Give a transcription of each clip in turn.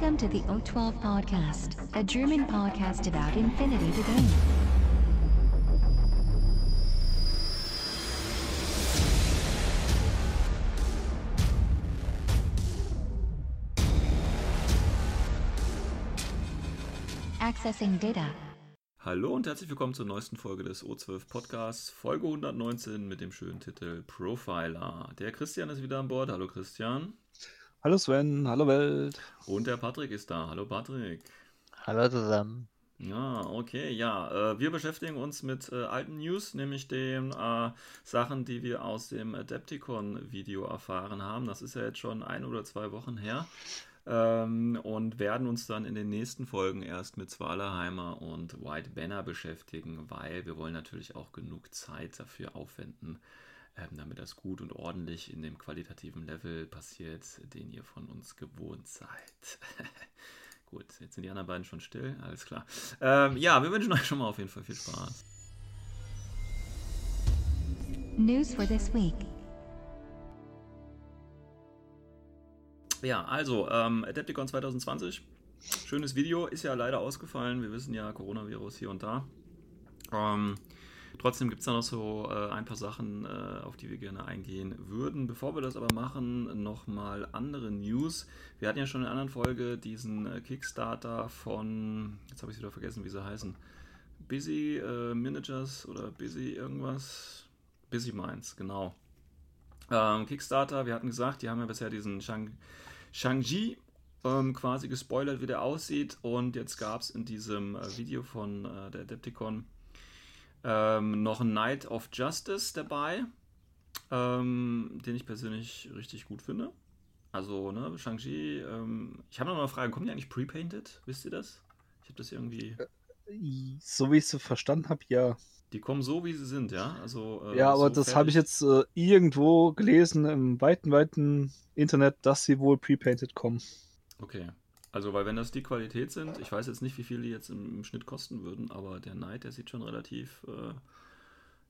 Welcome to the O12 Podcast, a German podcast about infinity to game. Accessing data. Hallo und herzlich willkommen zur neuesten Folge des O12 Podcasts, Folge 119 mit dem schönen Titel Profiler. Der Christian ist wieder an Bord. Hallo Christian. Hallo Sven, hallo Welt. Und der Patrick ist da. Hallo Patrick. Hallo zusammen. Ja, okay, ja. Äh, wir beschäftigen uns mit äh, alten News, nämlich den äh, Sachen, die wir aus dem Adepticon-Video erfahren haben. Das ist ja jetzt schon ein oder zwei Wochen her. Ähm, und werden uns dann in den nächsten Folgen erst mit Zwalerheimer und White Banner beschäftigen, weil wir wollen natürlich auch genug Zeit dafür aufwenden, ähm, damit das gut und ordentlich in dem qualitativen Level passiert, den ihr von uns gewohnt seid. gut, jetzt sind die anderen beiden schon still, alles klar. Ähm, ja, wir wünschen euch schon mal auf jeden Fall viel Spaß. News for this week. Ja, also, ähm, Adepticon 2020. Schönes Video, ist ja leider ausgefallen. Wir wissen ja, Coronavirus hier und da. Ähm, trotzdem gibt es da noch so äh, ein paar Sachen, äh, auf die wir gerne eingehen würden. Bevor wir das aber machen, nochmal andere News. Wir hatten ja schon in einer anderen Folge diesen äh, Kickstarter von, jetzt habe ich wieder vergessen, wie sie heißen. Busy äh, Managers oder Busy irgendwas. Busy Minds, genau. Ähm, Kickstarter, wir hatten gesagt, die haben ja bisher diesen Shang Shang-Chi ähm, quasi gespoilert, wie der aussieht. Und jetzt gab es in diesem äh, Video von äh, der Adepticon ähm, noch ein Knight of Justice dabei, ähm, den ich persönlich richtig gut finde. Also, ne, Shang-Chi, ähm, ich habe noch eine Frage, kommen die eigentlich pre-painted? Wisst ihr das? Ich habe das irgendwie. So wie ich es verstanden habe, ja. Die kommen so, wie sie sind, ja? Also, äh, Ja, aber so das habe ich jetzt äh, irgendwo gelesen im weiten, weiten Internet, dass sie wohl pre-painted kommen. Okay. Also, weil wenn das die Qualität sind, ich weiß jetzt nicht, wie viel die jetzt im, im Schnitt kosten würden, aber der Knight, der sieht schon relativ äh,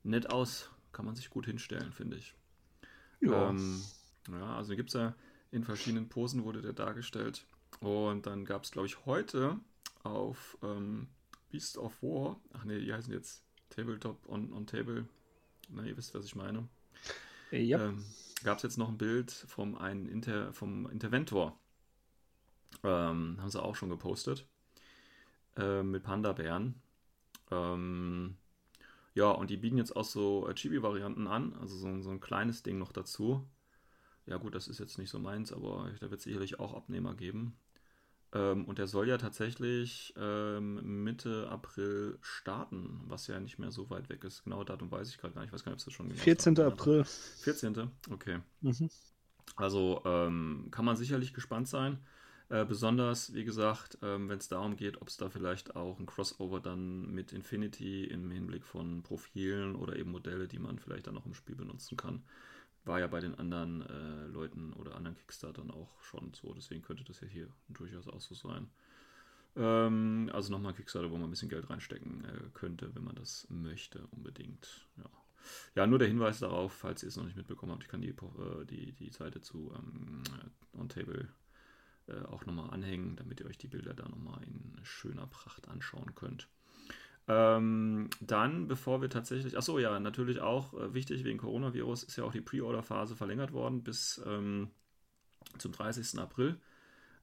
nett aus. Kann man sich gut hinstellen, finde ich. Ja. Ähm, ja, also gibt es ja in verschiedenen Posen wurde der dargestellt. Und dann gab es, glaube ich, heute auf ähm, Beast of War, ach nee, die heißen jetzt Tabletop on, on Table. Na, ihr wisst, was ich meine. ja. Ähm, Gab es jetzt noch ein Bild vom, einen Inter, vom Interventor. Ähm, haben sie auch schon gepostet. Ähm, mit Panda-Bären. Ähm, ja, und die bieten jetzt auch so äh, Chibi-Varianten an. Also so, ein- so ein kleines Ding noch dazu. Ja, gut, das ist jetzt nicht so meins, aber da wird es sicherlich auch Abnehmer geben. Ähm, und der soll ja tatsächlich ähm, Mitte April starten, was ja nicht mehr so weit weg ist. Genau Datum weiß ich gerade gar nicht. Ich weiß gar nicht, ob es das schon genau 14. starten wird. April. 14. Okay. Mhm. Also ähm, kann man sicherlich gespannt sein. Äh, besonders, wie gesagt, ähm, wenn es darum geht, ob es da vielleicht auch ein Crossover dann mit Infinity im Hinblick von Profilen oder eben Modelle, die man vielleicht dann noch im Spiel benutzen kann. War ja bei den anderen äh, Leuten oder anderen Kickstartern auch schon so. Deswegen könnte das ja hier durchaus auch so sein. Ähm, also nochmal Kickstarter, wo man ein bisschen Geld reinstecken äh, könnte, wenn man das möchte, unbedingt. Ja. Ja, nur der Hinweis darauf, falls ihr es noch nicht mitbekommen habt, ich kann die, äh, die, die Seite zu ähm, OnTable äh, auch nochmal anhängen, damit ihr euch die Bilder da nochmal in schöner Pracht anschauen könnt. Ähm, dann, bevor wir tatsächlich, achso, ja, natürlich auch äh, wichtig wegen Coronavirus, ist ja auch die Pre-Order-Phase verlängert worden bis ähm, zum 30. April.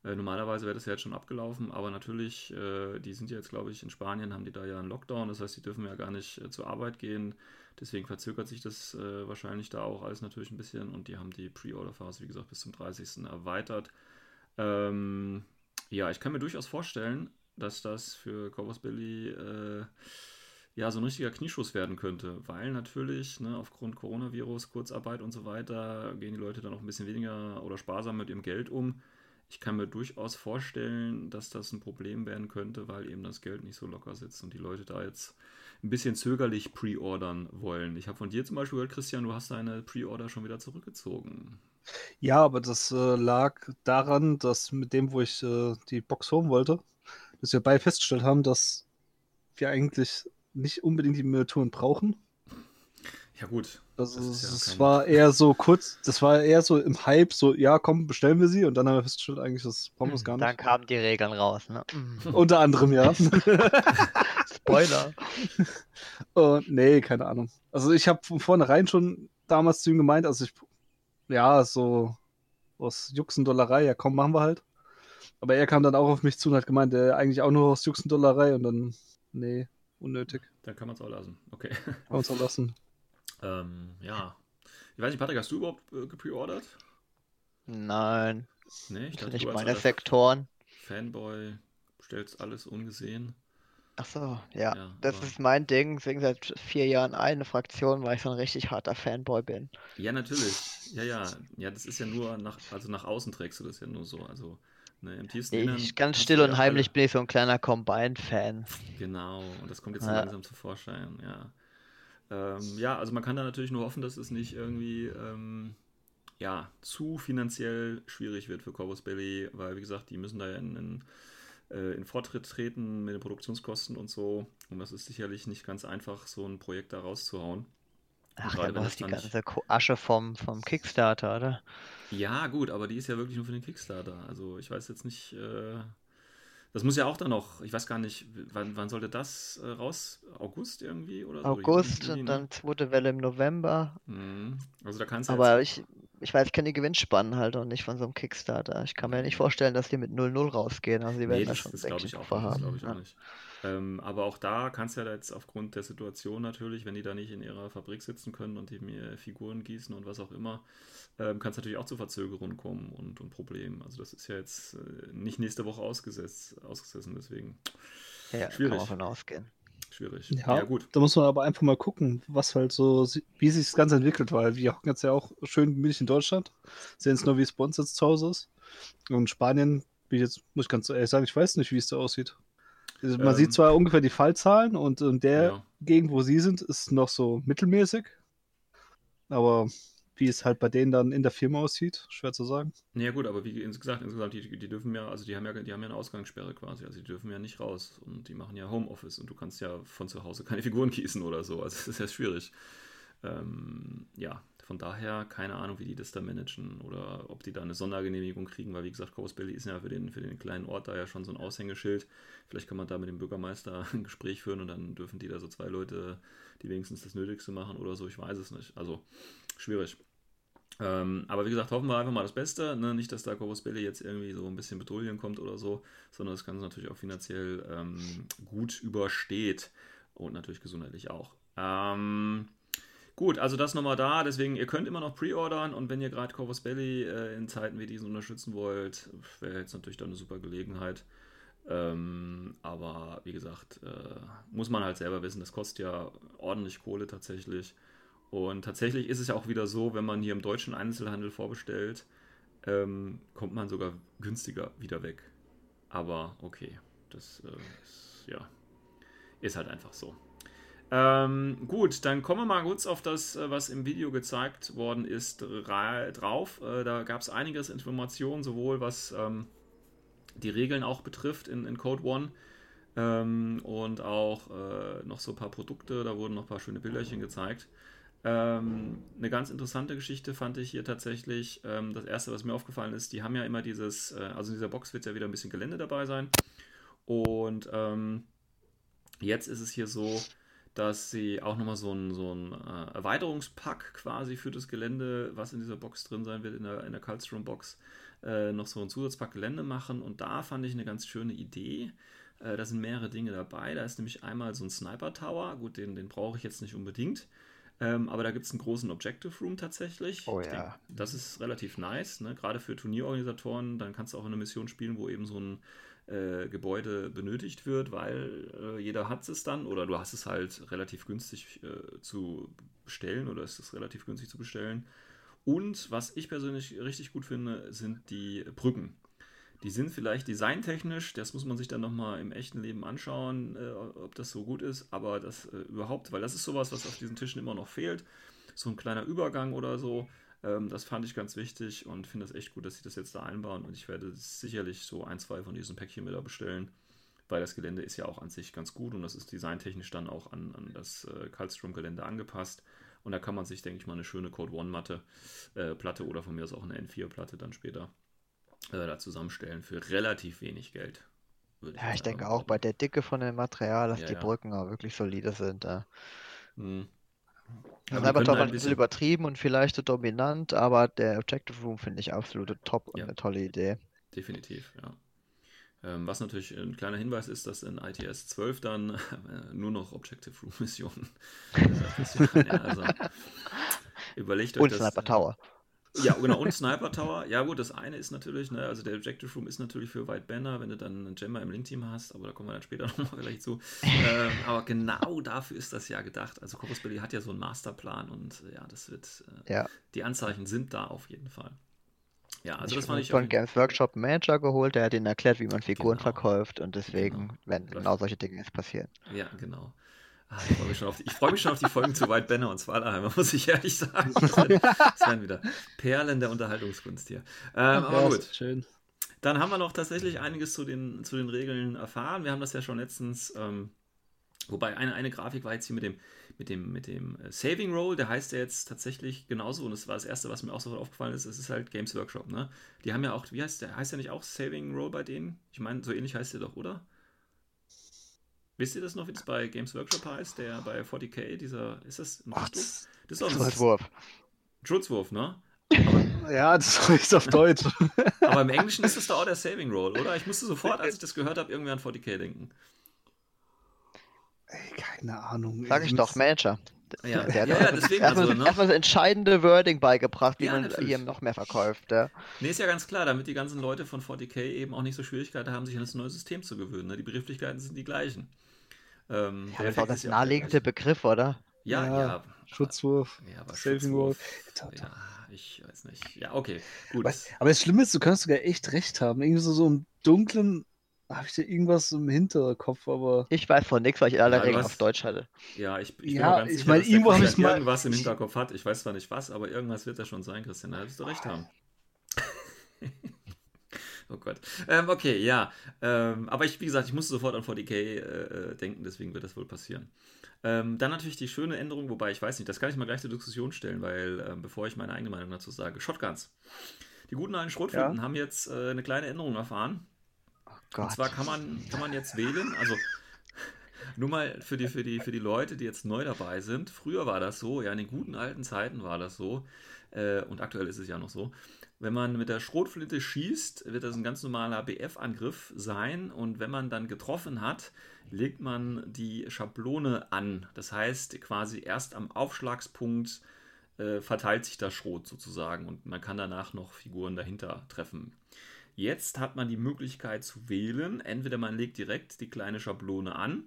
Äh, normalerweise wäre das ja jetzt schon abgelaufen, aber natürlich, äh, die sind ja jetzt, glaube ich, in Spanien, haben die da ja einen Lockdown, das heißt, die dürfen ja gar nicht äh, zur Arbeit gehen. Deswegen verzögert sich das äh, wahrscheinlich da auch alles natürlich ein bisschen und die haben die Pre-Order-Phase, wie gesagt, bis zum 30. erweitert. Ähm, ja, ich kann mir durchaus vorstellen, dass das für Corvus Billy äh, ja so ein richtiger Knieschuss werden könnte, weil natürlich ne, aufgrund Coronavirus, Kurzarbeit und so weiter gehen die Leute dann auch ein bisschen weniger oder sparsam mit ihrem Geld um. Ich kann mir durchaus vorstellen, dass das ein Problem werden könnte, weil eben das Geld nicht so locker sitzt und die Leute da jetzt ein bisschen zögerlich pre-ordern wollen. Ich habe von dir zum Beispiel gehört, Christian, du hast deine Pre-Order schon wieder zurückgezogen. Ja, aber das äh, lag daran, dass mit dem, wo ich äh, die Box holen wollte, dass wir beide festgestellt haben, dass wir eigentlich nicht unbedingt die Miniaturen brauchen. Ja, gut. Also Das ja es kein- war eher so kurz, das war eher so im Hype, so, ja, komm, bestellen wir sie. Und dann haben wir festgestellt, eigentlich, das brauchen wir es gar Dann nicht. kamen die Regeln raus, ne? Mm. Unter anderem, ja. Spoiler. Und nee, keine Ahnung. Also ich habe von vornherein schon damals zu ihm gemeint, also ich, ja, so aus Juxendollerei, ja komm, machen wir halt. Aber er kam dann auch auf mich zu und hat gemeint, äh, eigentlich auch nur aus Juxendollerei und dann, nee, unnötig. Dann kann man es auch lassen. Okay. Kann man es auch lassen. ähm, ja. Ich weiß nicht, Patrick, hast du überhaupt äh, gepreordert? Nein, Nee, ich dachte, nicht meine Sektoren. Fanboy bestellst alles ungesehen. Ach so, ja. Ja, das aber- ist mein Ding, deswegen seit vier Jahren eine Fraktion, weil ich so ein richtig harter Fanboy bin. Ja, natürlich. Ja, ja. Ja, das ist ja nur nach, also nach außen trägst du das ja nur so. Also ne, im tiefsten Innern. Ich, ganz hast still und heimlich alle- bin ich so ein kleiner Combine-Fan. Genau, und das kommt jetzt Ja. langsam zum Vorschein, ja. Ähm, ja, also man kann da natürlich nur hoffen, dass es nicht irgendwie ähm, ja, zu finanziell schwierig wird für Corvus Belly, weil wie gesagt, die müssen da ja in, in, äh, in Vortritt treten mit den Produktionskosten und so. Und das ist sicherlich nicht ganz einfach, so ein Projekt da rauszuhauen. Ach, das hast die nicht- ganze Ko- Asche vom, vom Kickstarter, oder? Ja, gut, aber die ist ja wirklich nur für den Kickstarter. Also ich weiß jetzt nicht, äh, das muss ja auch dann noch, ich weiß gar nicht, wann, wann sollte das äh, raus? August irgendwie oder so? August und dann zweite Welle im November. Mhm. Also da kannst du Aber jetzt, ich, ich weiß, ich kenne die Gewinnspannen halt auch nicht von so einem Kickstarter. Ich kann mir nicht vorstellen, dass die mit 0-0 rausgehen. Also die werden nee, da das, schon das glaube ich auch. Das haben. glaube ich auch Ja. nicht. Ähm, aber auch da kannst du ja jetzt aufgrund der Situation natürlich, wenn die da nicht in ihrer Fabrik sitzen können und die mir Figuren gießen und was auch immer, ähm, kann es natürlich auch zu Verzögerungen kommen und, und Problemen. Also das ist ja jetzt äh, nicht nächste Woche ausgesetzt, ausgesessen, deswegen Ja, Schwierig. kann man von ausgehen. Schwierig. Ja, ja gut. Da muss man aber einfach mal gucken, was halt so, wie sich das Ganze entwickelt, weil wir hocken jetzt ja auch schön gemütlich in Deutschland, sehen jetzt nur, wie es bei uns jetzt zu Hause ist. Und in Spanien, ich jetzt, muss ich ganz ehrlich sagen, ich weiß nicht, wie es da aussieht. Also man Ähm. sieht zwar ungefähr die Fallzahlen und in der Ja. Gegend, wo sie sind, ist noch so mittelmäßig. Aber wie es halt bei denen dann in der Firma aussieht, schwer zu sagen. Ja gut, aber wie gesagt, insgesamt, die, die dürfen ja, also die haben ja, die haben ja eine Ausgangssperre quasi, also die dürfen ja nicht raus und die machen ja Homeoffice und du kannst ja von zu Hause keine Figuren gießen oder so, also das ist ja schwierig. Ähm, ja, von daher keine Ahnung, wie die das da managen oder ob die da eine Sondergenehmigung kriegen, weil wie gesagt, Belli ist ja für den, für den kleinen Ort da ja schon so ein Aushängeschild. Vielleicht kann man da mit dem Bürgermeister ein Gespräch führen und dann dürfen die da so zwei Leute, die wenigstens das Nötigste machen oder so, ich weiß es nicht. Also schwierig. Ähm, aber wie gesagt, hoffen wir einfach mal das Beste. Ne? Nicht, dass da Corvus Belli jetzt irgendwie so ein bisschen Betrüllien kommt oder so, sondern das Ganze natürlich auch finanziell ähm, gut übersteht und natürlich gesundheitlich auch. Ähm, gut, also das nochmal da. Deswegen, ihr könnt immer noch pre-ordern und wenn ihr gerade Corvus Belli äh, in Zeiten wie diesen unterstützen wollt, wäre jetzt natürlich dann eine super Gelegenheit. Ähm, aber wie gesagt, äh, muss man halt selber wissen, das kostet ja ordentlich Kohle tatsächlich. Und tatsächlich ist es ja auch wieder so, wenn man hier im deutschen Einzelhandel vorbestellt, ähm, kommt man sogar günstiger wieder weg. Aber okay, das äh, ist, ja, ist halt einfach so. Ähm, gut, dann kommen wir mal kurz auf das, äh, was im Video gezeigt worden ist, dra- drauf. Äh, da gab es einiges Informationen, sowohl was ähm, die Regeln auch betrifft in, in Code One ähm, und auch äh, noch so ein paar Produkte. Da wurden noch ein paar schöne Bilderchen gezeigt. Ähm, eine ganz interessante Geschichte fand ich hier tatsächlich. Ähm, das erste, was mir aufgefallen ist, die haben ja immer dieses, äh, also in dieser Box wird ja wieder ein bisschen Gelände dabei sein. Und ähm, jetzt ist es hier so, dass sie auch nochmal so ein, so ein äh, Erweiterungspack quasi für das Gelände, was in dieser Box drin sein wird, in der, in der Kaltstrom-Box, äh, noch so ein Zusatzpack Gelände machen. Und da fand ich eine ganz schöne Idee. Äh, da sind mehrere Dinge dabei. Da ist nämlich einmal so ein Sniper Tower. Gut, den, den brauche ich jetzt nicht unbedingt. Ähm, aber da gibt es einen großen Objective Room tatsächlich. Oh ja. denk, das ist relativ nice, ne? gerade für Turnierorganisatoren. Dann kannst du auch eine Mission spielen, wo eben so ein äh, Gebäude benötigt wird, weil äh, jeder hat es dann oder du hast es halt relativ günstig äh, zu bestellen oder ist es relativ günstig zu bestellen. Und was ich persönlich richtig gut finde, sind die Brücken. Die sind vielleicht designtechnisch, das muss man sich dann nochmal im echten Leben anschauen, äh, ob das so gut ist, aber das äh, überhaupt, weil das ist sowas, was auf diesen Tischen immer noch fehlt. So ein kleiner Übergang oder so. Ähm, das fand ich ganz wichtig und finde es echt gut, dass sie das jetzt da einbauen. Und ich werde sicherlich so ein, zwei von diesen Päckchen wieder bestellen, weil das Gelände ist ja auch an sich ganz gut und das ist designtechnisch dann auch an, an das äh, Kaltstrom-Gelände angepasst. Und da kann man sich, denke ich mal, eine schöne Code One-Matte, äh, Platte oder von mir aus auch eine N4-Platte dann später äh, da zusammenstellen für relativ wenig Geld. Ja, mal ich denke auch bei der Dicke von dem Material, dass Ja, die ja. Brücken auch wirklich solide sind. Ja. Hm. Das Aber ist doch halt ein bisschen übertrieben und vielleicht so dominant, aber der Objective Room finde ich absolute Top und eine tolle Idee. Definitiv, ja. Ähm, was natürlich ein kleiner Hinweis ist, dass in ITS 12 dann äh, nur noch Objective Room Missionen. äh, also, überlegt euch Und das. Sniper äh, Tower. Ja, genau, und Sniper Tower. Ja, gut, das eine ist natürlich, ne, also der Objective Room ist natürlich für White Banner, wenn du dann einen Gemma im Link-Team hast, aber da kommen wir dann später nochmal vielleicht zu. ähm, aber genau dafür ist das ja gedacht. Also Corpus Belli hat ja so einen Masterplan und äh, ja, das wird, äh, Ja. die Anzeichen sind da auf jeden Fall. Ja, also ich das fand habe ich. von Games Workshop Manager geholt, der hat ihnen erklärt, wie man Figuren Genau. verkauft und deswegen Genau. werden genau solche Dinge jetzt passieren. Ja, genau. Ah, ich freue mich, schon auf die- ich mich schon auf die Folgen zu White Banner und Zwalheimer, muss ich ehrlich sagen. Das werden, das werden wieder Perlen der Unterhaltungskunst hier. Ähm, aber Ja, gut. ist Schön. Dann haben wir noch tatsächlich einiges zu den, zu den Regeln erfahren. Wir haben das ja schon letztens, ähm, wobei eine, eine Grafik war jetzt hier mit dem, mit dem, mit dem äh, Saving Roll, der heißt ja jetzt tatsächlich genauso, und das war das Erste, was mir auch sofort aufgefallen ist, es ist halt Games Workshop, ne? Die haben ja auch, wie heißt der, heißt der nicht auch Saving Roll bei denen? Ich meine, so ähnlich heißt der doch, oder? Wisst ihr das noch, wie das bei Games Workshop heißt, der bei 40k, dieser, ist das ein Ach, das, Das ist doch ein Schusswurf. Schutzwurf, ne? ja, das heißt auf Deutsch. Aber im Englischen ist das doch auch der Saving Roll, oder? Ich musste sofort, als ich das gehört habe, irgendwie an 40k denken. Ey, keine Ahnung. Sag ich doch, Manager. Ja, Der ja, hat ja, deswegen erstmal, also, ne? erstmal das entscheidende Wording beigebracht, wie Ja, man natürlich. hier noch mehr verkauft. Ja. Nee, ist ja ganz klar, damit die ganzen Leute von 40k eben auch nicht so Schwierigkeiten haben, sich an das neue System zu gewöhnen. Ne? Die Begrifflichkeiten sind die gleichen. Ähm, Ja, das ist auch Effekt das naheliegende. Begriff, oder? Ja, Ja, ja. Schutzwurf. Ja, aber. Schutzwurf, Ja, ich weiß nicht. Ja, okay, gut. Aber, aber das Schlimme ist, du kannst sogar echt recht haben. Irgendwie so, so im Dunklen habe ich da irgendwas im Hinterkopf, aber. Ich weiß von nichts, weil ich alle Regeln auf Deutsch hatte. Ja, ich, ich bin Ja, mir ganz ich sicher, meine, dass irgendwo mal- irgendwas im Hinterkopf hat. Ich weiß zwar nicht was, aber irgendwas wird er schon sein, Christian. Da wirst du recht haben. oh Gott. Ähm, okay, ja. Ähm, aber ich, wie gesagt, ich musste sofort an 40k äh, äh, denken, deswegen wird das wohl passieren. Ähm, dann natürlich die schöne Änderung, wobei ich weiß nicht, das kann ich mal gleich zur Diskussion stellen, weil ähm, bevor ich meine eigene Meinung dazu sage, Shotguns. Die guten alten Schrotflinten Ja. haben jetzt äh, eine kleine Änderung erfahren. Gott. Und zwar kann man, kann man jetzt wählen, also nur mal für die, für, die, für die Leute, die jetzt neu dabei sind. Früher war das so, ja, in den guten alten Zeiten war das so, äh, und aktuell ist es ja noch so. Wenn man mit der Schrotflinte schießt, wird das ein ganz normaler BF-Angriff sein und wenn man dann getroffen hat, legt man die Schablone an. Das heißt, quasi erst am Aufschlagspunkt äh, verteilt sich der Schrot sozusagen und man kann danach noch Figuren dahinter treffen. Jetzt hat man die Möglichkeit zu wählen. Entweder man legt direkt die kleine Schablone an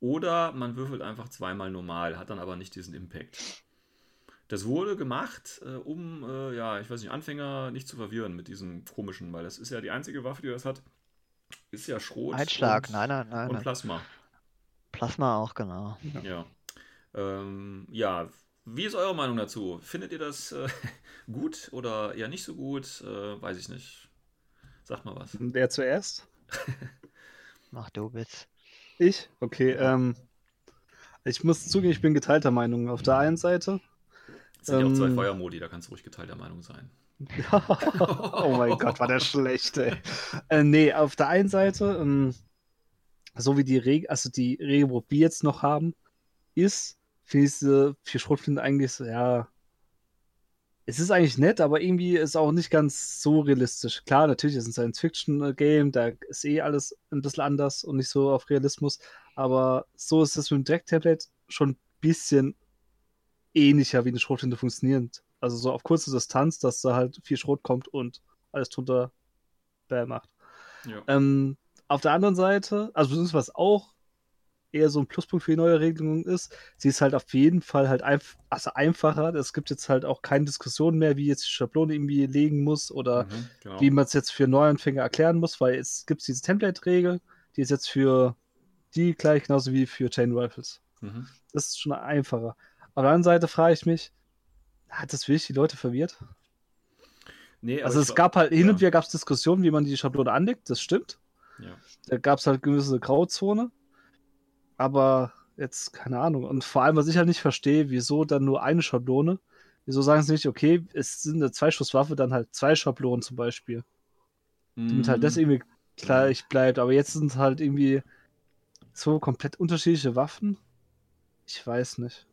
oder man würfelt einfach zweimal normal, hat dann aber nicht diesen Impact. Das wurde gemacht, äh, um, äh, ja, ich weiß nicht, Anfänger nicht zu verwirren mit diesem komischen, weil das ist ja die einzige Waffe, die das hat. Ist ja Schrot. Einschlag, und, nein, nein, nein. Und. Plasma. Plasma auch, genau. Ja. Ähm, ja, wie ist eure Meinung dazu? Findet ihr das äh, gut oder eher nicht so gut? Äh, weiß ich nicht. Sagt mal was. Wer zuerst? Mach du Witz. Ich? Okay, ähm. Ich muss zugeben, ich bin geteilter Meinung. Auf der einen Seite. Es sind ja auch zwei Ähm, Feuermodi, da kannst du ruhig geteilter Meinung sein. oh mein Gott, war der schlecht, ey. Äh, nee, auf der einen Seite, ähm, so wie die Regel, also die Regelbuch, die wir jetzt noch haben, ist, finde ich diese vier Schrotflinten eigentlich so, ja. Es ist eigentlich nett, aber irgendwie ist auch nicht ganz so realistisch. Klar, natürlich ist es ein Science-Fiction-Game, da ist eh alles ein bisschen anders und nicht so auf Realismus, aber so ist es mit dem Deck-Tablet schon ein bisschen ähnlicher, wie eine Schrotflinte funktioniert. Also so auf kurze Distanz, dass da halt viel Schrot kommt und alles drunter macht. Ja. Ähm, auf der anderen Seite, also was auch eher so ein Pluspunkt für die neue Regelung ist, sie ist halt auf jeden Fall halt einf also einfacher. Es gibt jetzt halt auch keine Diskussion mehr, wie jetzt die Schablone irgendwie legen muss oder Mhm, genau. wie man es jetzt für Neuanfänger erklären muss, weil es gibt diese Template-Regel, die ist jetzt für die gleich genauso wie für Chain Rifles. Mhm. Das ist schon einfacher. Auf der anderen Seite frage ich mich, hat das wirklich die Leute verwirrt? Nee, Also es gab halt, hin ja. und wieder gab es Diskussionen, wie man die Schablone anlegt, das stimmt. Ja. Da gab es halt gewisse Grauzone. Aber jetzt, keine Ahnung. Und vor allem, was ich halt nicht verstehe, wieso dann nur eine Schablone? Wieso sagen sie nicht, okay, es sind eine Zweischusswaffe, dann halt zwei Schablonen zum Beispiel. Damit halt das Mhm. irgendwie gleich bleibt. Aber jetzt sind halt irgendwie so komplett unterschiedliche Waffen. Ich weiß nicht.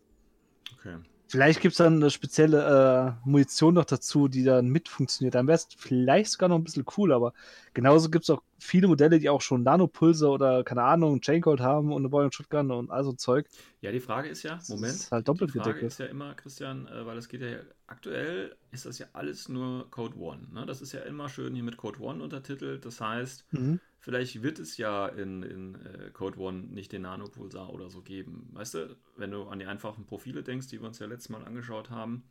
Okay. Vielleicht gibt es dann eine spezielle äh, Munition noch dazu, die dann mit funktioniert. Dann wäre es vielleicht sogar noch ein bisschen cool, aber genauso gibt es auch viele Modelle, die auch schon Nanopulse oder, keine Ahnung, Chaincold haben und eine Boy Shotgun und all so Zeug. Ja, die Frage ist ja, Das Moment. ist halt doppelt die Frage gedeckelt. ist ja immer, Christian, äh, weil es geht ja aktuell ist das ja alles nur Code One. Ne? Das ist ja immer schön hier mit Code One untertitelt. Das heißt, Mhm. Vielleicht wird es ja in, in äh, Code One nicht den Nanopulsar oder so geben. Weißt du, wenn du an die einfachen Profile denkst, die wir uns ja letztes Mal angeschaut haben,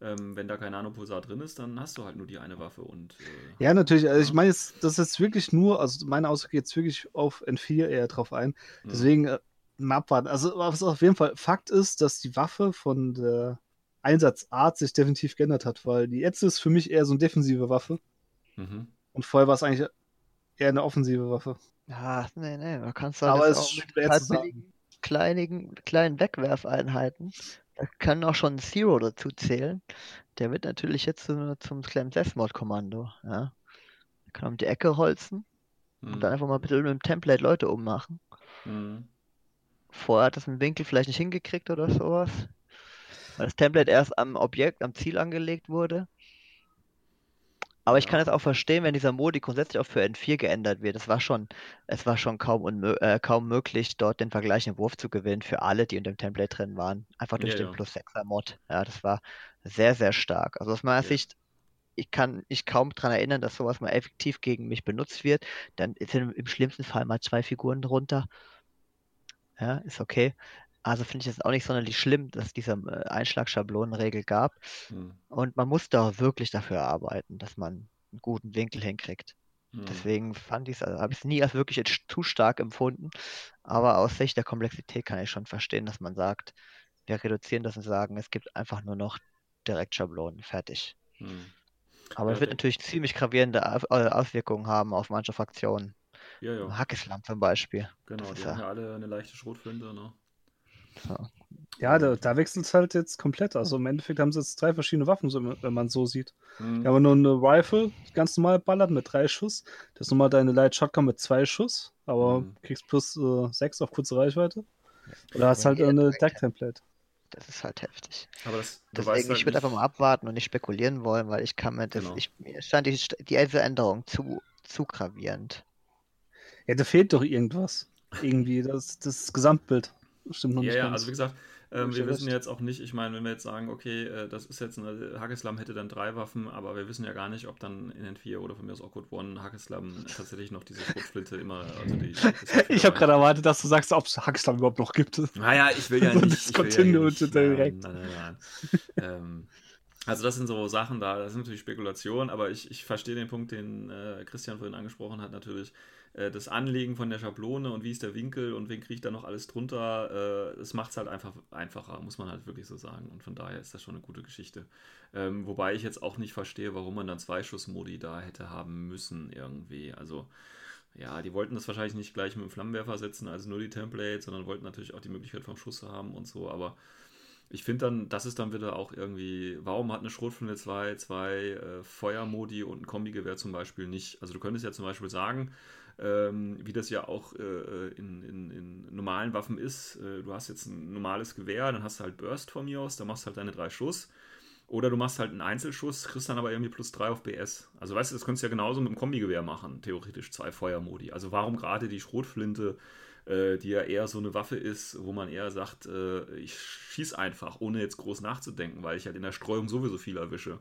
ähm, wenn da kein Nanopulsar drin ist, dann hast du halt nur die eine Waffe und äh, Ja, natürlich. Also ich meine, jetzt, das ist jetzt wirklich nur, also meine Aussage geht jetzt wirklich auf N4 eher drauf ein. mh. Deswegen äh, mal abwarten. Also was auf jeden Fall Fakt ist, dass die Waffe von der Einsatzart sich definitiv geändert hat, weil die jetzt ist für mich eher so eine defensive Waffe Mhm. und vorher war es eigentlich eher eine offensive Waffe. Ja, nee, nee, man kann es halt Aber es auch ist mit kleinigen, kleinen Wegwerfeinheiten. Da kann auch schon ein Zero dazu zählen. Der wird natürlich jetzt so zum Slam Death Mod Kommando. Ja. Der kann um die Ecke holzen Mhm. und dann einfach mal ein bisschen mit dem Template Leute ummachen. Mhm. Vorher hat das im Winkel vielleicht nicht hingekriegt oder sowas. Weil das Template erst am Objekt, am Ziel angelegt wurde. Aber ich kann es auch verstehen, wenn dieser Modi grundsätzlich auch für N4 geändert wird. Es war schon, es war schon kaum, äh, kaum möglich, dort den vergleichenden Wurf zu gewinnen für alle, die unter dem Template drin waren. Einfach durch Ja, den ja. plus 6er Mod. Ja, das war sehr, sehr stark. Also aus meiner Ja. Sicht, ich kann mich kaum daran erinnern, dass sowas mal effektiv gegen mich benutzt wird. Dann sind im schlimmsten Fall mal zwei Figuren drunter. Ja, ist okay. Also finde ich es auch nicht sonderlich schlimm, dass es diese äh, Einschlagschablonenregel gab. Mhm. Und man muss da wirklich dafür arbeiten, dass man einen guten Winkel hinkriegt. Mhm. Deswegen fand ich es, also habe ich es nie als wirklich zu stark empfunden. Aber aus Sicht der Komplexität kann ich schon verstehen, dass man sagt, wir reduzieren das und sagen, es gibt einfach nur noch Direktschablonen, fertig. Mhm. Aber Ja, es wird natürlich ziemlich gravierende äh, Auswirkungen haben auf manche Fraktionen. Ja, ja, Hackeslam zum Beispiel. genau. das Die ist haben ja- ja alle eine leichte Schrotflinte, ne? So. Ja, da, da wechselt es halt jetzt komplett. Also im Endeffekt haben sie jetzt drei verschiedene Waffen, so, wenn man so sieht. Mhm. Wir haben nur eine Rifle, die ganz normal ballert mit drei Schuss. Das ist nochmal deine Light Shotgun mit zwei Schuss, aber Mhm. kriegst plus äh, sechs auf kurze Reichweite. Oder hast Ja, halt eine Deck Template. Das ist halt heftig. Aber das, du Deswegen, weißt halt ich würde einfach mal abwarten und nicht spekulieren wollen, weil ich kann mir das, Genau. ich, mir stand die, diese Änderung zu, zu gravierend. Ja, da fehlt doch irgendwas. Irgendwie, das, das Gesamtbild stimmt noch Ja, nicht ja, ganz. also wie gesagt, ich wir wissen recht. jetzt auch nicht, ich meine, wenn wir jetzt sagen, okay, äh, das ist jetzt eine, Hackeslam hätte dann drei Waffen, aber wir wissen ja gar nicht, ob dann in den 4 oder von mir aus auch Code One Hackeslam tatsächlich noch diese Schrotflinte immer, also die. ich habe gerade erwartet, dass du sagst, ob es Hackslam überhaupt noch gibt. Naja, ich will ja So nicht. Ich will ja nicht direkt. Nein, nein, nein. nein. ähm, also das sind so Sachen da, das ist natürlich Spekulation, aber ich, ich verstehe den Punkt, den äh, Christian vorhin angesprochen hat, natürlich. Äh, das Anlegen von der Schablone und wie ist der Winkel und wen kriege ich da noch alles drunter, äh, das macht es halt einfach einfacher, muss man halt wirklich so sagen. Und von daher ist das schon eine gute Geschichte. Ähm, wobei ich jetzt auch nicht verstehe, warum man dann Zweischuss-Modi da hätte haben müssen irgendwie. Also ja, die wollten das wahrscheinlich nicht gleich mit dem Flammenwerfer setzen, also nur die Templates, sondern wollten natürlich auch die Möglichkeit vom Schuss haben und so, aber ich finde dann, das ist dann wieder auch irgendwie, warum hat eine Schrotflinte zwei, zwei äh, Feuermodi und ein Kombigewehr zum Beispiel nicht? Also du könntest ja zum Beispiel sagen, ähm, wie das ja auch äh, in, in, in normalen Waffen ist, äh, du hast jetzt ein normales Gewehr, dann hast du halt Burst von mir aus, da machst du halt deine drei Schuss. Oder du machst halt einen Einzelschuss, kriegst dann aber irgendwie plus 3 auf BS. Also weißt du, das könntest du ja genauso mit dem Kombigewehr machen, theoretisch zwei Feuermodi. Also warum gerade die Schrotflinte, äh, die ja eher so eine Waffe ist, wo man eher sagt, äh, ich schieß einfach, ohne jetzt groß nachzudenken, weil ich halt in der Streuung sowieso viel erwische.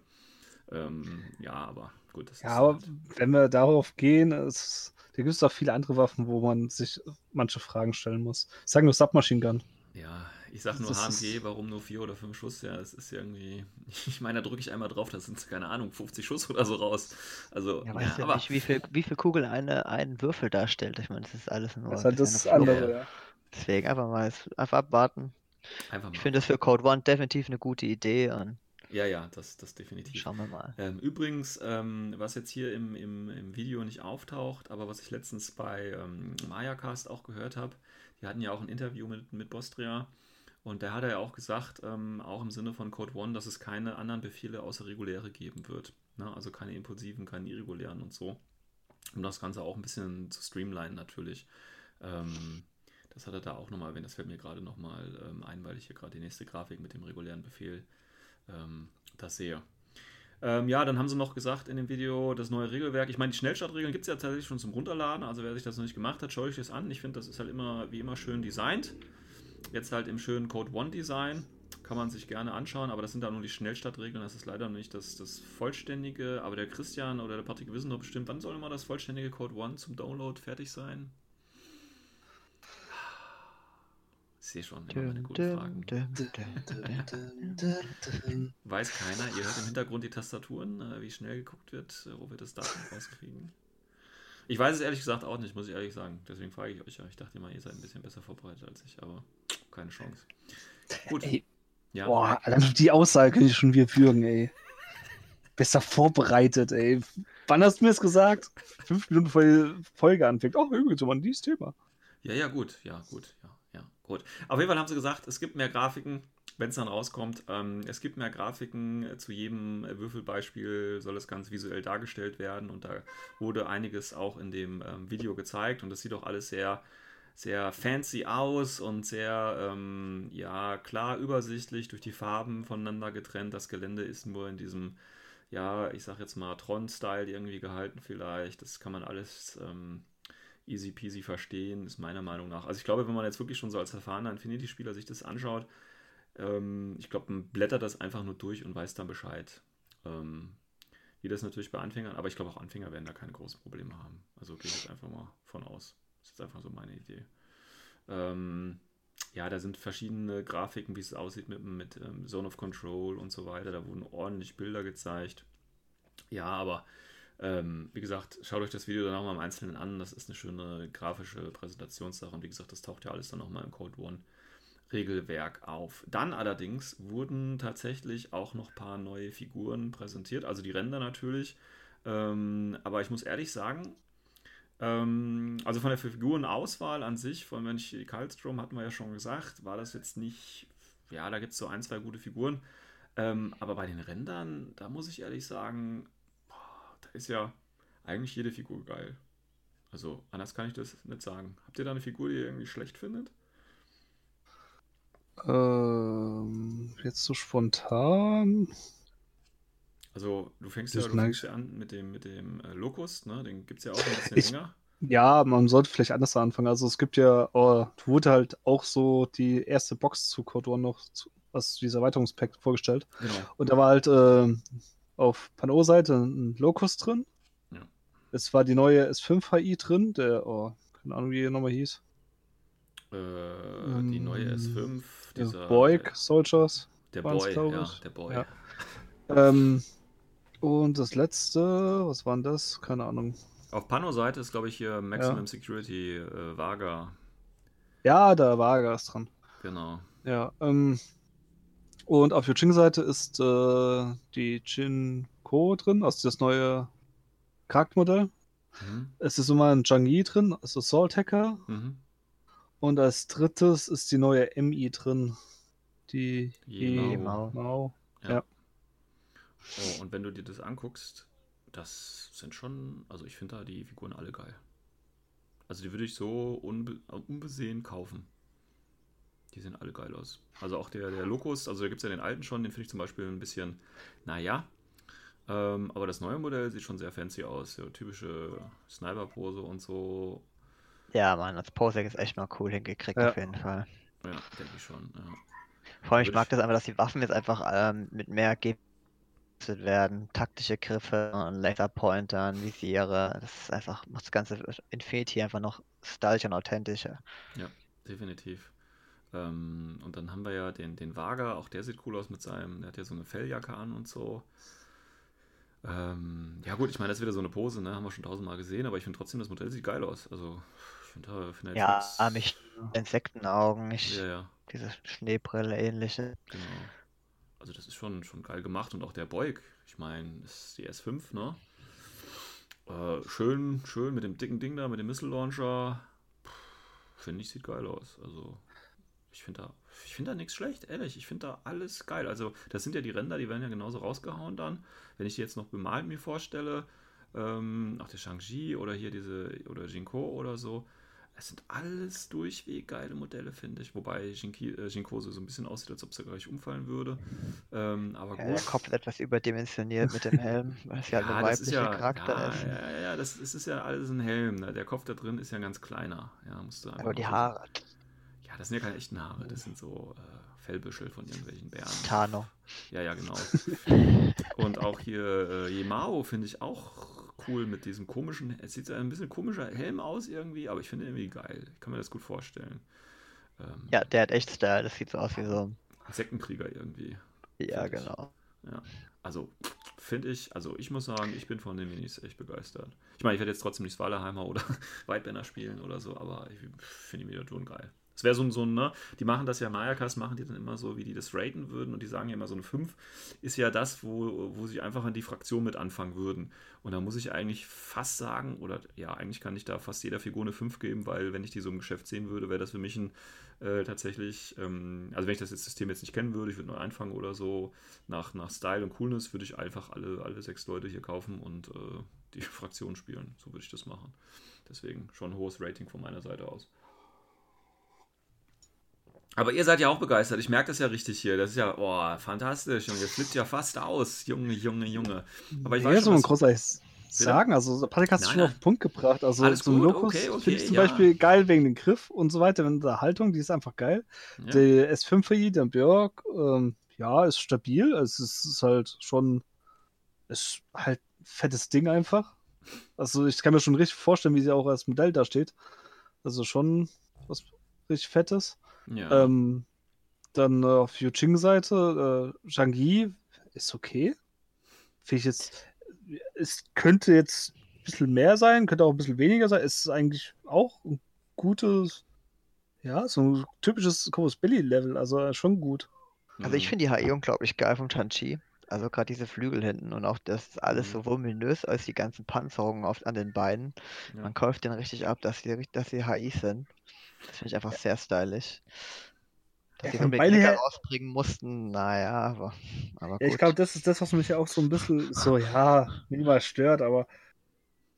Ähm, ja, aber gut, das Ja, ist aber halt, wenn wir darauf gehen, es, da gibt es auch viele andere Waffen, wo man sich manche Fragen stellen muss. Ich sage nur Submachine Gun. ja, ich sag nur Das HMG, warum nur vier oder fünf Schuss? Ja, es ist irgendwie, ich meine, da drücke ich einmal drauf, da sind, keine Ahnung, 50 Schuss oder so raus. Also, Ja, ja, weiß ja aber nicht, wie viel, wie viel Kugeln eine, ein Würfel darstellt. Ich meine, das ist alles nur Das ist ein halt das andere, ja. Deswegen einfach mal einfach abwarten. einfach mal. Ich finde das für Code One definitiv eine gute Idee und Ja, ja, das, das definitiv. schauen wir mal. Ähm, übrigens, ähm, was jetzt hier im, im, im Video nicht auftaucht, aber was ich letztens bei ähm, Mayacast auch gehört habe, Die hatten ja auch ein Interview mit, mit Bostria. Und da hat er ja auch gesagt, ähm, auch im Sinne von Code One, dass es keine anderen Befehle außer reguläre geben wird. Ne? Also keine impulsiven, keine irregulären und so. Um das Ganze auch ein bisschen zu streamlinen natürlich. Ähm, das hat er da auch nochmal erwähnt. Das fällt mir gerade nochmal ähm, ein, weil ich hier gerade die nächste Grafik mit dem regulären Befehl ähm, das sehe. Ähm, ja, dann haben sie noch gesagt in dem Video das neue Regelwerk. Ich meine, die Schnellstartregeln gibt es ja tatsächlich schon zum Runterladen. Also wer sich das noch nicht gemacht hat, schaue ich das an. Ich finde, das ist halt immer wie immer schön designt. Jetzt halt im schönen Code One Design. Kann man sich gerne anschauen, aber das sind da nur die Schnellstartregeln. Das ist leider nicht das, das vollständige. Aber der Christian oder der Patrick wissen doch bestimmt, wann soll immer das vollständige Code One zum Download fertig sein? Ich sehe schon, immer meine guten Fragen. Weiß keiner, ihr hört im Hintergrund die Tastaturen, äh, wie schnell geguckt wird, äh, wo wir das Datum rauskriegen. Ich weiß es ehrlich gesagt auch nicht, muss ich ehrlich sagen. Deswegen frage ich euch ja. Ich dachte immer, ihr seid ein bisschen besser vorbereitet als ich, aber keine Chance. Gut. Ey, ja. Boah, allein die Aussage könnte ich schon wieder führen, ey. Besser vorbereitet, ey. Wann hast du mir das gesagt? Fünf Minuten vor Folge anfängt. Oh, übrigens, so ein dieses Thema. Ja, ja, gut, ja, gut, ja, gut. Auf jeden Fall haben sie gesagt, es gibt mehr Grafiken, wenn es dann rauskommt. Ähm, es gibt mehr Grafiken. Zu jedem Würfelbeispiel soll es ganz visuell dargestellt werden und da wurde einiges auch in dem ähm, Video gezeigt und das sieht auch alles sehr, sehr fancy aus und sehr, ähm, ja, klar übersichtlich durch die Farben voneinander getrennt. Das Gelände ist nur in diesem, ja, ich sag jetzt mal Tron-Style irgendwie gehalten vielleicht. Das kann man alles ähm, easy peasy verstehen, ist meiner Meinung nach. Also ich glaube, wenn man jetzt wirklich schon so als erfahrener Infinity-Spieler sich das anschaut, ähm, ich glaube, man blättert das einfach nur durch und weiß dann Bescheid. Ähm, wie das natürlich bei Anfängern, aber ich glaube auch Anfänger werden da keine großen Probleme haben. Also gehe ich jetzt einfach mal von aus. Das ist jetzt einfach so meine Idee. Ähm, ja, da sind verschiedene Grafiken, wie es aussieht mit, mit ähm, Zone of Control und so weiter. Da wurden ordentlich Bilder gezeigt. Ja, aber ähm, wie gesagt, schaut euch das Video dann auch mal im Einzelnen an. Das ist eine schöne grafische Präsentationssache. Und wie gesagt, das taucht ja alles dann nochmal im Code One Regelwerk auf. Dann allerdings wurden tatsächlich auch noch ein paar neue Figuren präsentiert, also die Ränder natürlich. Ähm, aber ich muss ehrlich sagen, ähm, also von der Figurenauswahl an sich, von wenn ich Kalstrom hatten wir ja schon gesagt, war das jetzt nicht, ja, da gibt es so ein, zwei gute Figuren. Ähm, aber bei den Rändern, da muss ich ehrlich sagen, ist ja eigentlich jede Figur geil. Also anders kann ich das nicht sagen. Habt ihr da eine Figur, die ihr irgendwie schlecht findet? Ähm, jetzt so spontan. Also du fängst ja, du fängst ja an mit dem, mit dem äh, Locust, ne? Den gibt es ja auch ein bisschen Ich- länger. Ja, man sollte vielleicht anders anfangen. Also es gibt ja, oh, wurde halt auch so die erste Box zu Code One noch, zu, was dieser Erweiterungspack vorgestellt. Genau. Und da war halt äh, auf Pano-Seite ein Locust drin. Ja. Es war die neue S5 HI drin, der, oh, keine Ahnung, wie die nochmal hieß. Äh, die neue Ähm, S5, Der dieser Boyk Soldiers. der Boy, ja, der Boy. Ja. Ähm, und das letzte, was war denn das? Keine Ahnung. Auf Pano-Seite ist, glaube ich, hier Maximum Security äh, Vaga. Ja, da war Gas dran. Genau. Ja, ähm, und auf Yuching-Seite ist äh, die Jin Ko drin, also das neue Charaktermodell. Mhm. Es ist immer ein Zhang Yi drin, also Salt Hacker. Mhm. Und als drittes ist die neue MI drin. Die Yimao. Yimao. Yimao. Oh, und wenn du dir das anguckst, das sind schon, also ich finde da die Figuren alle geil. Also die würde ich so unbe unbesehen kaufen. Die sehen alle geil aus. Also auch der, der Locust, also da gibt es ja den alten schon, den finde ich zum Beispiel ein bisschen, naja. Ähm, aber das neue Modell sieht schon sehr fancy aus. So typische Sniper-Pose und so. Ja, Mann, als Posek ist echt mal cool hingekriegt, Ja. auf jeden Fall. Ja, denke ich schon. Ja. Vor allem, ich mag ich- das einfach, dass die Waffen jetzt einfach ähm, mit mehr G werden. Taktische Griffe und Laserpointern, Visiere. Das ist einfach, macht das ganze Infinity einfach noch stylisch und authentischer. Definitiv. Ähm, und dann haben wir ja den, den Vaga, auch der sieht cool aus mit seinem, der hat ja so eine Felljacke an und so. Ähm, ja gut, ich meine, das ist wieder so eine Pose, ne? Haben wir schon tausendmal gesehen, aber ich finde trotzdem, das Modell sieht geil aus. Also, ich finde da, find Ja, nix- mich Insektenaugen, ich, Ja, ja, diese Schneebrille ähnliche. genau. Also das ist schon, schon geil gemacht und auch der Beug, ich meine, das ist die S5, ne? Äh, schön, schön mit dem dicken Ding da, mit dem Missile Launcher. finde ich, sieht geil aus. Also, ich finde da, ich finde da nichts schlecht, ehrlich. Ich finde da alles geil. Also, das sind ja die Ränder, die werden ja genauso rausgehauen dann. Wenn ich die jetzt noch bemalt mir vorstelle, ähm, auch der Shang-Chi oder hier diese, oder Jinko oder so, es sind alles durchweg geile Modelle, finde ich. Wobei Jinki, äh, Jinkose so ein bisschen aussieht, als ob sie gleich umfallen würde. Ähm, aber Ja, gut. der Kopf etwas überdimensioniert mit dem Helm, weil es ja halt ein weiblicher ja, Charakter ja, ist. Ja, ja, ja, das, das ist ja alles ein Helm. Ne? Der Kopf da drin ist ja ganz kleiner. Ja, musst du Aber die mal so- Haare, Ja, das sind ja keine echten Haare. Das sind so äh, Fellbüschel von irgendwelchen Bären. Tano. Ja, ja, genau. Und auch hier äh, Yemao finde ich auch cool mit diesem komischen, es sieht so ein bisschen komischer Helm aus irgendwie, aber ich finde ihn irgendwie geil. Ich kann mir das gut vorstellen. Ähm, Ja, der hat echt Style, das sieht so aus wie so. Insektenkrieger irgendwie. Ja, ich. genau. Ja. Also, finde ich, also ich muss sagen, ich bin von den Minis echt begeistert. Ich meine, ich werde jetzt trotzdem nicht Swaleheimer oder Weidbänner spielen oder so, aber ich finde die Miniaturen geil. Es wäre so ein, so ein, ne, die machen das ja, Mayakas machen die dann immer so, wie die das raten würden und die sagen ja immer so eine 5 ist ja das, wo, wo sie einfach an die Fraktion mit anfangen würden. Und da muss ich eigentlich fast sagen, oder ja, eigentlich kann ich da fast jeder Figur eine 5 geben, weil wenn ich die so im Geschäft sehen würde, wäre das für mich ein äh, tatsächlich, ähm, also wenn ich das jetzt System jetzt nicht kennen würde, ich würde neu anfangen oder so, nach, nach Style und Coolness würde ich einfach alle, alle sechs Leute hier kaufen und äh, die Fraktion spielen. So würde ich das machen. Deswegen schon ein hohes Rating von meiner Seite aus. Aber ihr seid ja auch begeistert. Ich merke das ja richtig hier. Das ist ja, oh, fantastisch. Und ihr flippt ja fast aus. Junge, Junge, Junge. Aber ich ja, weiß so schon, ein was, großes sagen. Also, Patrick hat es Nein, schon auf den Punkt gebracht. Also, Alles so ein gut, Locus okay, okay, finde ich zum ja. Beispiel geil wegen dem Griff und so weiter. Wenn der Haltung, die ist einfach geil. ja. Die S5i, der Björk, ähm, ja, ist stabil. Es ist, ist halt schon, ist halt ein fettes Ding einfach. Also ich kann mir schon richtig vorstellen, wie sie auch als Modell da steht. Also schon was richtig Fettes. Ja. Ähm, dann äh, auf Yuching-Seite, äh, Zhang Yi ist okay. Finde ich jetzt, es könnte jetzt ein bisschen mehr sein, könnte auch ein bisschen weniger sein. Es ist eigentlich auch ein gutes, ja, so ein typisches Chorus Billy-Level, also äh, schon gut. Also ich Mhm. finde die HE unglaublich geil vom Chanchi. Also gerade diese Flügel hinten und auch das alles Mhm. so voluminös als die ganzen Panzerungen oft an den Beinen. Ja. Man kauft den richtig ab, dass sie, dass sie HIs sind. Das finde ich einfach sehr stylisch. Dass Ja, sie Knicker her- rausbringen mussten, naja, aber, aber Ja, ich gut. glaube, das ist das, was mich auch so ein bisschen so, ja, minimal stört, aber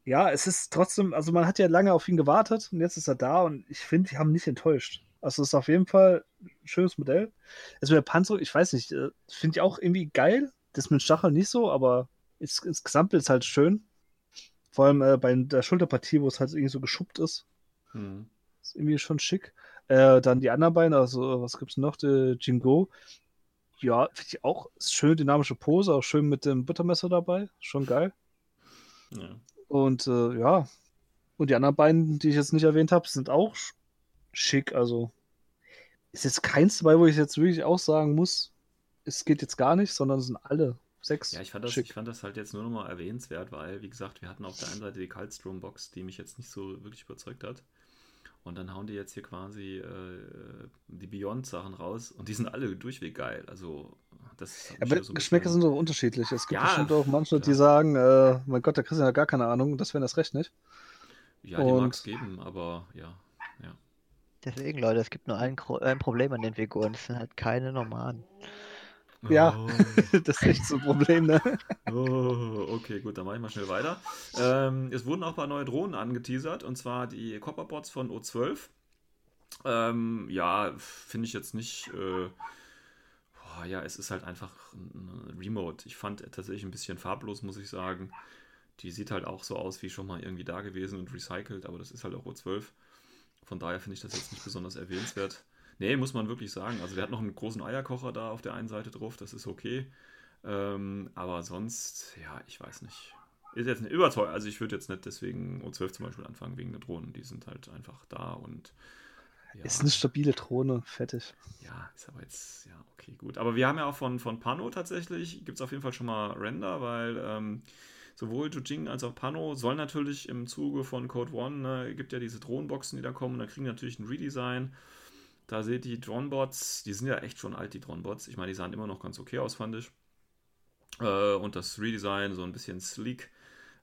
ja, es ist trotzdem, also man hat ja lange auf ihn gewartet und jetzt ist er da und ich finde, die haben nicht enttäuscht. Also es ist auf jeden Fall ein schönes Modell. Mit der Panzerung, ich weiß nicht, äh, finde ich auch irgendwie geil. Das mit Stachel nicht so, aber ins, insgesamt ist halt schön. Vor allem äh, bei der Schulterpartie, wo es halt irgendwie so geschuppt ist. Mhm. Ist irgendwie schon schick. Äh, dann die anderen beiden, also was gibt's noch? Der Jingo. Ja, finde ich auch. Ist schön dynamische Pose, auch schön mit dem Buttermesser dabei. Schon geil. Ja. Und äh, ja. Und die anderen beiden, die ich jetzt nicht erwähnt habe, sind auch sch- schick. Also ist jetzt keins dabei, wo ich jetzt wirklich auch sagen muss, es geht jetzt gar nicht, sondern es sind alle sechs. Ja, ich fand, das, schick. ich fand das halt jetzt nur nochmal erwähnenswert, weil, wie gesagt, wir hatten auf der einen Seite die Kaltstrom-Box, die mich jetzt nicht so wirklich überzeugt hat. Und dann hauen die jetzt hier quasi äh, die Beyond-Sachen raus und die sind alle durchweg geil. Also, das Aber so Geschmäcker sind doch unterschiedlich. Es gibt Ja, bestimmt auch manche, die klar. sagen, äh, mein Gott, der Christian hat gar keine Ahnung, das wäre das recht nicht. Ja, die und- mag es geben, aber ja. ja. Deswegen, Leute, es gibt nur ein, ein Problem an den Figuren. Das sind halt keine normalen. Ja. Oh. das ist echt so ein Problem, ne? Oh, okay, gut, dann mache ich mal schnell weiter. Ähm, es wurden auch ein paar neue Drohnen angeteasert, und zwar die Copperbots von O12. Ähm, ja, finde ich jetzt nicht. Äh, boah, ja, es ist halt einfach ein Remote. Ich fand tatsächlich ein bisschen farblos, muss ich sagen. Die sieht halt auch so aus wie schon mal irgendwie da gewesen und recycelt, aber das ist halt auch O12. Von daher finde ich das jetzt nicht besonders erwähnenswert. Nee, muss man wirklich sagen. Also der hat noch einen großen Eierkocher da auf der einen Seite drauf, das ist okay. Ähm, aber sonst, ja, ich weiß nicht. Ist jetzt nicht überteuer. Also ich würde jetzt nicht deswegen O12 zum Beispiel anfangen wegen der Drohnen. Die sind halt einfach da und ja, Ist eine stabile Drohne, fertig. ja, ist aber jetzt, ja, okay, gut. Aber wir haben ja auch von, von Pano tatsächlich, gibt es auf jeden Fall schon mal Render, weil ähm, sowohl Jujing als auch Pano sollen natürlich im Zuge von Code One, ne, gibt ja diese Drohnenboxen, die da kommen, und dann kriegen natürlich ein Redesign. Da seht ihr die Dronebots, die sind ja echt schon alt, die Dronebots. Ich meine, die sahen immer noch ganz okay aus, fand ich. Äh, und das Redesign, so ein bisschen sleek.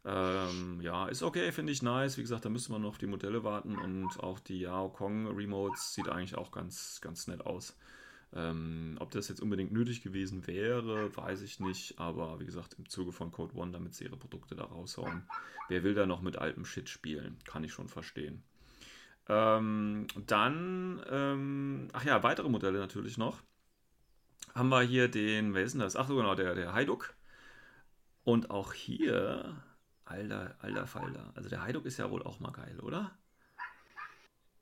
Ähm, ja, ist okay, finde ich nice. Wie gesagt, da müsste man noch die Modelle warten und auch die Yao Kong Remotes sieht eigentlich auch ganz, ganz nett aus. Ähm, ob das jetzt unbedingt nötig gewesen wäre, weiß ich nicht. Aber wie gesagt, im Zuge von Code One, damit sie ihre Produkte da raushauen. Wer will da noch mit altem Shit spielen? Kann ich schon verstehen. Ähm, dann, ähm, ach ja, weitere Modelle natürlich noch. Haben wir hier den, wer ist denn das? Ach so, genau, der, der Haiduk. Und auch hier, alter, alter Falter. Also der Haiduk ist ja wohl auch mal geil, oder?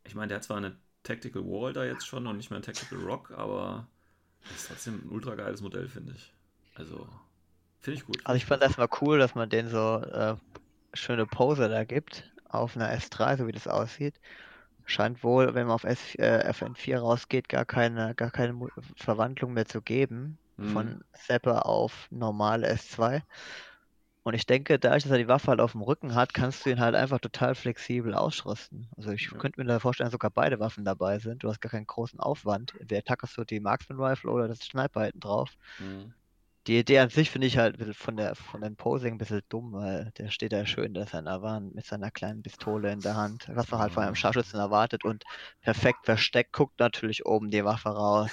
Ich meine, der hat zwar eine Tactical Wall da jetzt schon und nicht mehr ein Tactical Rock, aber ist trotzdem ein ultra geiles Modell, finde ich. Also, finde ich gut. Also ich fand erstmal cool, dass man den so äh, schöne Pose da gibt auf einer S3, so wie das aussieht. Scheint wohl, wenn man auf S, äh, FN4 rausgeht, gar keine, gar keine Verwandlung mehr zu geben. Mhm. Von Zapper auf normale S2. Und ich denke, dadurch, dass er die Waffe halt auf dem Rücken hat, kannst du ihn halt einfach total flexibel ausrüsten. Also ich Ja. könnte mir da vorstellen, dass sogar beide Waffen dabei sind. Du hast gar keinen großen Aufwand. Entweder tackerst du die Marksman Rifle oder das Sniper hinten drauf. Mhm. Die Idee an sich finde ich halt von der von dem Posing ein bisschen dumm, weil der steht da schön, da ist ein Avan mit seiner kleinen Pistole in der Hand, was man halt von einem Scharfschützen erwartet und perfekt versteckt, guckt natürlich oben die Waffe raus.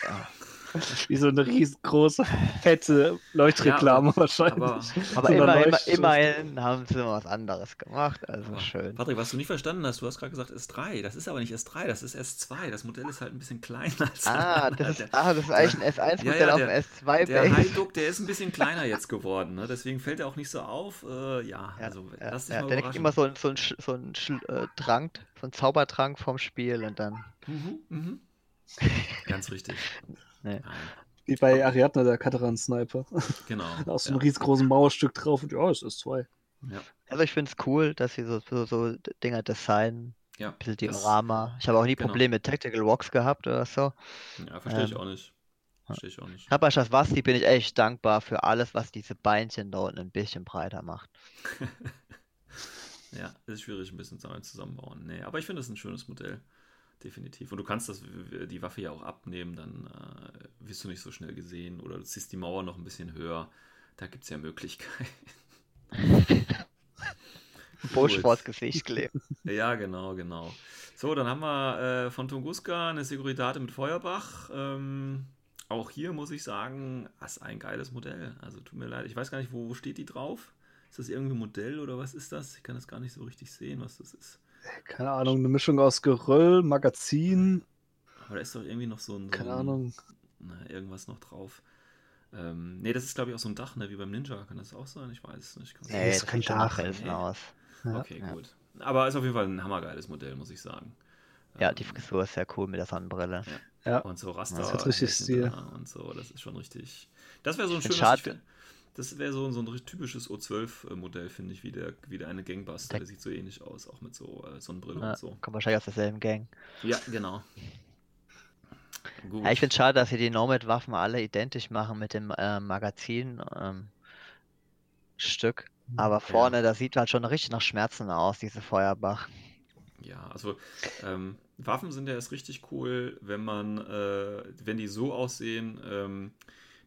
Wie so eine riesengroße, fette Leuchtreklame wahrscheinlich. aber- Aber So immer, immer, immerhin haben sie was anderes gemacht, also Aber, schön. Patrick, was du nicht verstanden hast, du hast gerade gesagt S3. Das ist aber nicht S3, das ist S2. Das Modell ist halt ein bisschen kleiner als Ah, das ist, ah, das ist eigentlich ein S1-Modell Ja, ja, auf dem S2 Der Base. Haiduk, der ist ein bisschen kleiner jetzt geworden, ne? deswegen fällt er auch nicht so auf. Äh, ja, Ja, also ja, lass dich ja, mal der kriegt immer so, ein- so ein, so ein äh, Trank, so ein Zaubertrank vom Spiel und dann. Mhm, mhm. Ganz richtig. Nee. Wie bei Ariadne, der Kataran-Sniper. genau. Aus so ja. einem riesengroßen Mauerstück drauf und ja, es ist zwei. Also ich finde es cool, dass sie so, so, so Dinger designen. Ja, Ein bisschen Diorama. Ich habe auch nie genau. Probleme mit Tactical Walks gehabt oder so. Ja, verstehe ich Ähm, auch nicht. Verstehe ich auch nicht. Aber Schaswasti bin ich echt dankbar für alles, was diese Beinchen da unten ein bisschen breiter macht. Ja, ist schwierig ein bisschen damit zusammenbauen. Nee, aber ich finde das ein schönes Modell. Definitiv. Und du kannst das, die Waffe ja auch abnehmen, dann äh, wirst du nicht so schnell gesehen. Oder du ziehst die Mauer noch ein bisschen höher. Da gibt es ja Möglichkeiten. Busch vors Gesicht kleben. Ja, genau, genau. So, dann haben wir äh, von Tunguska eine Securitate mit Feuerbach. Ähm, auch hier muss ich sagen, das ist ein geiles Modell. Also tut mir leid, ich weiß gar nicht, wo, wo steht die drauf? Ist das irgendwie ein Modell oder was ist das? Ich kann das gar nicht so richtig sehen, was das ist. Keine Ahnung, eine Mischung aus Geröll, Magazin, Aber da ist doch irgendwie noch so ein. So keine ein, Ahnung. Na, irgendwas noch drauf. Ähm, nee, das ist glaube ich auch so ein Dach, ne? Wie beim Ninja. Kann das auch sein? Ich weiß es nicht. Kann Nee, das kein sieht schon nach Dach. Nee. aus. Ja. Okay, Ja. gut. Aber ist auf jeden Fall ein hammergeiles Modell, muss ich sagen. Ja, Ähm, die Frisur ist sehr cool mit der Sonnenbrille. Ja, Und so Raster. Das hat richtig Stil. Und so, das ist schon richtig. Das wäre so ein schönes. schade. Das wäre so, so ein richtig typisches O12-Modell, finde ich, wie der, wie der eine Gangbuster. Der- sieht so ähnlich aus, auch mit so äh, Sonnenbrille Ja, und so. kommt wahrscheinlich aus derselben Gang. Ja, genau. Gut. Ja, ich finde es schade, dass sie die Nomad-Waffen alle identisch machen mit dem äh, Magazin. Ähm, Stück. Aber vorne, das sieht halt schon richtig nach Schmerzen aus, diese Feuerbach. Ja, also ähm, Waffen sind ja erst richtig cool, wenn man, äh, wenn die so aussehen, ähm,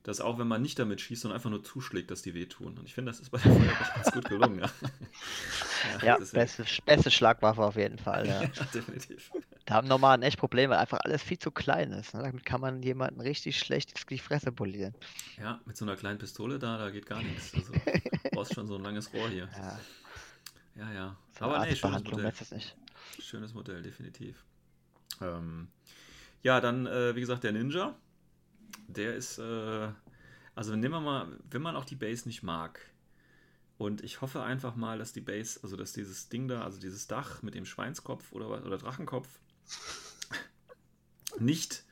dass auch wenn man nicht damit schießt, sondern einfach nur zuschlägt, dass die wehtun. Und ich finde, das ist bei der Feuerbach ganz gut gelungen. Ja, Ja, deswegen- beste, beste Schlagwaffe auf jeden Fall. Ja. ja, definitiv. Da haben Nomaden echt Probleme, weil einfach alles viel zu klein ist. Ne? Damit kann man jemanden richtig schlecht die Fresse polieren. Ja, mit so einer kleinen Pistole da, da geht gar nichts. Also, du brauchst schon so ein langes Rohr hier. Ja, Ja, ja. so Aber nee, schönes Modell. Schönes Modell, definitiv. Ähm, ja, dann, äh, wie gesagt, der Ninja. Der ist, äh, also nehmen wir mal, wenn man auch die Base nicht mag. Und ich hoffe einfach mal, dass die Base, also dass dieses Ding da, also dieses Dach mit dem Schweinskopf oder, oder Drachenkopf, nicht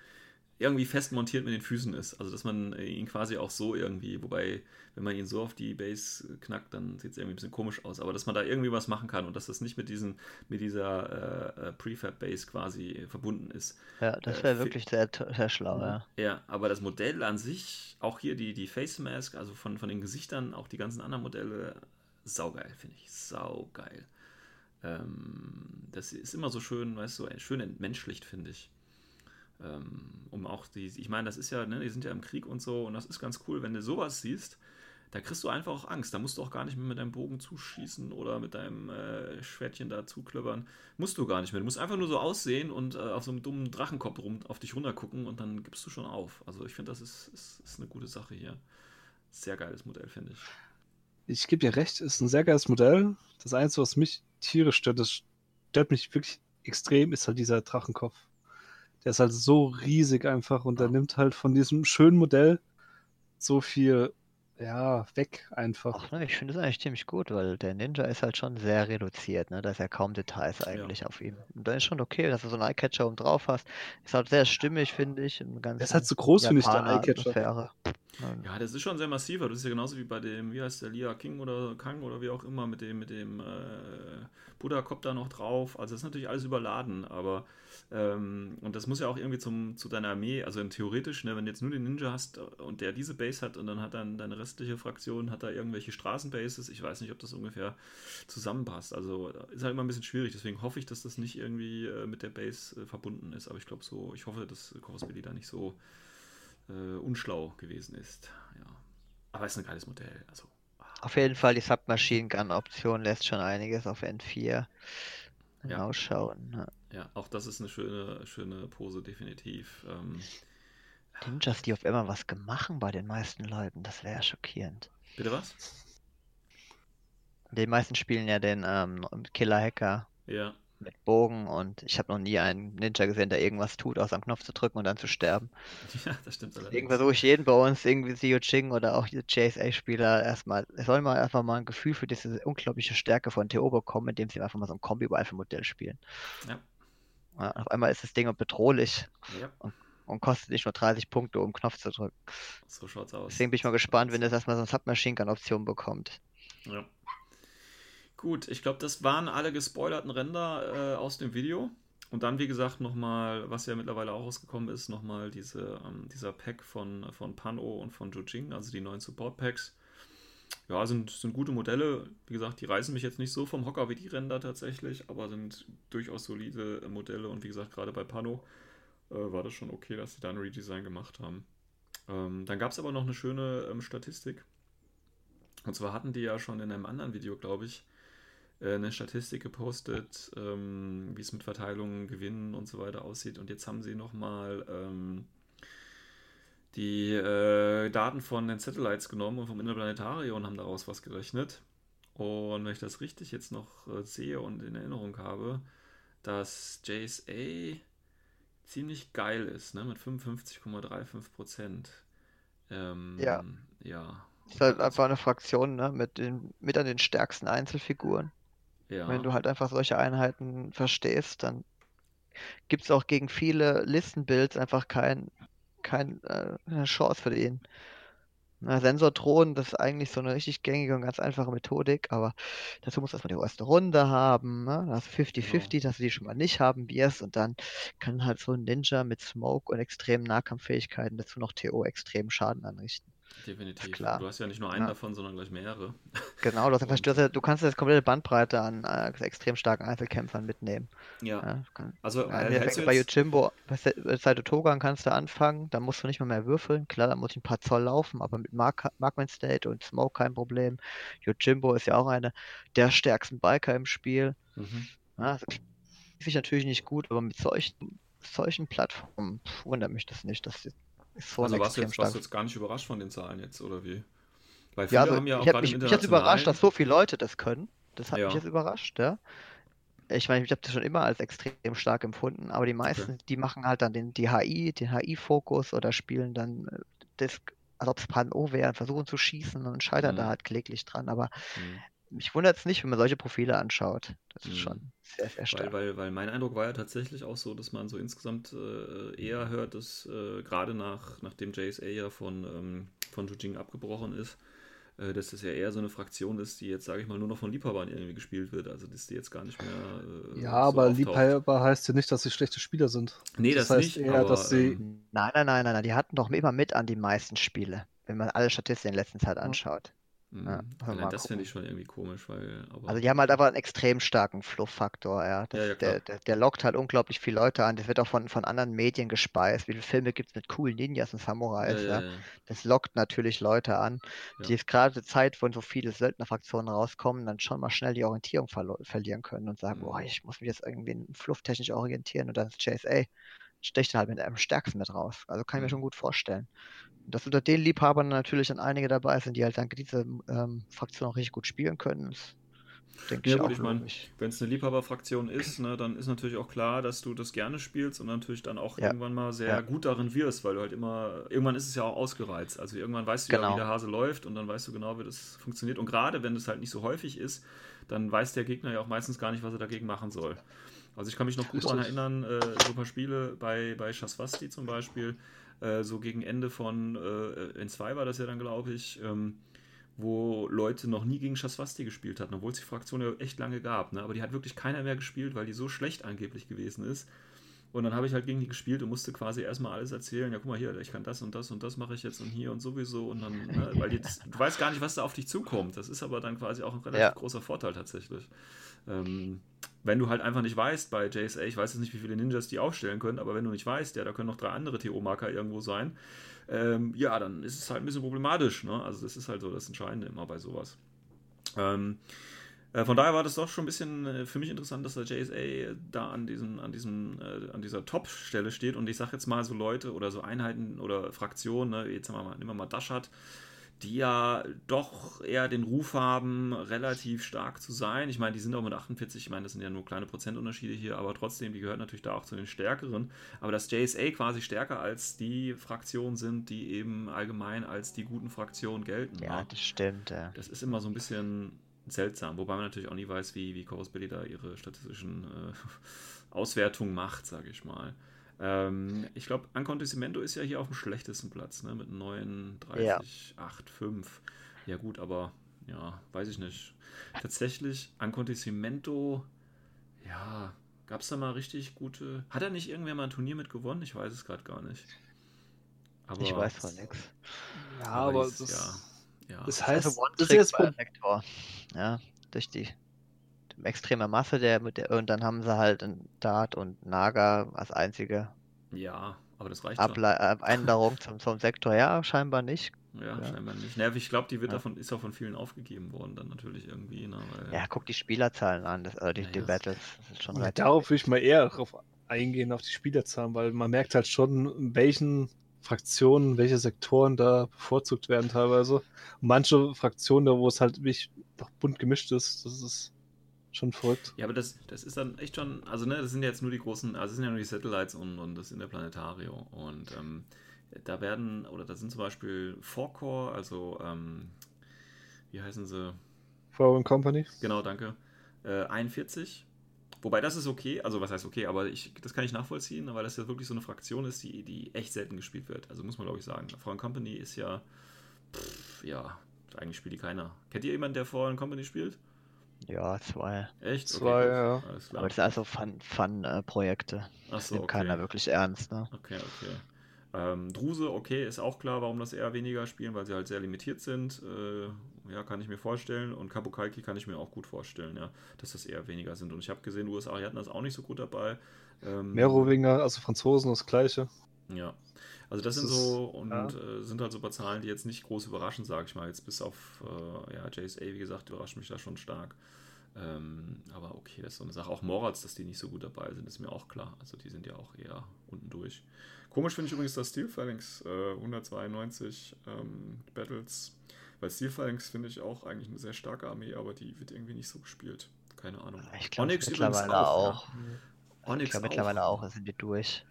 irgendwie fest montiert mit den Füßen ist. Also dass man äh, ihn quasi auch so irgendwie, wobei, wenn man ihn so auf die Base knackt, dann sieht es irgendwie ein bisschen komisch aus. Aber dass man da irgendwie was machen kann und dass das nicht mit diesen, mit dieser äh, äh, Prefab-Base quasi verbunden ist. Ja, das Äh, wäre fi- wirklich sehr, sehr schlau, ja. Ja, aber das Modell an sich, auch hier die, die Face Mask, also von, von den Gesichtern, auch die ganzen anderen Modelle, saugeil, finde ich. Saugeil. Ähm, das ist immer so schön, weißt du, schön entmenschlicht, finde ich. Ähm, um auch die, ich meine, das ist ja, ne, die sind ja im Krieg und so, und das ist ganz cool, wenn du sowas siehst, da kriegst du einfach auch Angst. Da musst du auch gar nicht mehr mit deinem Bogen zuschießen oder mit deinem äh, Schwertchen da zuklöppern. Musst du gar nicht mehr. Du musst einfach nur so aussehen und äh, auf so einem dummen Drachenkopf rum, auf dich runtergucken und dann gibst du schon auf. Also ich finde, das ist, ist, ist eine gute Sache hier. Sehr geiles Modell, finde ich. Ich gebe dir recht, ist ein sehr geiles Modell. Das Einzige, was mich tierisch stört, das stört mich wirklich extrem, ist halt dieser Drachenkopf. Der ist halt so riesig einfach und der Ja. nimmt halt von diesem schönen Modell so viel, ja, weg einfach. Ach ne, ich finde das eigentlich ziemlich gut, weil der Ninja ist halt schon sehr reduziert, ne? Da ist ja kaum Details eigentlich auf ihm. Und dann ist schon okay, dass du so einen Eyecatcher oben drauf hast. Ist halt sehr stimmig, finde ich. Im ganzen ist halt so groß, finde ich, der Eyecatcher. Ja, das ist schon sehr massiver. Das ist ja genauso wie bei dem, wie heißt der, Lia King oder Kang oder wie auch immer, mit dem, mit dem äh, Buddha-Kopf da noch drauf. Also das ist natürlich alles überladen, aber ähm, und das muss ja auch irgendwie zum, zu deiner Armee, also in theoretisch, ne, wenn du jetzt nur den Ninja hast und der diese Base hat und dann hat dann deine restliche Fraktion, hat da irgendwelche Straßenbases, ich weiß nicht, ob das ungefähr zusammenpasst. Also ist halt immer ein bisschen schwierig, deswegen hoffe ich, dass das nicht irgendwie äh, mit der Base äh, verbunden ist, aber ich glaube so, ich hoffe, dass Corus Belli da nicht so äh, unschlau gewesen ist. Ja. Aber es ist ein geiles Modell. Also, Auf jeden Fall, die Submachine Gun-Option lässt schon einiges auf N4 Ja. hinausschauen. Ne? Ja, auch das ist eine schöne, schöne Pose, definitiv. Ähm, Ninjas, die auf immer was gemacht bei den meisten Leuten, das wäre ja schockierend. bitte was? Die meisten spielen ja den ähm, Killer-Hacker Ja, mit Bogen und ich habe noch nie einen Ninja gesehen, der irgendwas tut, außer einen Knopf zu drücken und dann zu sterben. ja, das stimmt Deswegen versuche ich jeden bei uns, irgendwie Zio Ching oder auch die JSA-Spieler erstmal, es soll mal einfach mal ein Gefühl für diese unglaubliche Stärke von TO bekommen, indem sie einfach mal so ein Kombi-Rifle-Modell spielen. Ja. Ja, auf einmal ist das Ding bedrohlich Ja, und kostet nicht nur 30 Punkte, um einen Knopf zu drücken. so schaut's aus. Deswegen bin ich mal gespannt, wenn es erstmal so eine Submachine Gun-Option bekommt. Ja. Gut, ich glaube, das waren alle gespoilerten Ränder äh, aus dem Video. Und dann, wie gesagt, nochmal, was ja mittlerweile auch rausgekommen ist, nochmal diese, ähm, dieser Pack von, von Pano und von Jujing, also die neuen Support-Packs. Ja, sind, sind gute Modelle. Wie gesagt, die reißen mich jetzt nicht so vom Hocker wie die Ränder tatsächlich, aber sind durchaus solide Modelle. Und wie gesagt, gerade bei Pano äh, war das schon okay, dass sie da ein Redesign gemacht haben. Ähm, dann gab es aber noch eine schöne ähm, Statistik. Und zwar hatten die ja schon in einem anderen Video, glaube ich, äh, eine Statistik gepostet, ähm, wie es mit Verteilungen, Gewinnen und so weiter aussieht. Und jetzt haben sie nochmal ähm, die äh, Daten von den Satellites genommen und vom Interplanetarium und haben daraus was gerechnet. Und wenn ich das richtig jetzt noch äh, sehe und in Erinnerung habe, dass JSA ziemlich geil ist, ne? mit 55,35 Prozent. Ähm, Ja. Ja. Ist halt einfach eine Fraktion, ne, mit den, mit an den stärksten Einzelfiguren. Ja. Wenn du halt einfach solche Einheiten verstehst, dann gibt es auch gegen viele Listenbuilds einfach kein, kein, äh, eine Chance für den. Na, Sensorthron, das ist eigentlich so eine richtig gängige und ganz einfache Methodik, aber dazu musst du erstmal die erste Runde haben, ne? Du 50-50, dass du die schon mal nicht haben wirst und dann kann halt so ein Ninja mit Smoke und extremen Nahkampffähigkeiten dazu noch TO extremen Schaden anrichten. Definitiv. klar. Du hast ja nicht nur einen Ja. davon, sondern gleich mehrere. Genau, du, einfach, du, ja, du kannst das komplette Bandbreite an äh, extrem starken Einzelkämpfern mitnehmen. Ja. Ja, kann, Also, äh, bei Yojimbo, bei bei Saito Togan kannst du anfangen, da musst du nicht mal mehr würfeln. Klar, da muss ich ein paar Zoll laufen, aber mit Mark Markman State und Smoke kein Problem. Yojimbo ist ja auch eine der stärksten Biker im Spiel. mhm. Ja, ich natürlich nicht gut, aber mit solchen, solchen Plattformen wundert mich das nicht. Das so also warst du, jetzt, warst du jetzt gar nicht überrascht von den Zahlen jetzt, oder wie? Weil Ja, viele also haben ja auch ich habe gerade mich, mich hat's überrascht, dass so viele Leute das können. Das hat Ja. mich jetzt überrascht, ja. Ich meine, ich habe das schon immer als extrem stark empfunden, aber die meisten, die machen halt dann den, die HI, den HI-Fokus oder spielen dann äh, das, als ob es Pan-O wäre, versuchen zu schießen und scheitern Mhm. da halt kläglich dran. Aber Mhm. Mich wundert es nicht, wenn man solche Profile anschaut. Das ist Mhm. schon sehr, sehr Weil, stark. weil, weil mein Eindruck war ja tatsächlich auch so, dass man so insgesamt äh, eher hört, dass äh, gerade nach, nachdem JSA ja von, ähm, von Jujing abgebrochen ist, äh, dass das ja eher so eine Fraktion ist, die jetzt, sage ich mal, nur noch von Liebhabern irgendwie gespielt wird. Also, dass die jetzt gar nicht mehr. Äh, Ja, so aber auftaucht. Liebhaber heißt ja nicht, dass sie schlechte Spieler sind. Nee, das das, heißt nicht. eher, aber, dass sie- ähm, Nein, nein, nein, nein, nein, die hatten doch immer mit an die meisten Spiele, wenn man alle Statistiken in der letzten Zeit anschaut. Mhm. Ja, Allein mal das finde ich schon irgendwie komisch, weil. Aber, Also die haben halt aber einen extrem starken Fluff-Faktor, ja. Das, Ja, ja, der, der, der lockt halt unglaublich viele Leute an. Das wird auch von, von anderen Medien gespeist. Wie viele Filme gibt es mit coolen Ninjas und ja, Samurais, ja, ja. ja. Das lockt natürlich Leute an, die Ja. jetzt gerade zur Zeit, wo so viele Söldnerfraktionen rauskommen, dann schon mal schnell die Orientierung verlo- verlieren können und sagen, Mhm. boah, ich muss mich jetzt irgendwie flufftechnisch orientieren und dann ist JSA sticht halt mit einem stärksten mit raus. Also kann ich mir Mhm. schon gut vorstellen. Dass unter den Liebhabern natürlich dann einige dabei sind, die halt dank dieser ähm, Fraktion auch richtig gut spielen können, ist, denke Ja, ich, gut, auch ich meine, wenn es eine Liebhaberfraktion ist, ne, dann ist natürlich auch klar, dass du das gerne spielst und natürlich dann auch Ja. irgendwann mal sehr Ja. gut darin wirst, weil du halt immer, irgendwann ist es ja auch ausgereizt. Also irgendwann weißt du ja, Genau. wie der Hase läuft und dann weißt du genau, wie das funktioniert. Und gerade wenn das halt nicht so häufig ist, dann weiß der Gegner ja auch meistens gar nicht, was er dagegen machen soll. Also ich kann mich noch gut daran erinnern, äh, so ein paar Spiele bei, bei Shaswasti zum Beispiel, äh, so gegen Ende von äh, N2 war das ja dann, glaube ich, ähm, wo Leute noch nie gegen Shaswasti gespielt hatten, obwohl es die Fraktion ja echt lange gab. Ne? Aber die hat wirklich keiner mehr gespielt, weil die so schlecht angeblich gewesen ist. Und dann habe ich halt gegen die gespielt und musste quasi erstmal alles erzählen. Ja, guck mal hier, ich kann das und das und das mache ich jetzt und hier und sowieso. Und dann, ne, weil das, du weißt gar nicht, was da auf dich zukommt. Das ist aber dann quasi auch ein relativ Ja. großer Vorteil tatsächlich. Ähm, wenn du halt einfach nicht weißt bei JSA, ich weiß jetzt nicht, wie viele Ninjas die aufstellen können, aber wenn du nicht weißt, ja, da können noch drei andere TO-Marker irgendwo sein, ähm, ja, dann ist es halt ein bisschen problematisch. Ne? Also das ist halt so das Entscheidende immer bei sowas. Ähm, äh, von daher war das doch schon ein bisschen äh, für mich interessant, dass der JSA da an diesem, an diesem, äh, an dieser Top-Stelle steht. Und ich sage jetzt mal so Leute oder so Einheiten oder Fraktionen, ne, jetzt haben wir mal, nehmen wir mal Dashat, die ja doch eher den Ruf haben, relativ stark zu sein. Ich meine, die sind auch mit 48, ich meine, das sind ja nur kleine Prozentunterschiede hier, aber trotzdem, die gehören natürlich da auch zu den stärkeren. Aber dass JSA quasi stärker als die Fraktionen sind, die eben allgemein als die guten Fraktionen gelten. Ja, ne? das stimmt, ja. Das ist immer so ein bisschen seltsam, wobei man natürlich auch nie weiß, wie, wie Corus Belli da ihre statistischen äh, Auswertungen macht, sage ich mal. Ähm, ich glaube, Ancontissimento ist ja hier auf dem schlechtesten Platz, ne? Mit 39, Ja. 8, 5. Ja, gut, aber ja, weiß ich nicht. Tatsächlich, Ancontissimento, ja, gab es da mal richtig gute. Hat er nicht irgendwer mal ein Turnier mit gewonnen? Ich weiß es gerade gar nicht. Aber, Ich weiß von nichts. Ja, aber das, ja, ja. das heißt, Also das ist jetzt Vektor. Ja, durch die extreme Masse der, mit der und dann haben sie halt einen Dart und Naga als einzige ja, aber das reicht schon. Able äh, Änderung zum, zum Sektor. Ja, scheinbar nicht. Ja, Ja. scheinbar nicht. Naja, ich glaube, die wird Ja. davon, ist auch von vielen aufgegeben worden, dann natürlich irgendwie. Ne, weil, Ja, guck die Spielerzahlen an, das, äh, die, Ja, die ja. Battles. Das ist schon Ja, darauf will ich mal eher drauf eingehen, auf die Spielerzahlen, weil man merkt halt schon, in welchen Fraktionen, welche Sektoren da bevorzugt werden teilweise. Und manche Fraktionen, da wo es halt wirklich doch bunt gemischt ist, das ist schon verrückt. Ja, aber das, das ist dann echt schon, also ne, das sind ja jetzt nur die großen, also das sind ja nur die Satellites und, und das Interplanetario. Und ähm, da werden, oder da sind zum Beispiel Four-Core, also ähm, wie heißen sie? Foreign Company. Genau, danke. Äh, 41. Wobei das ist okay, also was heißt okay, aber ich, das kann ich nachvollziehen, weil das ja wirklich so eine Fraktion ist, die, die echt selten gespielt wird. Also muss man glaube ich sagen. Foreign Company ist ja, pff, ja, eigentlich spielt die keiner. Kennt ihr jemanden, der Foreign Company spielt? Ja, zwei. Echt? Zwei, gut. ja. Alles klar. Aber das sind also Fun-Projekte. Ach das so, nimmt okay. keiner wirklich ernst, ne? Okay, okay. Ähm, Druse, okay, ist auch klar, warum das eher weniger spielen, weil sie halt sehr limitiert sind. Äh, ja, kann ich mir vorstellen. Und Kabukaiki kann ich mir auch gut vorstellen, ja, dass das eher weniger sind. Und ich habe gesehen, USA, die hatten das auch nicht so gut dabei. Ähm, Merowinger, also Franzosen, das gleiche. Ja. Also das, Das sind so und ja. äh, sind halt so paar Zahlen, die jetzt nicht groß überraschen, sage ich mal. Jetzt bis auf äh, ja, JSA, wie gesagt, überrascht mich da schon stark. Ähm, aber okay, das ist so eine Sache. Auch Moratz, dass die nicht so gut dabei sind, ist mir auch klar. Also die sind ja auch eher unten durch. Komisch finde ich übrigens, dass Steel Phalanx äh, 192 ähm, Battles, weil Steel Phalanx finde ich auch eigentlich eine sehr starke Armee, aber die wird irgendwie nicht so gespielt. Keine Ahnung. Ich glaube mittlerweile auch, auch. Ja. Onyx Ich glaube mittlerweile auch, sind wir durch.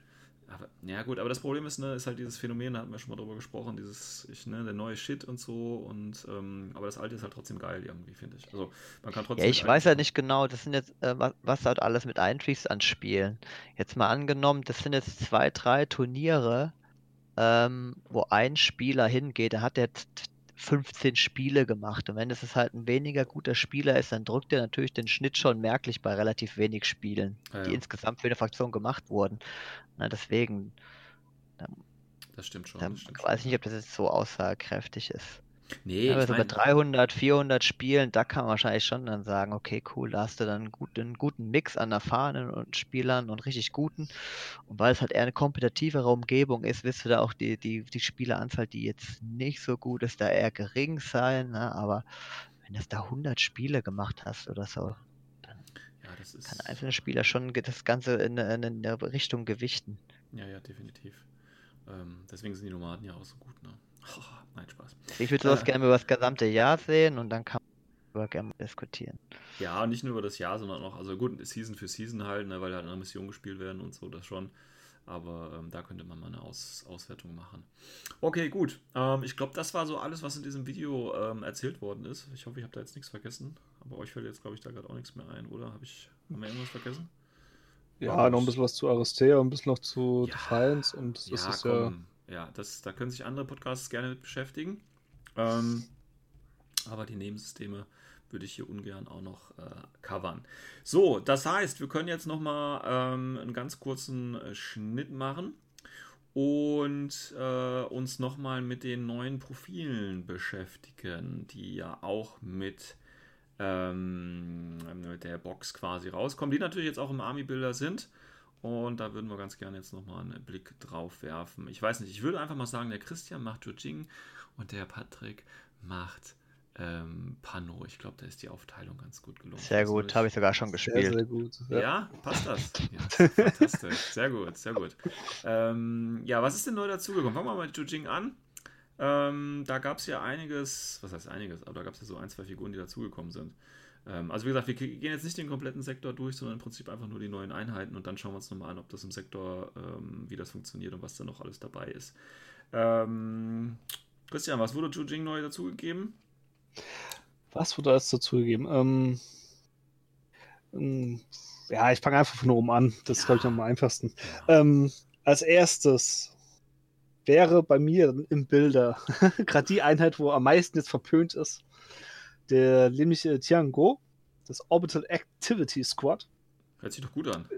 Aber, ja gut, aber das Problem ist, ne, ist halt dieses Phänomen, da hatten wir schon mal drüber gesprochen, dieses, ich, ne, der neue Shit und so und ähm, aber das alte ist halt trotzdem geil irgendwie, finde ich. Also man kann trotzdem. Ja, ich weiß ja alten- nicht genau, das sind jetzt, äh, was, was halt alles mit einfließt an Spielen. Jetzt mal angenommen, das sind jetzt zwei, drei Turniere, ähm, wo ein Spieler hingeht, der hat jetzt 15 Spiele gemacht. Und wenn jetzt halt ein weniger guter Spieler ist, dann drückt er natürlich den Schnitt schon merklich bei relativ wenig Spielen, Ja, die ja. insgesamt für eine Fraktion gemacht wurden. Na, deswegen, Das stimmt schon. da Das stimmt weiß ich nicht, ob das jetzt so aussagekräftig ist. Nee, aber so bei mein, 300, 400 Spielen, da kann man wahrscheinlich schon dann sagen, okay, cool, da hast du dann einen guten, einen guten Mix an erfahrenen und Spielern und richtig guten. Und weil es halt eher eine kompetitivere Umgebung ist, wirst du da auch die, die, die Spieleranzahl, die jetzt nicht so gut ist, da eher gering sein. Ne? Aber wenn du da 100 Spiele gemacht hast oder so, dann ja, kann einzelne Spieler schon das Ganze in, eine- in eine Richtung gewichten. Ja, ja, definitiv. Ähm, deswegen sind die Nomaden ja auch so gut, ne? nein, Spaß. Ich würde sowas Äh. gerne über das gesamte Jahr sehen und dann kann man darüber gerne mal diskutieren. Ja, und nicht nur über das Jahr, sondern auch, also gut, Season für Season halt, ne, weil halt eine Mission gespielt werden und so, das schon. Aber ähm, da könnte man mal eine Aus Auswertung machen. Okay, gut. Ähm, ich glaube, das war so alles, was in diesem Video ähm, erzählt worden ist. Ich hoffe, ich habe da jetzt nichts vergessen. Aber euch fällt jetzt, glaube ich, da gerade auch nichts mehr ein, oder? Habe ich, haben wir irgendwas vergessen? Ja, Ja, noch ein bisschen was zu Aristea, ein bisschen noch zu Ja. Defiance und das ja, ist komm. Ja, das, da können sich andere Podcasts gerne mit beschäftigen. Ähm, aber die Nebensysteme würde ich hier ungern auch noch äh, covern. So, das heißt, wir können jetzt nochmal ähm, einen ganz kurzen äh, Schnitt machen und äh, uns nochmal mit den neuen Profilen beschäftigen, die ja auch mit, ähm, mit der Box quasi rauskommen, die natürlich jetzt auch im Army-Builder sind. Und da würden wir ganz gerne jetzt nochmal einen Blick drauf werfen. Ich weiß nicht, ich würde einfach mal sagen, der Christian macht Jujing und der Patrick macht ähm, Pano. Ich glaube, da ist die Aufteilung ganz gut gelungen. Sehr Also gut, habe ich sogar schon Sehr, gespielt. sehr gut. ja. passt das? Ja, fantastisch. Sehr gut, sehr gut. Ähm, ja, was ist denn neu dazugekommen? Fangen wir mal mit Jujing an. Ähm, da gab es ja einiges, was heißt einiges, aber da gab es ja so ein, zwei Figuren, die dazugekommen sind. Ähm, also wie gesagt, wir gehen jetzt nicht den kompletten Sektor durch, sondern im Prinzip einfach nur die neuen Einheiten und dann schauen wir uns nochmal an, ob das im Sektor, ähm, wie das funktioniert und was da noch alles dabei ist. Ähm, Christian, was wurde Jujing neu dazugegeben? Was wurde alles dazugegeben? Ähm, ähm, ja, ich fange einfach von oben an. Das ist, Ja. glaube ich, am einfachsten. Ähm, als erstes wäre bei mir im Bilder gerade die Einheit, wo am meisten jetzt verpönt ist. Der nämliche Tiango, das Orbital Activity Squad. Hört sich doch gut an.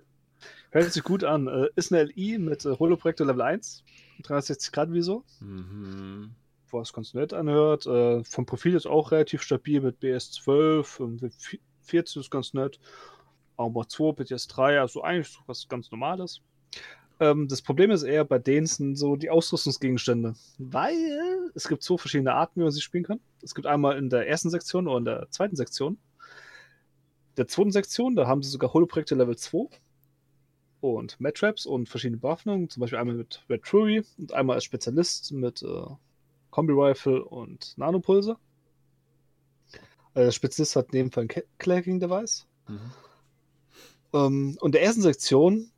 Hört sich gut an. Ist eine LI mit äh, Holoprojektor Level 1, 360 Grad Visor, Mhm. was ganz nett anhört. Äh, vom Profil ist auch relativ stabil mit BS12, ähm, mit 14 ist ganz nett. Armor 2, BTS 3, also eigentlich so was ganz Normales. Ähm, das Problem ist eher bei denen sind so die Ausrüstungsgegenstände, weil es gibt zwei verschiedene Arten, wie man sie spielen kann. Es gibt einmal in der ersten Sektion oder in der zweiten Sektion. Der zweiten Sektion, da haben sie sogar Holoprojekte Level 2 und Mad-Traps und verschiedene Bewaffnungen, zum Beispiel einmal mit Red Fury und einmal als Spezialist mit äh, Kombi-Rifle und Nanopulse. Äh, der Spezialist hat dem Fall ein Clacking-Device. Mhm. Ähm, und der ersten Sektion,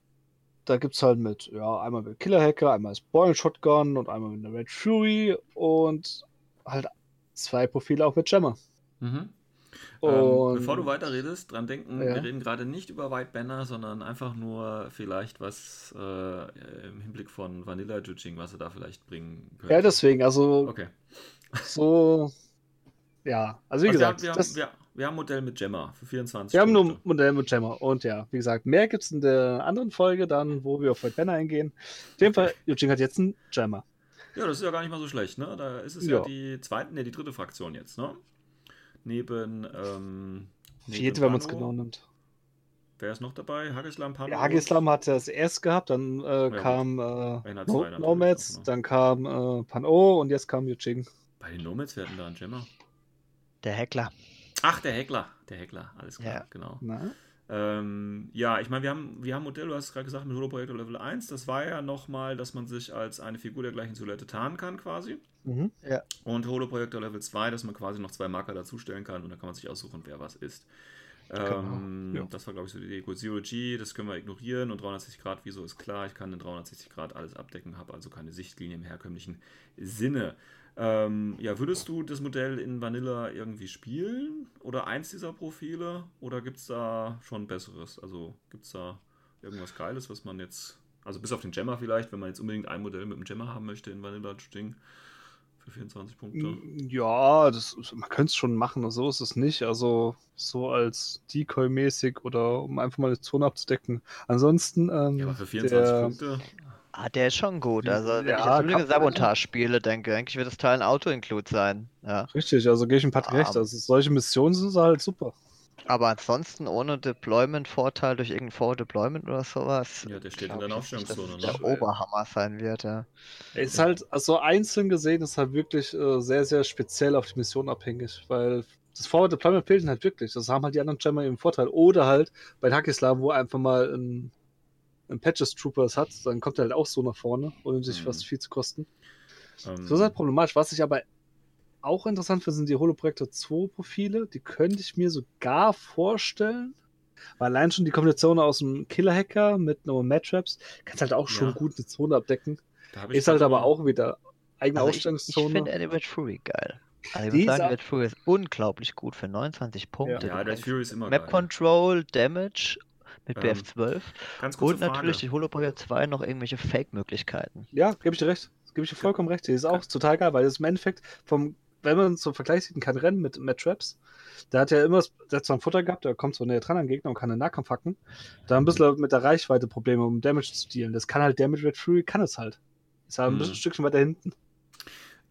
da gibt es halt mit, ja, einmal mit Killer Hacker, einmal als Boil Shotgun und einmal mit einer Red Fury und halt zwei Profile auch mit Jammer. Mhm. Und Ähm, bevor du weiterredest, dran denken, Ja. wir reden gerade nicht über White Banner, sondern einfach nur vielleicht was äh, im Hinblick von Vanilla Judging, was er da vielleicht bringen könnte. ja, deswegen, also Okay. so, ja, also wie Also wir, haben, gesagt, wir, haben, wir, wir haben ein Modell mit Gemma für 24 wir haben nur ein Punkte. Modell mit Jammer und ja, wie gesagt, mehr gibt es in der anderen Folge dann, wo wir auf White Banner eingehen. Auf jeden Fall, Eugene hat jetzt einen Jammer. Ja, das ist ja gar nicht mal so schlecht, ne? Da ist es ja, Ja. die zweite, ne, die dritte Fraktion jetzt, ne? Neben, ähm, neben Vierte, wenn man es genau nimmt. Wer ist noch dabei? Hagislam, Pano? Ja, Hagislam hat das erst gehabt, dann äh, gut. kam äh, no Nomads, auch, ne? dann kam äh, Pan-O und jetzt kam Yuching. Bei den Nomads, wir hatten da einen Gemma. Der Heckler. Ach, der Heckler. Der Heckler, alles klar, Ja. genau. Na? Ähm, ja, ich meine, wir haben, wir haben ein Modell, du hast gerade gesagt, mit Holoprojektor Level 1. Das war ja nochmal, dass man sich als eine Figur der gleichen Silhouette tarnen kann, quasi. Mhm. Und Holoprojektor Level 2, dass man quasi noch zwei Marker dazustellen kann und dann kann man sich aussuchen, wer was ist. Ähm, Genau, ja. Das war, glaube ich, so die Idee. Gut, Zero G, das können wir ignorieren und 360 Grad, wieso ist klar, ich kann in 360 Grad alles abdecken, habe also keine Sichtlinie im herkömmlichen Sinne. Ähm, ja, würdest du das Modell in Vanilla irgendwie spielen? Oder eins dieser Profile? Oder gibt es da schon Besseres? Also gibt es da irgendwas Geiles, was man jetzt, also bis auf den Gemma vielleicht, wenn man jetzt unbedingt ein Modell mit dem Gemma haben möchte in Vanilla Ding für 24 Punkte. Ja, das, man könnte es schon machen, so ist es nicht. Also so als Decoy-mäßig oder um einfach mal eine Zone abzudecken. Ansonsten, ähm, Ja, aber für 24 der, Punkte. Ah, der ist schon gut. Also, wenn ich ja, jetzt kann Lüge man- Sabotage spiele, denke eigentlich wird das Teil ein Auto-Include sein. Ja. Richtig, also gehe ich mit Patrick Ah. recht. Also solche Missionen sind halt super. Aber ansonsten ohne Deployment-Vorteil durch irgendein Forward-Deployment oder sowas. Ja, der steht in ich dass Aufstellungszone, es ne? Der Oberhammer sein wird, ja. Ist halt, also einzeln gesehen, ist halt wirklich äh, sehr, sehr speziell auf die Mission abhängig, weil das Forward Deployment fehlt ihnen halt wirklich. Das haben halt die anderen Jammer im Vorteil. Oder halt bei Hakislam, wo einfach mal ein, ein Patches Troopers hat, dann kommt er halt auch so nach vorne, ohne sich Mhm. fast viel zu kosten. Ähm, So ist halt problematisch. Was ich aber auch interessant finde, sind die Holoprojektor 2 Profile. Die könnte ich mir sogar vorstellen. Weil allein schon die Kombination aus dem Killer-Hacker mit No Mad-Traps kannst halt auch schon Ja. gut eine Zone abdecken. da ich Ist halt aber auch wieder eigene Also ich, ich Ausstellungszone. finde Animate Fury geil. Also ich muss ist sagen, Animate Fury ist unglaublich gut für 29 Punkte. Ja, der kannst Fury ist immer Map geil. Control, Damage mit Ähm, BF12 Ganz kurze und natürlich Frage. die Holoprojektor 2 noch irgendwelche Fake-Möglichkeiten. Ja, gebe ich dir recht. Gebe ich dir vollkommen recht. Die ist auch total geil, weil das im Endeffekt vom, wenn man zum Vergleich sieht, kein Rennen mit Matt Traps, der hat ja immer, der hat zwar ein Futter gehabt, der kommt so näher dran an den Gegner und kann den Nahkampf hacken. Da ein bisschen mit der Reichweite Probleme, um Damage zu dealen. Das kann halt Damage Red Fury, kann es halt. Ist halt ein Mhm. bisschen ein Stückchen weiter hinten,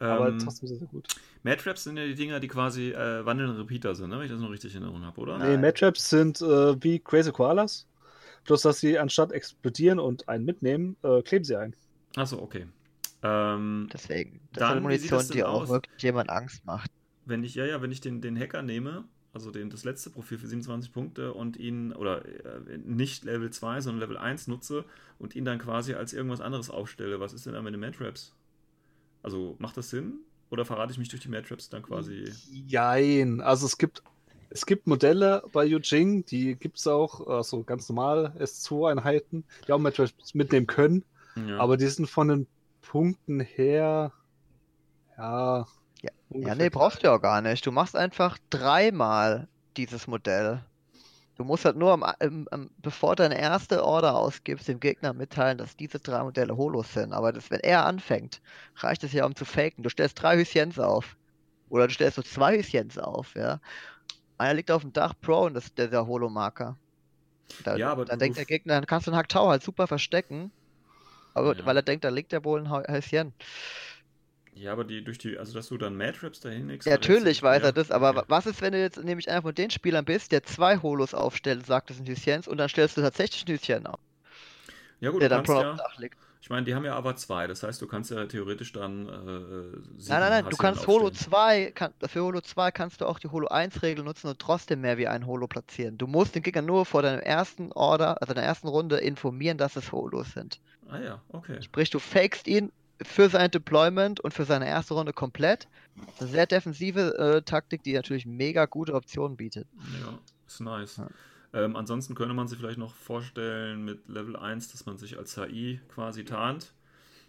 aber Ähm, trotzdem sehr, sehr gut. Mad Traps sind ja die Dinger, die quasi äh, wandelnde Repeater sind, ne? wenn ich das noch richtig in Erinnerung habe, oder? Nee, Nein. Matt Traps sind äh, wie Crazy Koalas. Bloß, dass sie anstatt explodieren und einen mitnehmen, äh, kleben sie ein. Achso, okay. Ähm, Deswegen. Das Dann, ist Munition, das die auch aus? wirklich jemand Angst macht. wenn ich, ja, ja, wenn ich den, den Hacker nehme, also den, das letzte Profil für 27 Punkte und ihn, oder äh, nicht Level 2, sondern Level 1 nutze und ihn dann quasi als irgendwas anderes aufstelle, was ist denn dann mit den Mad Traps? Also, macht das Sinn? Oder verrate ich mich durch die Mad Traps dann quasi? Jein. Also es gibt, es gibt Modelle bei Yujing, die gibt es auch, also ganz normal S2-Einheiten, die auch Matches mitnehmen können, Ja. aber die sind von den Punkten her, ja. Ja. Ja, nee, brauchst du ja auch gar nicht. Du machst einfach dreimal dieses Modell. Du musst halt nur, am, am, am, bevor du deine erste Order ausgibst, dem Gegner mitteilen, dass diese drei Modelle Holos sind. Aber das, wenn er anfängt, reicht es ja, um zu faken. Du stellst drei Hüsjens auf. Oder du stellst so zwei Hüsjens auf, ja. Einer liegt auf dem Dach Pro und das ist der, der Holo-Marker. Da, Ja, aber dann denkt der Gegner, dann kannst du einen Haktau halt super verstecken. Aber Ja. weil er denkt, da liegt ja wohl ein Häuschen. Ja, aber die durch die, also dass du dann Mad Traps dahin legst. Ja, natürlich weiß ja, er das, aber wa- was ist, wenn du jetzt nämlich einer von den Spielern bist, der zwei Holos aufstellt sagt, das sind Hüsjens, und dann stellst du tatsächlich ein Hüschen auf, Ja, gut, der du dann ja, ich meine, die haben ja aber zwei, das heißt, du kannst ja theoretisch dann. Äh, Nein, nein, nein, du kannst Holo aufstellen. 2, kann, für Holo 2 kannst du auch die Holo 1 Regel nutzen und trotzdem mehr wie ein Holo platzieren. Du musst den Gegner nur vor deinem ersten Order, also der ersten Runde informieren, dass es Holos sind. Ah ja, okay. Sprich, du fakest ihn für sein Deployment und für seine erste Runde komplett. Das ist eine sehr defensive äh, Taktik, die natürlich mega gute Optionen bietet. Ja, ist nice. Ja. Ähm, ansonsten könnte man sich vielleicht noch vorstellen mit Level 1, dass man sich als HI quasi tarnt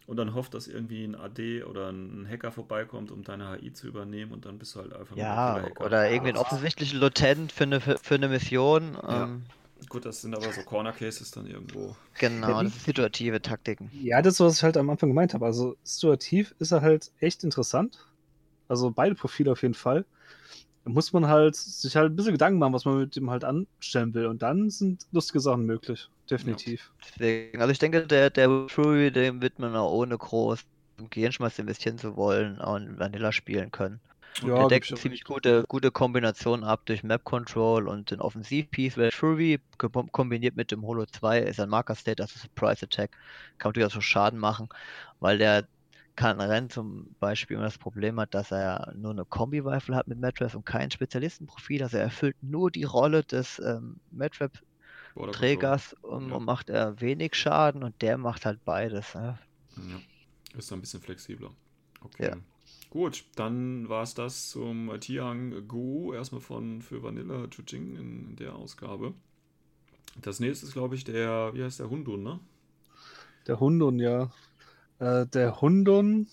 und dann hofft, dass irgendwie ein AD oder ein Hacker vorbeikommt, um deine HI zu übernehmen und dann bist du halt einfach Ja, Killer-Hacker. oder irgendwie ein offensichtlichen Lieutenant für eine, für, für eine Mission. Ja. Ähm, Gut, das sind aber so Corner Cases dann irgendwo. Genau, Ja, das sind situative Taktiken. Ja, das ist, was ich halt am Anfang gemeint habe. Also situativ ist er halt echt interessant. Also beide Profile auf jeden Fall. Da muss man halt sich halt ein bisschen Gedanken machen, was man mit dem halt anstellen will. Und dann sind lustige Sachen möglich. Definitiv. Deswegen, also ich denke, der, der Fury, dem wird man auch ohne groß Gehirnschmalz investieren zu wollen, auch in Vanilla spielen können. Ja, der deckt eine ziemlich gute, gute Kombination ab durch Map Control und den Offensiv-Piece. Weil kom- kombiniert mit dem Holo 2 ist ein Marker-State, also Surprise Attack. Kann natürlich auch so Schaden machen, weil der kann Rennen zum Beispiel immer das Problem hat, dass er nur eine Kombi-Rifle hat mit Matrap und kein Spezialistenprofil. Also er erfüllt nur die Rolle des ähm, Matrap Trägers und, Ja. und macht er wenig Schaden und der macht halt beides. Ne? Ja. Ist ein bisschen flexibler. Okay. Ja. Gut, dann war es das zum Tiang Gu, erstmal von für Vanilla Chuching in der Ausgabe. Das nächste ist, glaube ich, der, wie heißt der Hundun, ne? Der Hundun, ja. Äh, der Hundun,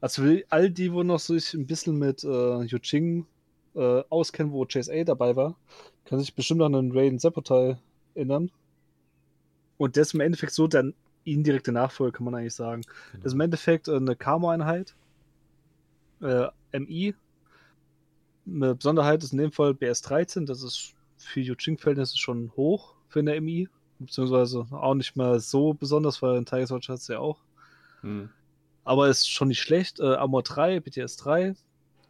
also all die, wo noch sich ein bisschen mit äh, Yuching äh, auskennen, wo JSA dabei war, können sich bestimmt an den Raiden Sepputai erinnern. Und der ist im Endeffekt so der indirekte Nachfolger, kann man eigentlich sagen. Genau. Das ist im Endeffekt äh, eine Camo-Einheit. Äh, MI. Eine Besonderheit ist in dem Fall BS13. Das ist für Yuching-Verhältnisse schon hoch für eine MI. Beziehungsweise auch nicht mal so besonders, weil ein Tiger Soldier hat es ja auch. Hm. aber ist schon nicht schlecht. Äh, Armor 3, BTS 3.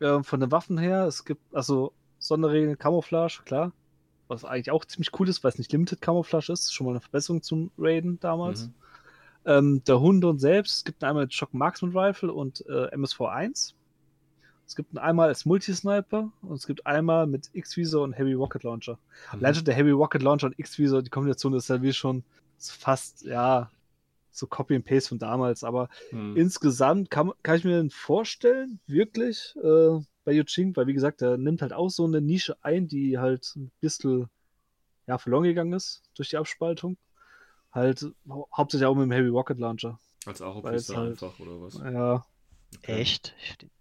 Äh, von den Waffen her, es gibt also Sonderregeln, Camouflage, klar. Was eigentlich auch ziemlich cool ist, weil es nicht Limited Camouflage ist. Schon mal eine Verbesserung zum Raiden damals. Mhm. Ähm, der Hunde selbst, es gibt einmal Shock Marksman Rifle und äh, MSV1. Es gibt einen einmal als Multisniper und es gibt einmal mit X-Visor und Heavy Rocket Launcher. Mhm. Allein schon der Heavy Rocket Launcher und X-Visor, die Kombination ist ja wie schon fast, ja, so Copy and Paste von damals. Aber Hm. insgesamt kann, kann ich mir vorstellen, wirklich, äh, bei Yuching, weil wie gesagt, der nimmt halt auch so eine Nische ein, die halt ein bisschen ja, verloren gegangen ist durch die Abspaltung. Halt hau hauptsächlich auch mit dem Heavy Rocket Launcher. Als es halt- einfach, oder was? Ja, Okay. Echt?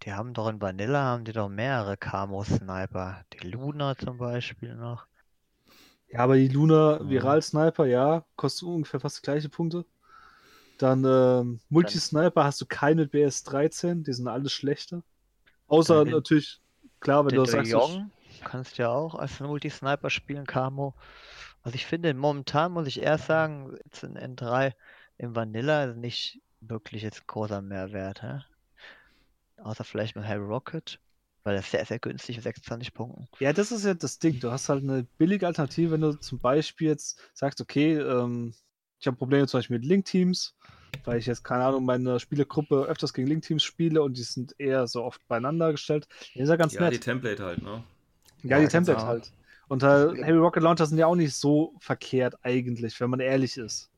Die- haben doch in Vanilla haben die doch mehrere Camo-Sniper. Die Luna zum Beispiel noch. Ja, aber die Luna Mhm. Viral Sniper, ja, kostet ungefähr fast die gleiche Punkte. Dann ähm, Multi-Sniper hast du keine mit BS13, die sind alles schlechter. Außer den- natürlich, klar, wenn du De sagst, du- Jong kannst ja auch als Multi-Sniper spielen, Camo. Also ich finde, momentan muss ich erst sagen, jetzt in N3 im Vanilla ist nicht wirklich jetzt großer Mehrwert, hä? Außer vielleicht mit Harry Rocket, weil er ist sehr, sehr günstig mit 26 Punkten. Ja, das ist ja das Ding. Du hast halt eine billige Alternative, wenn du zum Beispiel jetzt sagst, okay, ähm, ich habe Probleme zum Beispiel mit Link-Teams, weil ich jetzt, keine Ahnung, meine Spielergruppe öfters gegen Link-Teams spiele und die sind eher so oft beieinander gestellt. Das ist ja ganz Ja, nett. die Template halt, ne? Ja, Ja, die Template genau. halt. Und halt, Heavy Rocket Launcher sind ja auch nicht so verkehrt eigentlich, wenn man ehrlich ist.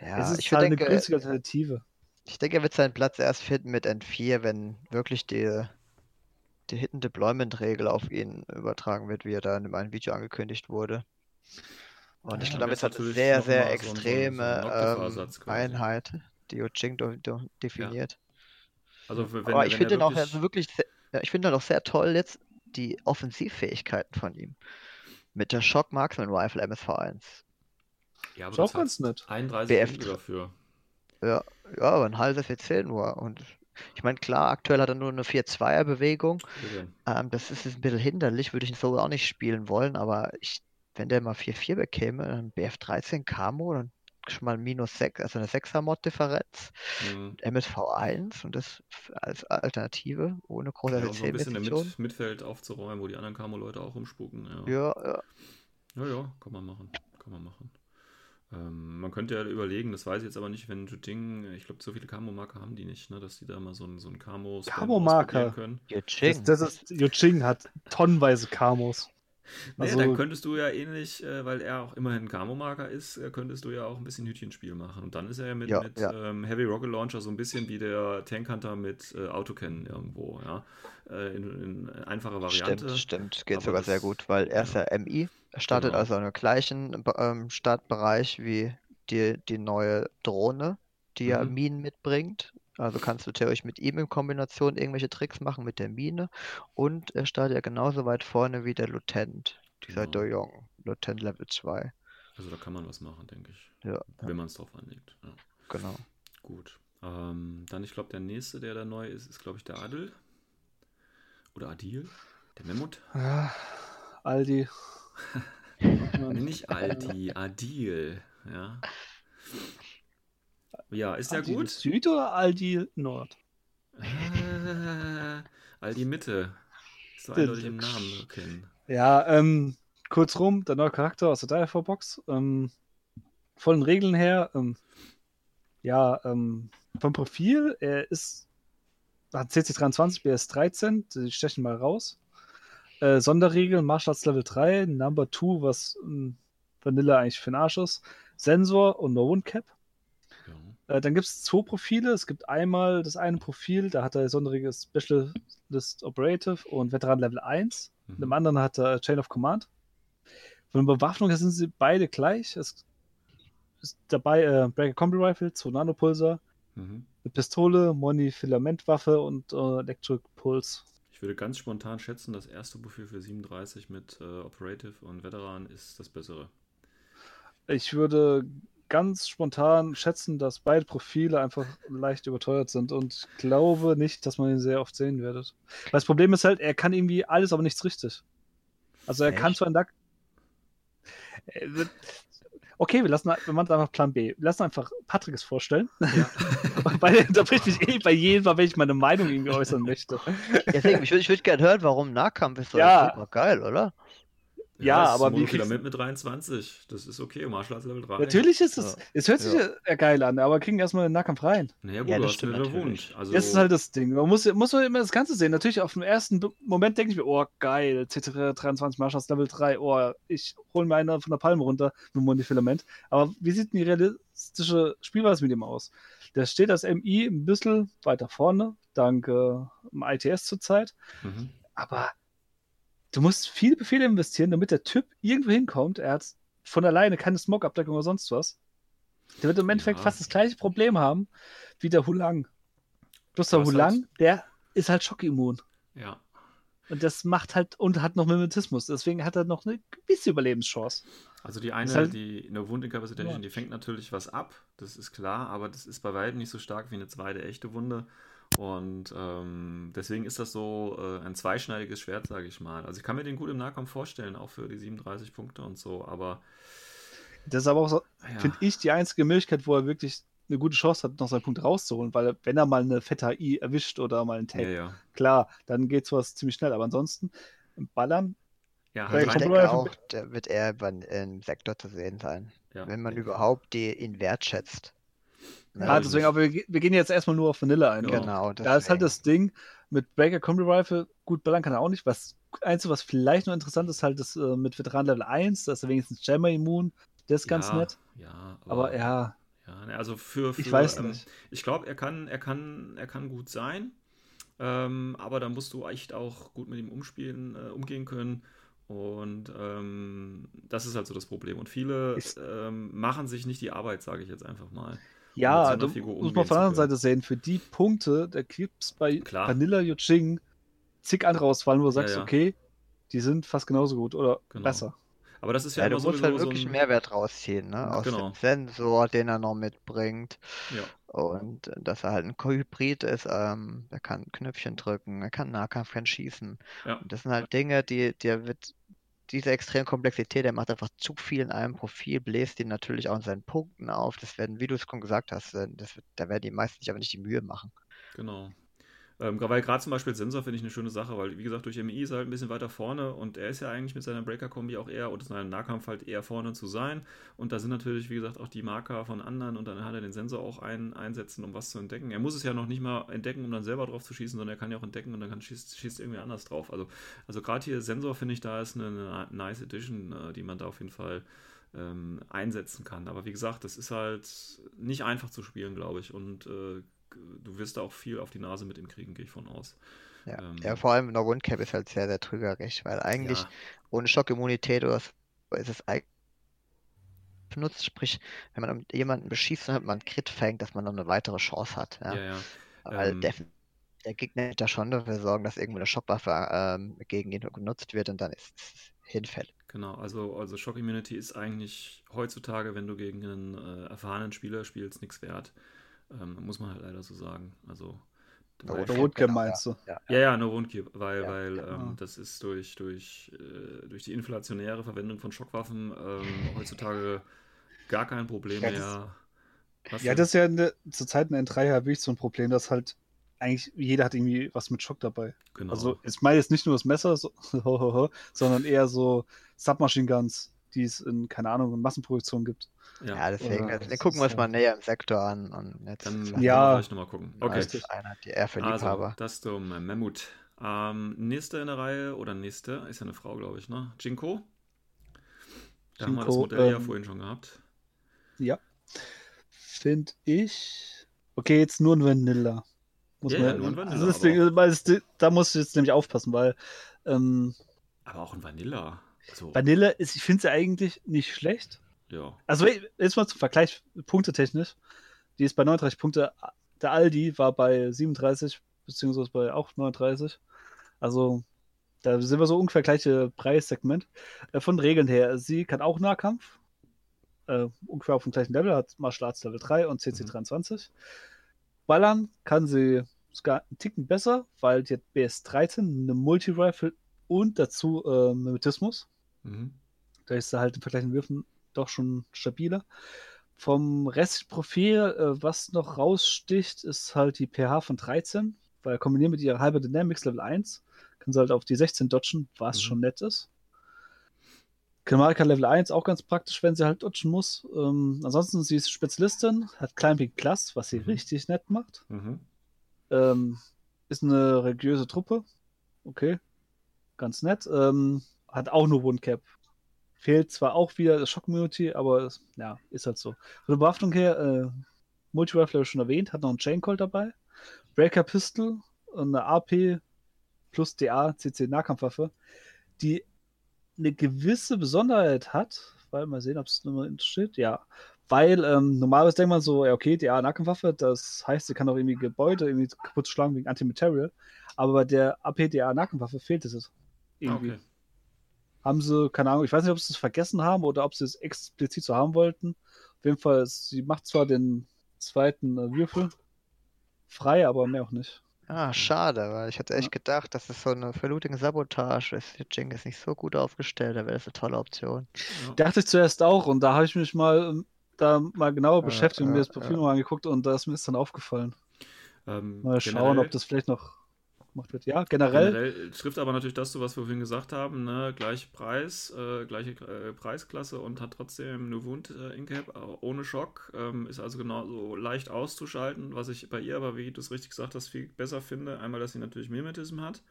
Ja, es ist ich halt denke, eine günstige Alternative. Ich denke, er wird seinen Platz erst finden mit N4, wenn wirklich die, die Hidden Deployment Regel auf ihn übertragen wird, wie er da in einem Video angekündigt wurde. Und ich Ja, glaube, dann damit hat sehr, sehr mal so ein- so ein- extreme ähm. Einheit, die do, definiert. Also wenn, Aber ich finde ihn auch wirklich- also wirklich, sehr, ja, ich finde auch sehr toll jetzt die Offensivfähigkeiten von ihm. Mit der Shock Marksman Rifle MSV1. Ja, aber Ist auch ganz nett. 31 BF dafür. Ja, ja, aber ein halbes FC nur. Und ich meine, klar, aktuell hat er nur eine 4-2er-Bewegung. Bitte. Ähm, das ist ein bisschen hinderlich, würde ich so auch nicht spielen wollen, aber ich, wenn der mal 4-4 bekäme, dann BF13 Camo, dann schon mal minus 6, also eine 6er-Mod-Differenz, Mhm. MSV1 und das als Alternative, ohne große Ja, um so ein bisschen im. Mit Mittelfeld aufzuräumen, wo die anderen Camo-Leute auch rumspucken. Ja. Ja, ja. ja, ja. Kann man machen. Könnte ja überlegen, das weiß ich jetzt aber nicht, wenn Juding, ich glaube, so viele Camo-Marker haben die nicht, ne, dass die da mal so ein, so ein camo Camo-Marker? können. Das, Yojing. das ist, Yuching hat tonnenweise Kamos. Naja, Also- dann könntest du ja ähnlich, äh, weil er auch immerhin ein Camo-Marker ist, äh, könntest du ja auch ein bisschen Hütchenspiel machen. Und dann ist er ja mit, Ja, mit ja. Ähm, Heavy Rocket Launcher so ein bisschen wie der Tank Hunter mit äh, Autocannon irgendwo, ja. Äh, in, in einfacher Variante. Stimmt, stimmt. Geht aber sogar das- sehr gut, weil er ist ja. ja MI. Er startet Genau. also im gleichen Be- ähm, Startbereich wie die, die neue Drohne, die ja Mhm. Minen mitbringt. Also kannst du theoretisch mit ihm in Kombination irgendwelche Tricks machen mit der Mine. Und er startet ja genauso weit vorne wie der Lutent, dieser Genau. Do Jong, Lutent Level 2. Also da kann man was machen, denke ich. Ja, ja, Wenn man es drauf anlegt. Ja. genau. Gut. Ähm, dann, ich glaube, der nächste, der da neu ist, ist, glaube ich, der Adel. Oder Adil. Der Memmut. Ja, Aldi. Nicht Aldi, Adil. Ja. Ja, ist ja Aldi gut. Süd oder Aldi Nord? Äh, Aldi Mitte. Ist so eindeutig im Namen erkennen. Ja, ähm, kurz rum, der neue Charakter aus der Direful Box. Ähm, von den Regeln her, ähm, ja, ähm, vom Profil, er ist, hat CC23, BS13, die stechen mal raus. Äh, Sonderregeln, Martial Arts Level 3, Number 2, was ähm, Vanilla eigentlich für den Arsch ist. Sensor und No One Cap. Ja. Äh, dann gibt es zwei Profile. Es gibt einmal das eine Profil, da hat er sonderige Specialist Operative und Veteran Level 1. Mhm. In dem anderen hat er Chain of Command. Von der Bewaffnung her sind sie beide gleich. Es ist dabei äh, Breaker Combi Rifle, zwei Nanopulsar, Mhm. eine Pistole, Moni-Filamentwaffe und äh, Electric Pulse. Ich würde ganz spontan schätzen, das erste Profil für 37 mit äh, Operative und Veteran ist das bessere. Ich würde ganz spontan schätzen, dass beide Profile einfach leicht überteuert sind und glaube nicht, dass man ihn sehr oft sehen werdet. Weil das Problem ist halt, er kann irgendwie alles, aber nichts richtig. Also er kann Echt? zwar in Lack. Er wird- Okay, wir lassen, wir machen einfach Plan B. Wir lassen einfach Patrick es vorstellen. Ja. Weil er unterbricht mich eh bei jedem Mal, wenn ich meine Meinung irgendwie äußern möchte. Deswegen, ich würde würd gerne hören, warum Nahkampf ist. Ja. super geil, oder? Ja, das ist aber wie kriegst- Filament mit 23. Das ist okay. Martial Arts Level 3. Natürlich ist es, Ja. es hört sich Ja. ja. geil an, aber kriegen erstmal den Nahkampf rein. Naja, gut, Ja, das stimmt natürlich. Wunsch. Also, Das ist halt das Ding. Man muss, muss man immer das Ganze sehen. Natürlich auf dem ersten Moment denke ich mir, oh geil, CTR 23 Marshals Level 3, oh, ich hole mir eine von der Palme runter mit Monofilament. Aber wie sieht denn die realistische Spielweise mit ihm aus? Der steht als MI ein bisschen weiter vorne, dank äh, dem ITS zurzeit. Mhm. Aber du musst viele Befehle investieren, damit der Typ irgendwo hinkommt. Er hat von alleine keine Smog-Abdeckung oder sonst was. Der wird im Endeffekt Ja. fast das gleiche Problem haben wie der Hulang. Bloß der Hulang, halt- der ist halt schockimmun. Ja. Und das macht halt und hat noch Mimetismus. Deswegen hat er noch eine gewisse Überlebenschance. Also die eine, halt- die eine Wundincapacitation, Ja. die fängt natürlich was ab, das ist klar, aber das ist bei weitem nicht so stark wie eine zweite echte Wunde. Und ähm, deswegen ist das so äh, ein zweischneidiges Schwert, sage ich mal. Also ich kann mir den gut im Nahkampf vorstellen, auch für die 37 Punkte und so, aber Das ist aber auch, so, ja, finde ich, die einzige Möglichkeit, wo er wirklich eine gute Chance hat, noch seinen Punkt rauszuholen. Weil wenn er mal eine fette AI erwischt oder mal einen Tag, ja, ja. klar, dann geht sowas ziemlich schnell. Aber ansonsten, im Ballern, Ja, halt Ich denke- auch, der wird eher über- im Sektor zu sehen sein. ja, wenn man überhaupt die, ihn wertschätzt. Ja, ja, also deswegen, aber wir, wir gehen jetzt erstmal nur auf Vanilla ein. Genau. Da ist halt das Ding mit Breaker Combi Rifle, gut ballern kann er auch nicht. Was Einzige, was vielleicht noch interessant ist, halt das äh, mit Veteran Level 1, da ist er wenigstens Jammer immun. Das ist ganz ja, nett. Ja, Aber ja, Ja, ne, also für, für ich weiß ähm, nicht. Ich glaube, er kann, er kann, er kann gut sein. Ähm, aber da musst du echt auch gut mit ihm umspielen, äh, umgehen können. Und ähm, das ist halt so das Problem. Und viele ähm, machen sich nicht die Arbeit, sage ich jetzt einfach mal. Mit Ja, du muss man von der anderen. Seite sehen, für die Punkte, da gibt es bei Klar. Vanilla Yuching zig andere Auswahlen, wo du sagst, ja. okay, die sind fast genauso gut oder Genau. besser. Aber das ist ja, Ja, immer du musst halt wirklich so ein, Mehrwert rausziehen, ne? Aus Genau. dem Sensor, den er noch mitbringt. Ja, Und äh, dass er halt ein Hybrid ist, ähm, er kann Knöpfchen drücken, er kann Nahkampf, kann schießen. ja, Und das sind halt Dinge, die, der wird, diese extreme Komplexität, der macht einfach zu viel in einem Profil, bläst ihn natürlich auch in seinen Punkten auf. Das werden, wie du es schon gesagt hast, äh, das da werden die meisten sich aber nicht die Mühe machen. genau. Ähm, weil gerade zum Beispiel Sensor finde ich eine schöne Sache, weil wie gesagt, durch MI ist er halt ein bisschen weiter vorne und er ist ja eigentlich mit seiner Breaker-Kombi auch eher oder seinem Nahkampf halt eher vorne zu sein. Und da sind natürlich, wie gesagt, auch die Marker von anderen und dann hat er den Sensor auch ein, einsetzen, um was zu entdecken. Er muss es ja noch nicht mal entdecken, um dann selber drauf zu schießen, sondern er kann ja auch entdecken und dann kann schießt, schießt irgendwie anders drauf. Also, also gerade hier Sensor finde ich, da ist eine, eine nice Edition, äh, die man da auf jeden Fall ähm, einsetzen kann. Aber wie gesagt, das ist halt nicht einfach zu spielen, glaube ich. Und äh, du wirst da auch viel auf die Nase mit ihm kriegen, gehe ich von aus. Ja, Ähm, ja vor allem in der Wundcap ist halt sehr, sehr trügerisch, weil eigentlich Ja, ohne Schockimmunität oder ist es eigentlich benutzt, sprich, wenn man jemanden beschießt und hat man einen Crit fängt, dass man noch eine weitere Chance hat. Ja. ja, ja. Weil ähm, der, der Gegner wird da schon dafür sorgen, dass irgendwo eine Schockwaffe ähm, gegen ihn genutzt wird und dann ist es hinfällig. Genau, also, also Shock Immunity ist eigentlich heutzutage, wenn du gegen einen äh, erfahrenen Spieler spielst, nichts wert. Ähm, muss man halt leider so sagen. Also, Oder Woodcam genau, meinst du? Ja, Ja, ja, nur Wundkeep, weil, Ja, weil genau. ähm, das ist durch, durch, äh, durch die inflationäre Verwendung von Schockwaffen ähm, heutzutage gar kein Problem Ja, das- mehr. Was Ja, denn? das ist ja eine, zur Zeit in N3 ja wirklich so ein Problem, dass halt eigentlich jeder hat irgendwie was mit Schock dabei. genau. Also ich meine jetzt nicht nur das Messer, so, sondern eher so Submachine Guns, die es in, keine Ahnung, in Massenproduktion gibt. ja, ja, deswegen, Oder- also, gucken wir uns ja. mal näher im Sektor an und jetzt dann ist Ja. vielleicht nochmal gucken. das Okay. Richtig. einer, die eher für Also, Liebhaber. das zum Mammut. Ähm, nächste in der Reihe, oder nächste, ist ja eine Frau, glaube ich, ne? Jinko. Da haben wir das Jinko, Modell ja ähm, vorhin schon gehabt. Ja. Finde ich. Okay, jetzt nur ein Vanilla. Muss Ja, man, ja, nur ein Vanilla, Das weil es, da muss ich jetzt nämlich aufpassen, weil ähm, Aber auch ein Vanilla. Also, Vanilla ist, ich finde sie eigentlich nicht schlecht. ja. Also jetzt mal zum Vergleich, punktetechnisch. Die ist bei 39 Punkte. Der Aldi war bei 37, beziehungsweise bei auch 39. Also da sind wir so ungefähr gleiche Preissegment. Äh, von Regeln her, sie kann auch Nahkampf. Äh, ungefähr auf dem gleichen Level, hat Martial Arts Level 3 und CC Mhm. 23. Ballern kann sie sogar einen Ticken besser, weil die hat BS 13, eine Multi-Rifle und dazu äh, Mimetismus. Mhm. Da ist sie halt im Vergleich mit Würfen doch schon stabiler. Vom Restprofil, äh, was noch raussticht, ist halt die pH von 13, weil kombiniert mit ihrer Hyper Dynamics Level 1 kann sie halt auf die 16 dodgen, was Mhm. schon nett ist. Kamalka Level 1 auch ganz praktisch, wenn sie halt dodgen muss. Ähm, ansonsten, sie ist Spezialistin, hat Climbing Plus, was sie Mhm. richtig nett macht. Mhm. Ähm, ist eine religiöse Truppe. Okay. Ganz nett. Ähm, hat auch nur Wundcap. Fehlt zwar auch wieder das Shock-Immunity, aber es, ja, ist halt so. Von der Bewaffnung her, äh, Multi-Rifle schon erwähnt, hat noch einen Chain Colt dabei. Breaker Pistol und eine AP plus DA CC Nahkampfwaffe, die eine gewisse Besonderheit hat, weil mal sehen, ob es nochmal steht. Ja, weil ähm, normalerweise denkt man so, ja, okay, DA Nahkampfwaffe, das heißt, sie kann auch irgendwie Gebäude irgendwie kaputt schlagen wegen Antimaterial. Aber bei der AP DA Nahkampfwaffe fehlt es. Ah, Irgendwie. okay. Haben sie, keine Ahnung, ich weiß nicht, ob sie es vergessen haben oder ob sie es explizit so haben wollten. Auf jeden Fall, sie macht zwar den zweiten äh, Würfel frei, aber mehr auch nicht. Ah, schade, weil ich hatte echt gedacht, dass es so eine Verlooting-Sabotage ist. Der Jing ist nicht so gut aufgestellt, da wäre das eine tolle Option. Ja. Dachte ich zuerst auch und da habe ich mich mal ähm, da mal genauer Ja, beschäftigt und mir ja, das Profil ja. mal angeguckt und da ist mir das dann aufgefallen. Ähm, Mal schauen, generell- ob das vielleicht noch gemacht wird. Ja, generell. Generell trifft aber natürlich das zu, was wir vorhin gesagt haben, ne? gleiche Preis, äh, gleiche äh, Preisklasse und hat trotzdem eine Wund äh, Incap äh, ohne Schock, ähm, ist also genauso leicht auszuschalten, was ich bei ihr aber, wie du es richtig gesagt hast, viel besser finde. Einmal, dass sie natürlich Mimetism hat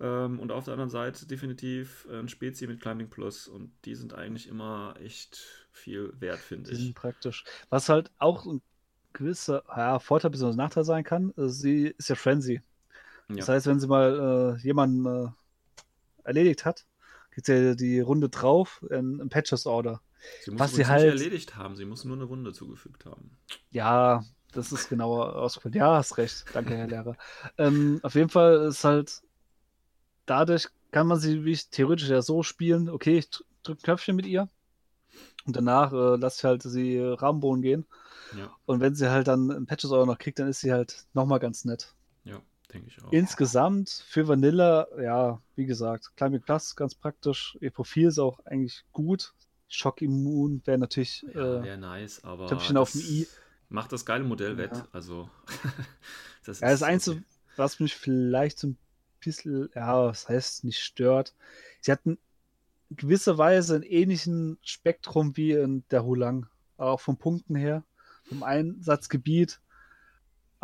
ähm, und auf der anderen Seite definitiv ein Spezi mit Climbing Plus und die sind eigentlich immer echt viel wert, finde sind ich. praktisch. Was halt auch ein gewisser ja, Vorteil bzw. Nachteil sein kann, äh, sie ist ja Frenzy. Das Ja. heißt, wenn sie mal äh, jemanden äh, erledigt hat, geht sie die Runde drauf in, in Patches Order. Sie muss was sie nicht halt- erledigt haben, sie muss nur eine Wunde zugefügt haben. Ja, das ist genauer ausgeführt. Ja, hast recht. Danke, Herr Lehrer. ähm, auf jeden Fall ist halt dadurch kann man sie wie ich, theoretisch ja so spielen, okay, ich drücke Knöpfchen mit ihr und danach äh, lasse ich halt sie äh, Rahmenbohnen gehen. Ja, Und wenn sie halt dann ein Patches Order noch kriegt, dann ist sie halt nochmal ganz nett. ja, denke ich auch. Insgesamt für Vanilla, ja, wie gesagt, Climbing Plus ganz praktisch. Ihr Profil ist auch eigentlich gut. Schockimmun wäre natürlich. Ja, äh, wäre nice, aber Töpfchen auf dem I. macht das geile Modell wett. Ja. Also, das ja, das ist Einzige, okay. was mich vielleicht so ein bisschen, ja, was heißt nicht stört, sie hatten in gewisser Weise einen ähnlichen Spektrum wie in der Hulang. Auch vom Punkten her, vom Einsatzgebiet.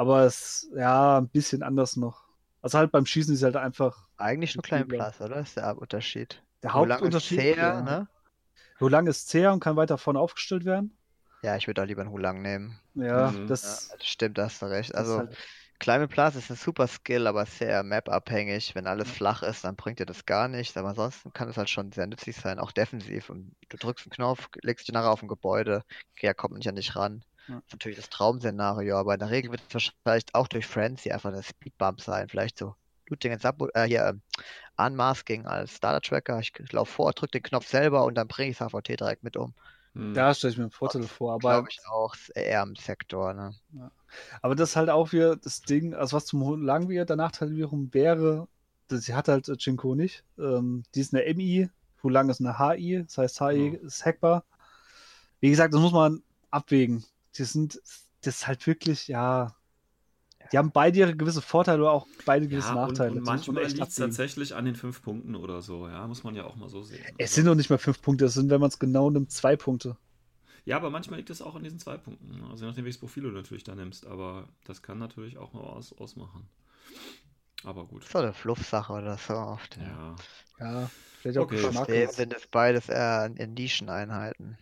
Aber es ja ein bisschen anders noch. Also halt beim Schießen ist halt einfach Eigentlich nur klein. Plus, oder? Ist der Unterschied. der Wo lang ist Hauptunterschied. zäher, ja. ne? Hulang ist zäher und kann weiter vorne aufgestellt werden. Ja, ich würde auch lieber einen Hulang nehmen. Ja, Mhm. Ja, das, das stimmt, da hast du recht. das Also, halt, Climate Plus ist ein super Skill, aber sehr map-abhängig. Wenn alles flach ist, dann bringt dir das gar nichts. Aber ansonsten kann es halt schon sehr nützlich sein, auch defensiv. Und du drückst einen Knopf, legst dich nachher auf ein Gebäude, er kommt nicht an dich ran. Ja. Das ist natürlich das Traumszenario, aber in der Regel wird es wahrscheinlich auch durch Frenzy einfach eine Speedbump sein. Vielleicht so Looting and Sub äh, hier ähm, Unmasking als Starter-Tracker. Ich laufe vor, drück den Knopf selber und dann bringe ich das AVT direkt mit um. Hm. da stelle ich mir einen Vorteil vor. Aber, Glaube ich auch, eher im Sektor. Ne? aber das ist halt auch wieder das Ding, also was zum Hulang wieder der Nachteil wiederum wäre, dass sie hat halt äh, Jinko nicht. Ähm, die ist eine MI, Hulang ist eine HI, das heißt HI Ja. ist hackbar. Wie gesagt, das muss man abwägen. Die sind, das ist halt wirklich, ja, die haben beide ihre gewisse Vorteile, aber auch beide gewisse Ja, und, Nachteile. und Das man manchmal liegt es tatsächlich an den fünf Punkten oder so, ja, muss man ja auch mal so sehen. Es Also- sind noch nicht mal fünf Punkte, es sind, wenn man es genau nimmt, zwei Punkte. Ja, aber manchmal liegt es auch an diesen zwei Punkten. Also je nachdem, welches Profil du natürlich da nimmst. Aber das kann natürlich auch mal aus, ausmachen. Aber gut. So eine Fluffsache oder so oft. Ja. Ja, vielleicht auch Okay. Geschmack. Sind es beides eher in Nischeneinheiten.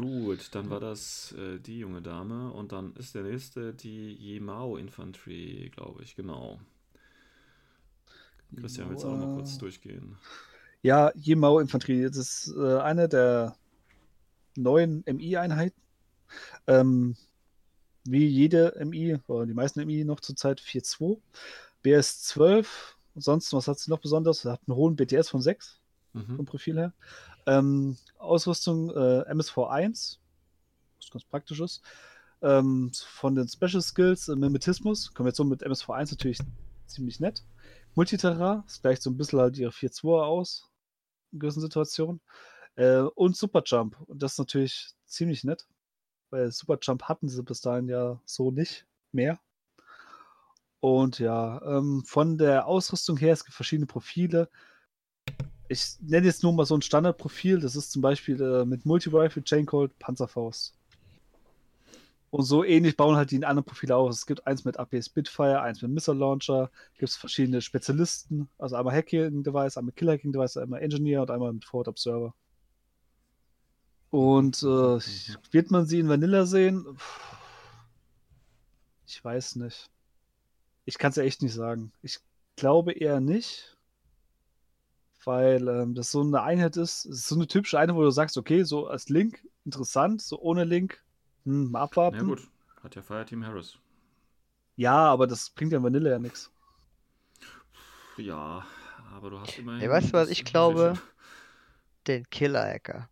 Gut, dann war das äh, die junge Dame. Und dann ist der nächste die Yimao Infantry, glaube ich. Genau. Christian, willst du auch noch mal kurz durchgehen? Ja, Yimao Infanterie, das ist äh, eine der neuen MI-Einheiten. Ähm, wie jede MI, oder die meisten MI noch zurzeit 4.2. BS 12. Ansonsten, was hat sie noch besonders? Sie hat einen hohen BTS von 6 vom Mhm. Profil her. Ähm, Ausrüstung äh, MSV1, was ganz praktisch ist. Ähm, von den Special Skills, äh, Mimetismus, so mit MSV1 natürlich ziemlich nett. Multiterra, das gleicht so ein bisschen halt ihre 4-2 aus, in gewissen Situationen. Äh, und Superjump. Und das ist natürlich ziemlich nett, weil Superjump hatten sie bis dahin ja so nicht mehr. Und ja, ähm, von der Ausrüstung her, es gibt verschiedene Profile. Ich nenne jetzt nur mal so ein Standardprofil. Das ist zum Beispiel äh, mit Multi-Rifle, Chaincolt, Panzerfaust. Und so ähnlich bauen halt die anderen Profile aus. Es gibt eins mit AP Spitfire, eins mit Missile Launcher, gibt es verschiedene Spezialisten, also einmal Hacking Device, einmal Killer Hacking Device, einmal Engineer und einmal mit Forward Observer. Und äh, wird man sie in Vanilla sehen? Ich weiß nicht. Ich kann es ja echt nicht sagen. Ich glaube eher nicht, weil ähm, das so eine Einheit ist. Es ist so eine typische Einheit, wo du sagst, okay, so als Link interessant, so ohne Link hm, mal abwarten. Ja gut, hat ja Fireteam Harris. Ja, aber das bringt ja in Vanilla ja nichts. Ja, aber du hast immerhin. Ey, weißt du, was ich glaube? Den Killer-Hacker.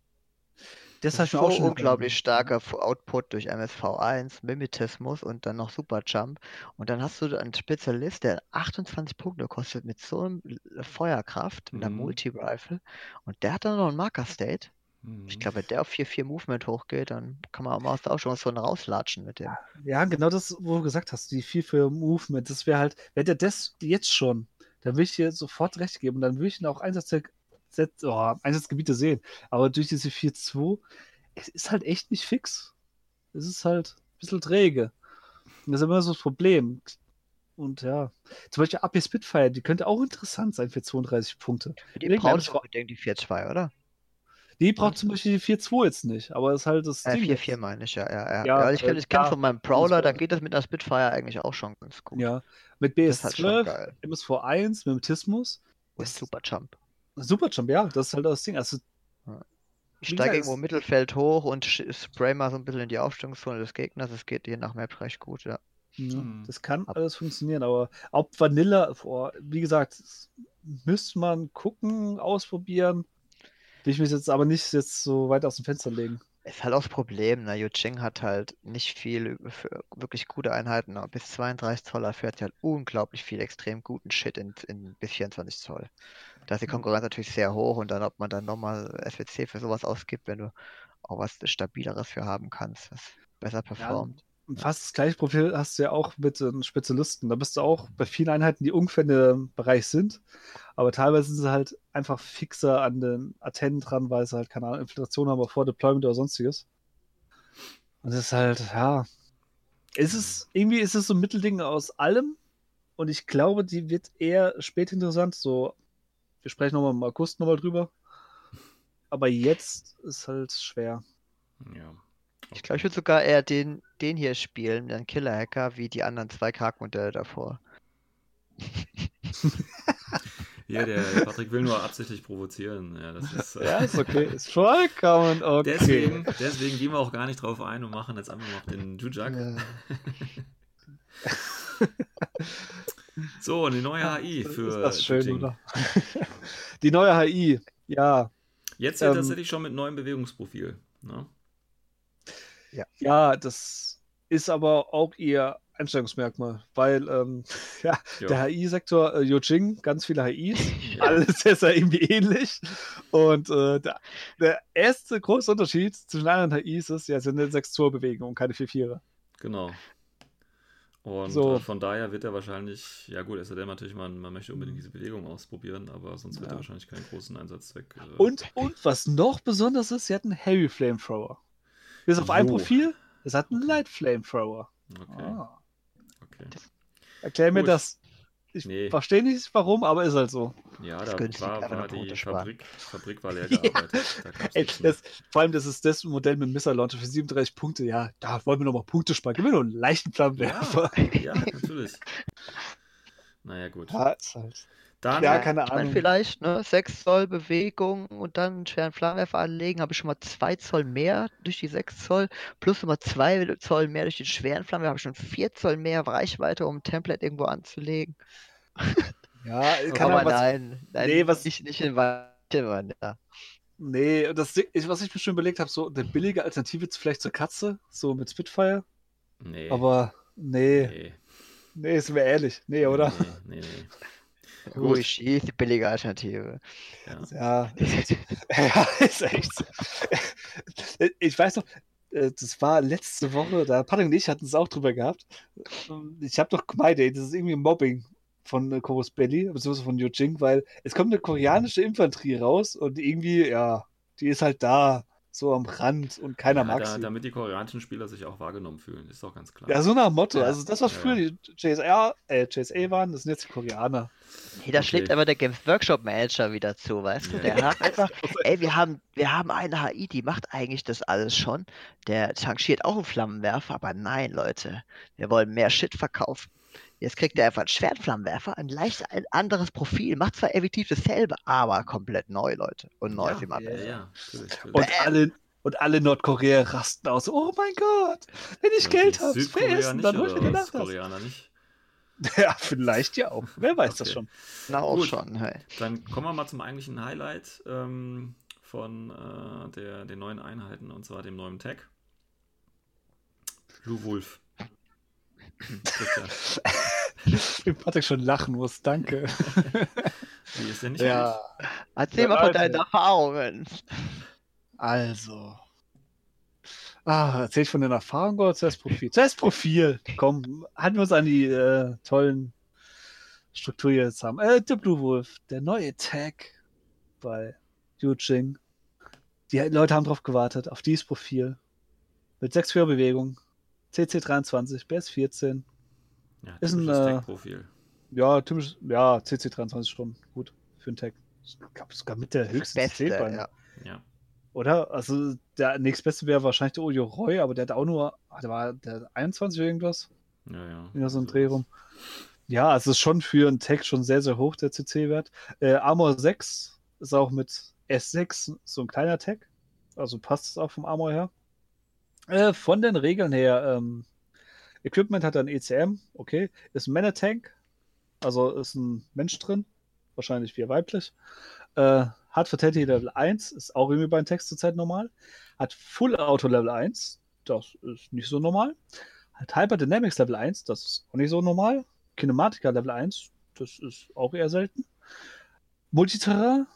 Das ich mir so auch schon unglaublich starker Output durch MSV1, Mimetismus und dann noch Superjump. Und dann hast du einen Spezialist, der 28 Punkte kostet mit so einem L- Feuerkraft, mit einer Mhm. Multi-Rifle. Und der hat dann noch einen Marker-State. Mhm. Ich glaube, wenn der auf 4-4 Movement hochgeht, dann kann man auch mal aus der Ausstellung rauslatschen mit dem. Ja, genau das, wo du gesagt hast, die viel für Movement, das wäre halt, wäre der das jetzt schon, dann würde ich dir sofort recht geben. Und dann würde ich ihn auch Einsatz, oh, Einsatzgebiete sehen. Aber durch diese 4-2, es ist halt echt nicht fix. Es ist halt ein bisschen träge. Und das ist immer so das Problem. Und ja, zum Beispiel AP Spitfire, die könnte auch interessant sein für 32 Punkte. Für die braucht es unbedingt die 4-2, oder? Die braucht zum Beispiel die 4-2 jetzt nicht, aber das ist halt das Äh, Ding. 4-4 meine ich, ja. ja, ja. Ja, ja ich kenne äh, kenn ja, von meinem Prowler, da geht das mit einer Spitfire eigentlich auch schon ganz gut. Ja, mit halt schon BS12, geil. MSV1, Mimetismus. Und Das- Superjump. Superjump, ja, das ist halt das Ding. Also, Ich steige irgendwo es- im Mittelfeld hoch und spray mal so ein bisschen in die Aufstellungszone des Gegners. Das geht je nach Map recht gut, ja. ja, Mhm. das kann Ab- alles funktionieren, aber ob Vanilla, boah, wie gesagt, müsste man gucken, ausprobieren. Will ich mich jetzt aber nicht jetzt so weit aus dem Fenster legen. Ist halt auch das Problem, ne? Yuching hat halt nicht viel für wirklich gute Einheiten, aber bis 32 Zoll erfährt halt unglaublich viel extrem guten Shit in, in bis 24 Zoll. Da ist die Konkurrenz natürlich sehr hoch und dann, ob man dann nochmal SWC für sowas ausgibt, wenn du auch was Stabileres für haben kannst, das besser performt. Und fast das gleiche Profil hast du ja auch mit den Spezialisten. Da bist du auch bei vielen Einheiten, die ungefähr in dem Bereich sind, aber teilweise sind sie halt einfach fixer an den Antennen dran, weil sie halt keine Ahnung, Infiltration haben vor Deployment oder sonstiges. Und das ist halt, ja. Es ist, irgendwie ist es so ein Mittelding aus allem. Und ich glaube, die wird eher spät interessant. So, wir sprechen nochmal im August nochmal drüber. Aber jetzt ist halt schwer. Ja. Ich glaube, ich würde sogar eher den, den hier spielen, den Killer-Hacker, wie die anderen zwei Karg-Modelle davor. Ja, der Patrick will nur absichtlich provozieren. Ja, das ist. äh, Ja, ist okay. Ist vollkommen okay. Deswegen, deswegen gehen wir auch gar nicht drauf ein und machen jetzt einfach noch den Jujak. Ja. So, eine neue HI für ist das schön, Shooting. oder? Die neue HI, ja. Jetzt ja Ähm, tatsächlich schon mit neuem Bewegungsprofil. Ne? Ja, das ist aber auch ihr Einstellungsmerkmal, weil ähm, ja, Ja. der HI-Sektor äh, Yojing, ganz viele HIs, alles ist ja irgendwie ähnlich. Und äh, der, der erste große Unterschied zwischen anderen HIs ist, ja, es sind eine 6-2-Bewegung und keine 4-4er. Genau. Und So. äh, von daher wird er wahrscheinlich, ja gut, es sei denn natürlich, man, man möchte unbedingt diese Bewegung ausprobieren, aber sonst wird Ja. er wahrscheinlich keinen großen Einsatzzweck. Äh, Und, und was noch besonders ist, sie hat einen Heavy Flamethrower. Bis auf ein Jo. Profil, es hat einen. Light Flamethrower. Okay, Ah. okay. Erklär mir das. Ich Nee. verstehe nicht warum, aber ist halt so. Ja, ist da günstig, war, war die. Fabrik, Fabrik war leer gearbeitet. Da gab's Ey, das, vor allem, das ist das Modell mit Missile Launcher für 37 Punkte. Ja, da wollen wir nochmal Punkte sparen. Gib mir nur einen leichten Flammenwerfer. ja, natürlich. Naja, gut. Ja, ist halt. Dann, Ja, Ja, keine ich mein, Ahnung. vielleicht, ne, 6 Zoll Bewegung und dann einen schweren Flammenwerfer anlegen, habe ich schon mal 2 Zoll mehr durch die 6 Zoll, plus nochmal 2 Zoll mehr durch den schweren Flammenwerfer, habe ich schon 4 Zoll mehr Reichweite, um ein Template irgendwo anzulegen. Ja, kann Aber was, nein, nein, Nee, was- nicht, nicht in Mann, ja. Nee, das, ich, was ich mir schon überlegt habe, so eine billige Alternative vielleicht zur Katze, so mit Spitfire. nee. Aber nee, nee. nee, sind wir ehrlich. Nee, oder? Nee, nee, nee. Uishi ist die billige Alternative. Ja. Ja, ist, ja, ist echt so. Ich weiß noch, äh, das war letzte Woche, da Patrick und ich hatten es auch drüber gehabt. Ähm, Ich habe doch gemeint, ey, das ist irgendwie Mobbing von äh, Chorus Belly, beziehungsweise von Yujing, weil es kommt eine koreanische Infanterie raus und irgendwie, ja, die ist halt da, so am Rand und keiner Ja, mag da, sie. damit die koreanischen Spieler sich auch wahrgenommen fühlen, ist doch ganz klar. Ja, so nach Motto. Ja. Also das, was Ja, früher die JSA, äh, JSA waren, das sind jetzt die Koreaner. Hey, da Okay. schlägt aber der Games Workshop Manager wieder zu, weißt du? Der hat einfach, ey, wir haben, wir haben eine HI, die macht eigentlich das alles schon. Der changiert auch einen Flammenwerfer, aber nein, Leute, wir wollen mehr Shit verkaufen. Jetzt kriegt er einfach einen Schwertflammenwerfer, ein leicht ein anderes Profil, macht zwar effektiv dasselbe, aber komplett neu, Leute. Und neu ist immer ja, besser. Und alle, und alle Nordkorea rasten aus. Oh mein Gott, wenn ich Ja, Geld habe, dann hol ich mir das. Koreaner nicht. Ja, vielleicht ja auch. Wer weiß das Okay. schon. Na auch Gut. schon, hey. Dann kommen wir mal zum eigentlichen Highlight ähm, von äh, der, den neuen Einheiten, und zwar dem neuen Tag. Blue Wolf. Wie Patrick schon lachen muss, danke. Wie ist der nicht Ja, Erzähl Ja, mal von deinen Erfahrungen. also. Ah, erzähl ich von den Erfahrungen oder zuerst Profil? Zuerst Profil. Komm, halten wir uns an die äh, tollen Struktur jetzt haben. Äh, der Blue Wolf, der neue Tag bei Yujing. Die Leute haben drauf gewartet, auf dieses Profil. Mit 6 4 Bewegung. CC 23, BS 14. Ja, Ist ein, typisches äh, Tag-Profil. Ja, typisch, ja, CC 23 Stunden. Gut, für einen Tag. Ich glaube sogar mit der höchsten Beste, ja. Ja. Oder? Also der nächstbeste wäre wahrscheinlich der Ojo Roy, aber der hat auch nur, ah, der war der 21 oder irgendwas. Ja, ja. Ja, so ein sowas. Dreh rum. Ja, es ist schon für einen Tag schon sehr, sehr hoch, der CC-Wert. Äh, Armor 6 ist auch mit S6 so ein kleiner Tag. Also passt es auch vom Armor her. Äh, von den Regeln her, ähm, Equipment hat ein ECM, okay. Ist ein Männer-Tank, also ist ein Mensch drin, wahrscheinlich wie weiblich. Äh, hat Fatality Level 1, ist auch irgendwie bei den Tanks zurzeit normal. Hat Full Auto Level 1, das ist nicht so normal. Hat Hyperdynamics Level 1, das ist auch nicht so normal. Kinematica Level 1, das ist auch eher selten. Multiterrain,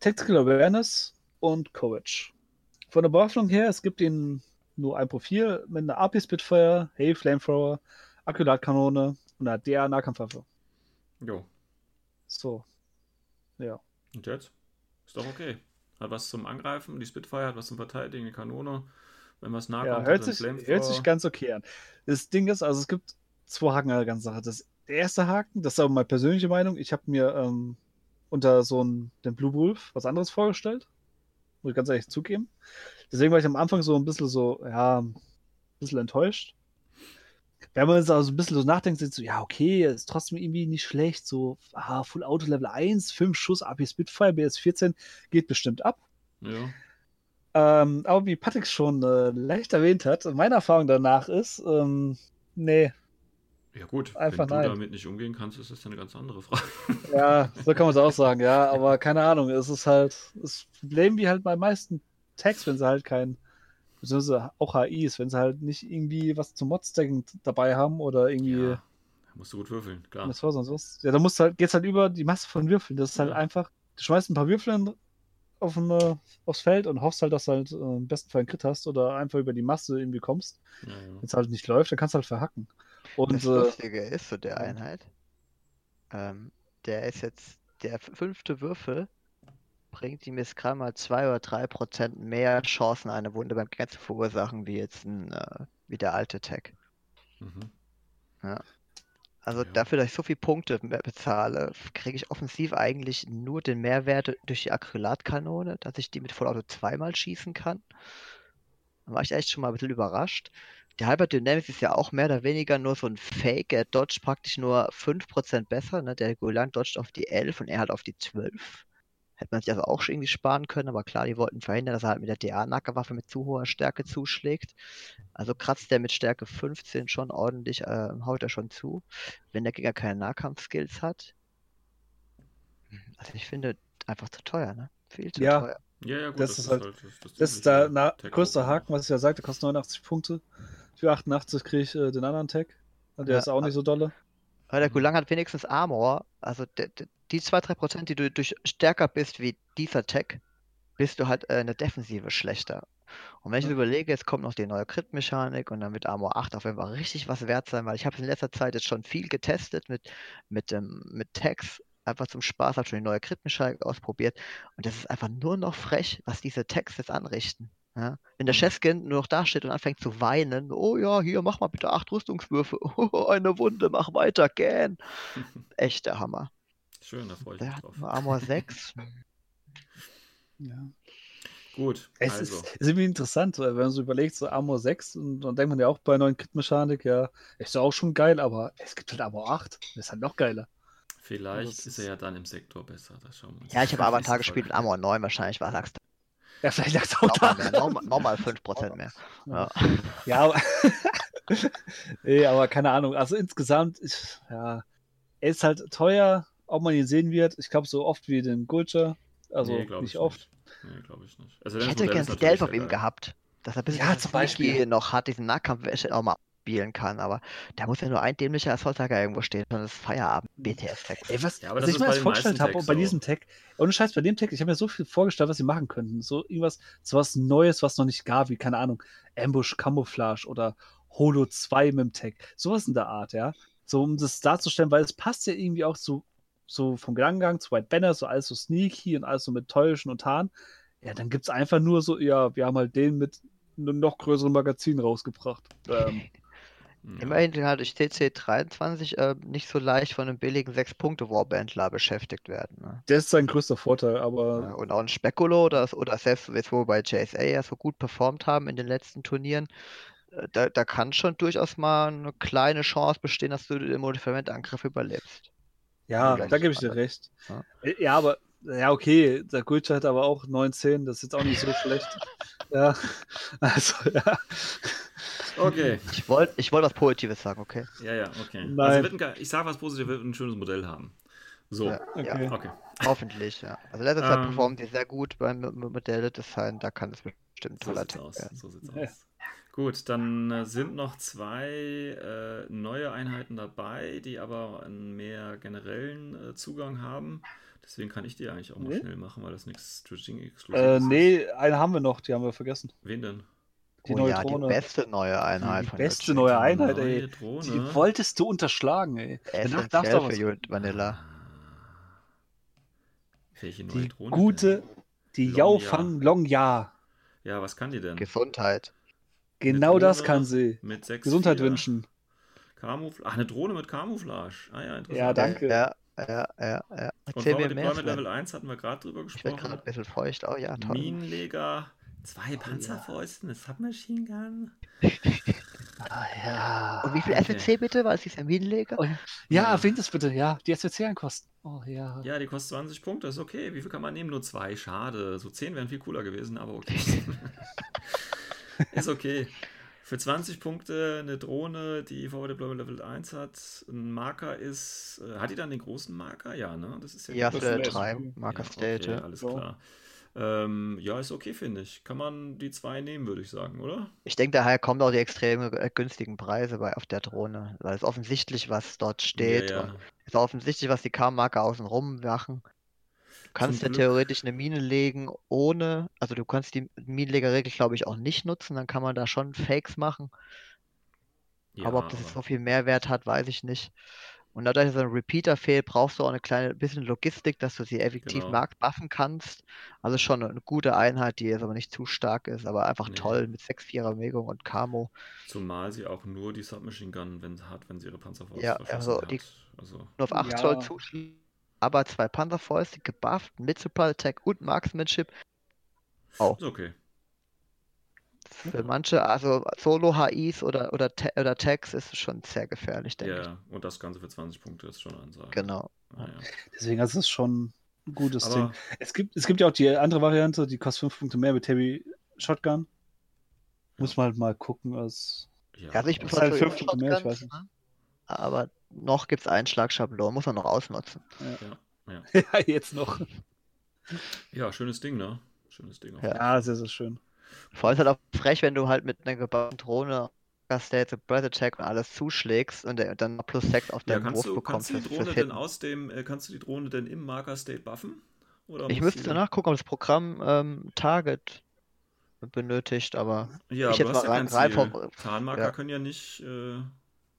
Tactical Awareness und Courage. Von der Bewaffnung her, es gibt ihnen nur ein Profil mit einer AP Spitfire, Hey Flamethrower, Akkulatkanone und einer DA Nahkampfwaffe. Jo. So. Ja. Und jetzt? Ist doch okay. Hat was zum Angreifen, die Spitfire hat was zum Verteidigen, die Kanone. Wenn was nah Ja, kommt, hört sich, hört sich ganz okay an. Das Ding ist, also es gibt zwei Haken an der ganzen Sache. Das, erste Haken, das ist aber meine persönliche Meinung, ich habe mir ähm, unter so einen, den Blue Wolf was anderes vorgestellt. Muss ich ganz ehrlich zugeben. Deswegen war ich am Anfang so ein bisschen so, ja, ein bisschen enttäuscht. Wenn man jetzt also ein bisschen so nachdenkt, ist so, ja, okay, ist trotzdem irgendwie nicht schlecht. So, ah, Full Auto Level 1, 5 Schuss, AP Spitfire, BS 14, geht bestimmt ab. Ja. Ähm, aber wie Patrick schon äh, leicht erwähnt hat, meine Erfahrung danach ist, ähm, nee, Ja gut, Einfach wenn du nein. damit nicht umgehen kannst, ist das eine ganz andere Frage. ja, so kann man es auch sagen, ja, aber keine Ahnung, es ist halt das Problem wie halt bei meisten Tags, wenn sie halt kein, beziehungsweise auch HIs, wenn sie halt nicht irgendwie was zum Modstacken dabei haben oder irgendwie Ja, da musst du gut würfeln, klar. was war sonst was. Ja, da musst du halt, geht's halt über die Masse von Würfeln. Das ist halt Ja. einfach, du schmeißt ein paar Würfel in, auf ein, äh, aufs Feld und hoffst halt, dass du halt äh, im besten Fall einen Crit hast oder einfach über die Masse irgendwie kommst. Ja, ja. Wenn es halt nicht läuft, dann kannst du halt verhacken. Und Das äh, Lustige ist zu der. Einheit, ähm, der ist jetzt, der fünfte Würfel bringt ihm jetzt gerade mal 2 oder 3 Prozent mehr Chancen, eine Wunde beim Gegner zu verursachen, wie jetzt ein, äh, wie der alte Tag. Mhm. Also Ja. dafür, dass ich so viele Punkte mehr bezahle, kriege ich offensiv eigentlich nur den Mehrwert durch die Acrylatkanone, dass ich die mit Vollauto zweimal schießen kann. Da war ich echt schon mal ein bisschen überrascht. Der Hyperdynamics ist ja auch mehr oder weniger nur so ein Fake. Er dodgt praktisch nur 5% besser. Ne? Der Golan dodgt auf die 11 und er halt auf die 12. Hätte man sich also auch schon irgendwie sparen können, aber klar, die wollten verhindern, dass er halt mit der DA-Nackerwaffe mit zu hoher Stärke zuschlägt. Also kratzt der mit Stärke 15 schon ordentlich, äh, haut er schon zu, wenn der Gegner keine Nahkampf-Skills hat. Also ich finde einfach zu teuer, ne? Viel zu Ja. teuer. Ja, ja, gut, Das ist halt- das, das ist der na, Tag-Opener. größte Haken, was ich ja sagte, kostet 89 Punkte. Für 88 kriege ich äh, den anderen Tag. Und der Ja, ist auch nicht so dolle. Aber der. Gulang hat wenigstens Armor. Also der, der, die 2-3%, die du durch stärker bist wie dieser Tech, bist du halt äh, in der Defensive schlechter. Und wenn ich so überlege, jetzt kommt noch die neue Crit-Mechanik und dann wird Armor 8 auf jeden Fall richtig was wert sein, weil ich habe in letzter Zeit jetzt schon viel getestet mit, mit, ähm, mit Tags, einfach zum Spaß, habe schon die neue Crit-Mechanik ausprobiert und das ist einfach nur noch frech, was diese Tags jetzt anrichten. Ja? Wenn der Mhm. Chefskin nur noch da steht und anfängt zu weinen, oh ja, hier, mach mal bitte acht Rüstungswürfe, oh, eine Wunde, mach weiter, gern. Echt der Hammer. Schön, da freue ich Der mich hat drauf. nur Armor 6. Ja. Gut, Es also. ist, ist irgendwie interessant, weil wenn man so überlegt, so Armor 6, und dann denkt man ja auch bei neuen Crit-Mechanik, ja, ist ja auch schon geil, aber es gibt halt Armor 8. Das ist halt noch geiler. Vielleicht das ist er ja dann im Sektor besser. Das schauen wir uns Ja, ich habe Avatar gespielt Folge Armor 9 wahrscheinlich, was sagst du? Ja, vielleicht lag es auch da. Nochmal mehr, nochmal, nochmal 5% mehr. Ja. Ja, aber, nee, aber keine Ahnung. Also insgesamt, ich, ja, er ist halt teuer, ob man ihn sehen wird. Ich glaube, so oft wie den Gulcher. Also Nee, nicht ich oft. Nicht. Nee, glaube ich nicht. Also Ich hätte gern Stealth auf ihm gehabt, dass er ein bisschen Ja, zum Beispiel. Noch hat, diesen Nahkampf auch mal spielen kann, aber da muss ja nur ein dämlicher Assaultager irgendwo stehen, dann ist Feierabend, BTS-Text. Ey, was, Ja, aber was das ich mir bei jetzt vorgestellt habe, bei diesem Tag, ohne Scheiß, bei dem Tag, ich habe mir so viel vorgestellt, was sie machen könnten. So irgendwas, so was Neues, was noch nicht gab, wie, keine Ahnung, Ambush Camouflage oder Holo 2 mit dem Tag. Sowas in der Art, ja. So, um das darzustellen, weil es passt ja irgendwie auch zu, so vom Gedankengang zu White Banner, so alles so sneaky und alles so mit Täuschen und Tarn. Ja, dann gibt es einfach nur so, ja, wir haben halt den mit einem noch größeren Magazin rausgebracht. Ähm, Ja. Immerhin kann halt durch CC23 äh, nicht so leicht von einem billigen 6-Punkte-Warbandler beschäftigt werden. Ne? der ist sein größter Vorteil, aber Ja, und auch ein Spekulo oder, oder selbst jetzt, wo wir bei JSA ja so gut performt haben in den letzten Turnieren, äh, da, da kann schon durchaus mal eine kleine Chance bestehen, dass du den Modifimentangriff überlebst. Ja, da gebe ich dir recht. Ja. Äh, Ja, aber, ja, okay, der Gulcher hat aber auch 19, das ist jetzt auch nicht so schlecht. Ja, also, ja. Okay. Ich wollte ich wollt was Positives sagen, okay? Ja, ja, okay. Also Nein. ein, ge- ich sage was Positives, wird ein schönes Modell haben. So, Ja, Okay. ja, okay. hoffentlich, ja. Also letzter Zeit Ähm. performen die sehr gut beim M- M- Modelle-Design, da kann es bestimmt So toller sieht's aus. werden. So sieht's Ja. aus. Gut, dann äh, sind noch zwei äh, neue Einheiten dabei, die aber einen mehr generellen äh, Zugang haben. Deswegen kann ich die eigentlich auch mal Nee. schnell machen, weil das nichts Stretching exklusiv Äh, ist. nee, eine haben wir noch, die haben wir vergessen. Wen denn? Die oh neue ja, Drohne. die beste neue Einheit Die von beste neue Einheit, Neue ey. Drohne. Die wolltest du unterschlagen, ey. Danach darfst du Essentiell auch für was. Unit Vanilla. Welche neue Die Drohne? gute, die Long Yao Ja. Fang Long Ya. Denn? Ja, was kann die denn? Gesundheit. Genau das kann sie. Mit 6, Gesundheit wünschen. Camouflage. Ach, eine Drohne mit Camouflage. Ah ja, interessant. Ja, danke. Ja, ja, ja, ja. Und Power. Deployment Level Sven. 1 hatten wir gerade drüber Ich werde gerade ein gesprochen. bisschen feucht. Oh ja, toll. Minenleger, zwei Panzerfäusten, eine Submachine Gun. Ah, ja. Und wie viel Okay. SWC bitte? Weil es ist ein Minenleger? Oh, ja, Ja. erwähnt es bitte, ja. Die SWC-Kosten. Oh ja. Ja, die kostet 20 Punkte, ist okay. Wie viel kann man nehmen? Nur zwei, schade. So 10 wären viel cooler gewesen, aber okay. ist okay. Für 20 Punkte eine Drohne, die Forward Deployment Level 1 hat. Ein Marker ist. Äh, hat die dann den großen Marker? Ja, ne? Das ist ja, Ja, drei. okay. Marker ja, State. okay, alles So. klar. Ähm, ja, ist okay, finde ich. Kann man die zwei nehmen, würde ich sagen, oder? Ich denke, daher kommen auch die extrem äh, günstigen Preise bei, auf der Drohne. Weil es offensichtlich, was dort steht. Ja, Und ja. es ist offensichtlich, was die K-Marker außenrum machen. Du kannst ja theoretisch eine Mine legen, ohne. Also, du kannst die Minenlegerregel, glaube ich, auch nicht nutzen. Dann kann man da schon Fakes machen. Ja, aber ob das jetzt so viel Mehrwert hat, weiß ich nicht. Und dadurch, dass so ein Repeater fehlt, brauchst du auch eine kleine bisschen Logistik, dass du sie effektiv Genau. markt buffen kannst. Also schon eine gute Einheit, die jetzt aber nicht zu stark ist, aber einfach Nee. toll mit 6-4er Bewegung und Camo. Zumal sie auch nur die Submachine Gun wenn, hat, wenn sie ihre Panzerfaust Ja, also hat. die- Also, Nur auf 8 Ja. Zoll zuschließen, aber zwei Panzerfäuste gebufft mit Supply Attack und Marksmanship. ist okay. Für manche, also Solo-HIs oder, oder, oder Tags ist es schon sehr gefährlich, denke Ja, und das Ganze für 20 Punkte ist schon eine Ansage. ich. Genau. Ah, ja. Deswegen ist es schon ein gutes Aber Ding. Es gibt, es gibt ja auch die andere Variante, die kostet 5 Punkte mehr mit Heavy Shotgun. Muss man halt mal gucken. Als... ja, Also ich ist halt bevorzuge fünf immer Punkte mehr, ich weiß nicht. ne? Aber noch gibt es Einschlagschablonen, muss man noch ausnutzen. ja, jetzt noch. ja, schönes Ding, ne? Schönes Ding. auf Ja. Ja, sehr, sehr schön. Vor allem ist halt auch frech, wenn du halt mit einer gebauten Drohne State, so Breath Attack und alles zuschlägst und der- dann noch plus 6 auf Ja, deinen kannst Wurf bekommst. kannst du die Drohne denn aus dem, äh, kannst du die Drohne denn im Marker State buffen? Oder Ich müsste die- nachgucken, ob das Programm ähm, Target benötigt, aber Ja, ich aber jetzt ja mal rein- rein vom- Tarnmarker ja. können ja nicht, äh,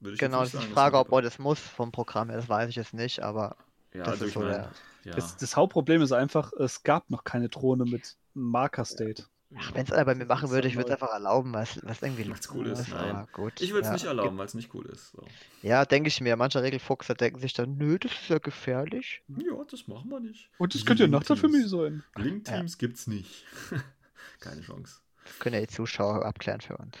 würde ich genau, das ist die Frage, ob man das muss vom Programm her, das weiß ich jetzt nicht, aber Ja, das also ist so meine, der. ja. Das, das Hauptproblem ist einfach, es gab noch keine Drohne mit Marker State. Ach, wenn es einer bei mir machen würde, ja ich würde es einfach erlauben, weil es was irgendwie Weil's cool ist, nein. gut. Ich würde es ja. nicht erlauben, weil es nicht cool ist. So. Ja, denke ich mir. Manche Regelfuchser denken sich dann, nö, das ist ja gefährlich. Ja, das machen wir nicht. Und das könnte ja Nachteil für mich sein. Link-Teams gibt's nicht. Keine Chance. Das können ja die Zuschauer abklären für uns.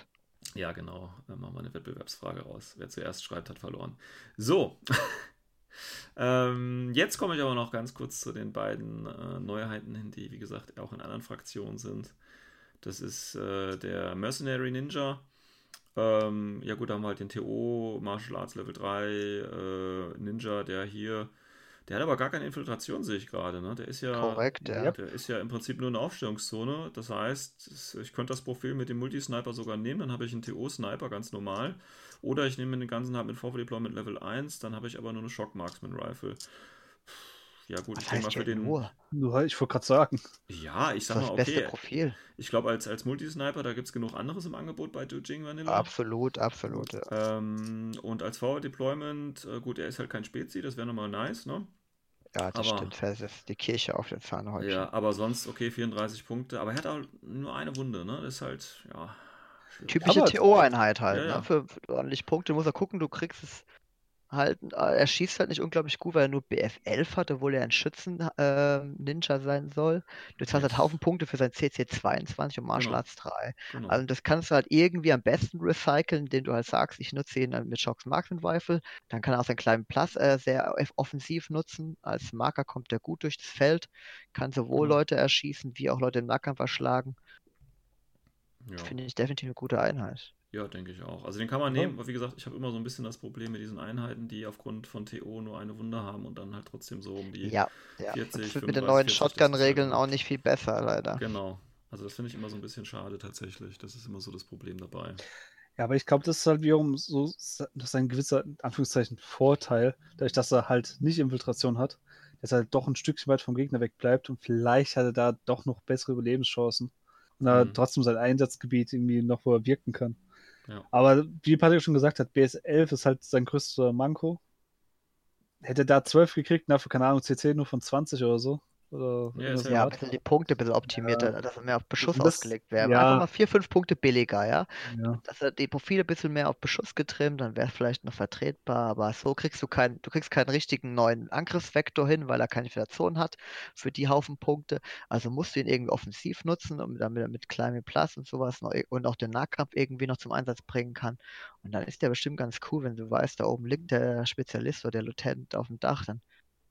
Ja, genau. Dann machen wir eine Wettbewerbsfrage raus. Wer zuerst schreibt, hat verloren. So. ähm, jetzt komme ich aber noch ganz kurz zu den beiden äh, Neuheiten hin, die, wie gesagt, auch in anderen Fraktionen sind. Das ist äh, der Mercenary Ninja. Ähm, ja gut, da haben wir halt den TO, Martial Arts Level 3, äh, Ninja, der hier, der hat aber gar keine Infiltration, sehe ich gerade, ne? Der ist ja, Korrekt, ja. der ist ja im Prinzip nur eine Aufstellungszone. Das heißt, ich könnte das Profil mit dem Multisniper sogar nehmen, dann habe ich einen TO-Sniper ganz normal. Oder ich nehme den ganzen halt mit Forward Deployment Level 1, dann habe ich aber nur eine Shock Marksman Rifle. Ja gut, Was ich denke mal für den. nur? Nur, ich wollte gerade sagen. Ja, ich Das sag ist mal, das beste okay. Profil. Ich glaube, als, als Multisniper, da gibt es genug anderes im Angebot bei Dujing Vanilla. Absolut, absolut. Ja. Ähm, und als Forward Deployment, äh, gut, er ist halt kein Spezi, das wäre nochmal nice, ne? Ja, das Aber- stimmt. Das ist die Kirche auf den Zahnhäubchen. Ja, aber sonst, okay, 34 Punkte. Aber er hat auch nur eine Wunde, ne? Das ist halt, ja. Typische TO-Einheit halt. Ja, ja. Ne? Für, für ordentlich Punkte. Du musst ja gucken, du kriegst es halt. äh, Er schießt halt nicht unglaublich gut, weil er nur BF11 hat, obwohl er ein Schützen-Ninja sein soll. Du zahlst halt. Haufen Punkte für sein CC22 und Martial Genau. Arts 3. Genau. Also das kannst du halt irgendwie am besten recyceln, indem du halt sagst, ich nutze ihn dann mit Shocks Marksman Rifle. Dann kann er auch seinen kleinen Plus äh, sehr off- offensiv nutzen. Als Marker kommt er gut durch das Feld, kann sowohl Genau. Leute erschießen, wie auch Leute im Nahkampf erschlagen. ja. Finde ich definitiv eine gute Einheit. Ja, denke ich auch. Also den kann man nehmen, aber wie gesagt, ich habe immer so ein bisschen das Problem mit diesen Einheiten, die aufgrund von TO nur eine Wunde haben und dann halt trotzdem so um die. Ja, ja. 40, Und es wird mit den 35, neuen 40, das ist Shotgun-Regeln auch nicht viel besser, leider. Genau. Also das finde ich immer so ein bisschen schade tatsächlich. Das ist immer so das Problem dabei. Ja, aber ich glaube, das ist halt wiederum so, das ist ein gewisser, in Anführungszeichen, Vorteil, dadurch, dass er halt nicht Infiltration hat, dass er halt doch ein Stückchen weit vom Gegner weg bleibt und vielleicht hat er da doch noch bessere Überlebenschancen und da Mhm. trotzdem sein Einsatzgebiet irgendwie noch, wo er wirken kann. Aber wie Patrick schon gesagt hat, BS11 ist halt sein größter Manko. Hätte da 12 gekriegt, dafür, keine Ahnung, CC nur von 20 oder so. Oder Ja, Ja, ein bisschen die Punkte ein bisschen optimierter, Ja. dass er mehr auf Beschuss Das- ausgelegt wäre. ja. Einfach mal vier, fünf Punkte billiger, ja. ja. Dass er die Profile ein bisschen mehr auf Beschuss getrimmt, dann wäre es vielleicht noch vertretbar, aber so kriegst du keinen, du kriegst keinen richtigen neuen Angriffsvektor hin, weil er keine Infiltration hat für die Haufen Punkte. Also musst du ihn irgendwie offensiv nutzen, um damit er mit Climbing Plus und sowas noch, und auch den Nahkampf irgendwie noch zum Einsatz bringen kann. Und dann ist der bestimmt ganz cool, wenn du weißt, da oben liegt der Spezialist oder der Lieutenant auf dem Dach, dann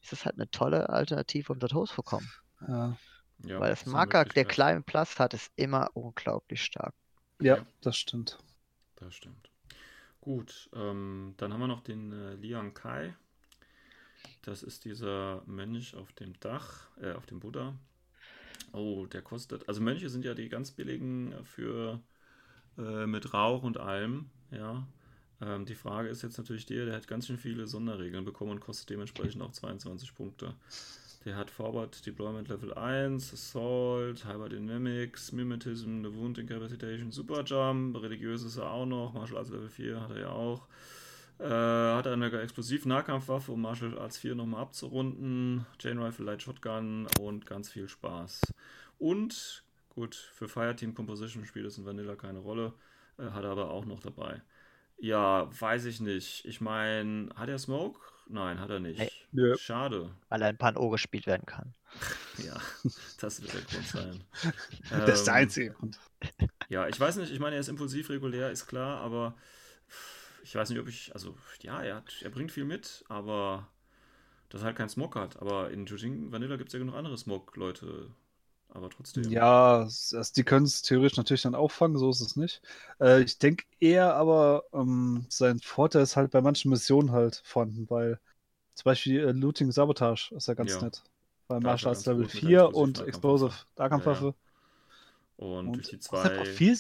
ist das halt eine tolle Alternative, um dort hochzukommen. Ja. Ja, Weil das eine Marker, der kleinen Plus hat, ist immer unglaublich stark. ja, Ja. das stimmt. Das stimmt. Gut, ähm, dann haben wir noch den äh, Liang Kai. Das ist dieser Mönch auf dem Dach, äh, auf dem Buddha. Oh, der kostet. Also Mönche sind ja die ganz billigen für äh, mit Rauch und allem, ja. Ähm, die Frage ist jetzt natürlich der, der hat ganz schön viele Sonderregeln bekommen und kostet dementsprechend auch 22 Punkte. Der hat Forward Deployment Level 1, Assault, Hyberdynamics, Mimetism, The Wound Incapacitation, Super Jump, religiös ist er auch noch, Martial Arts Level 4 hat er ja auch. Äh, hat eine Explosiv-Nahkampfwaffe, um Martial Arts 4 nochmal abzurunden, Chain Rifle, Light Shotgun und ganz viel Spaß. Und, gut, für Fireteam Composition spielt es in Vanilla keine Rolle, äh, hat er aber auch noch dabei. Ja, weiß ich nicht. Ich meine, hat er Smoke? Nein, hat er nicht. Nee. Nö. Schade. weil er in Pan-O gespielt werden kann. Ja, das wird der Grund sein. Das ist der Ähm, einzige Grund. Ja, ich weiß nicht, ich meine, er ist impulsiv regulär, ist klar, aber ich weiß nicht, ob ich, also ja, er, hat, er bringt viel mit, aber dass er halt keinen Smoke hat. Aber in Jujing Vanilla gibt es ja genug andere Smoke-Leute. Aber trotzdem. Ja, also die können es theoretisch natürlich dann auffangen, so ist es nicht. Äh, ich denke eher aber, ähm, sein Vorteil ist halt bei manchen Missionen halt vorhanden, weil zum Beispiel äh, Looting Sabotage ist ja ganz Ja. nett. Bei ist Martial Arts Level gut mit der 4 Explosiv- und Nahkampfwaffe. Explosive Nahkampfwaffe. Und, durch die auch zwei. viel,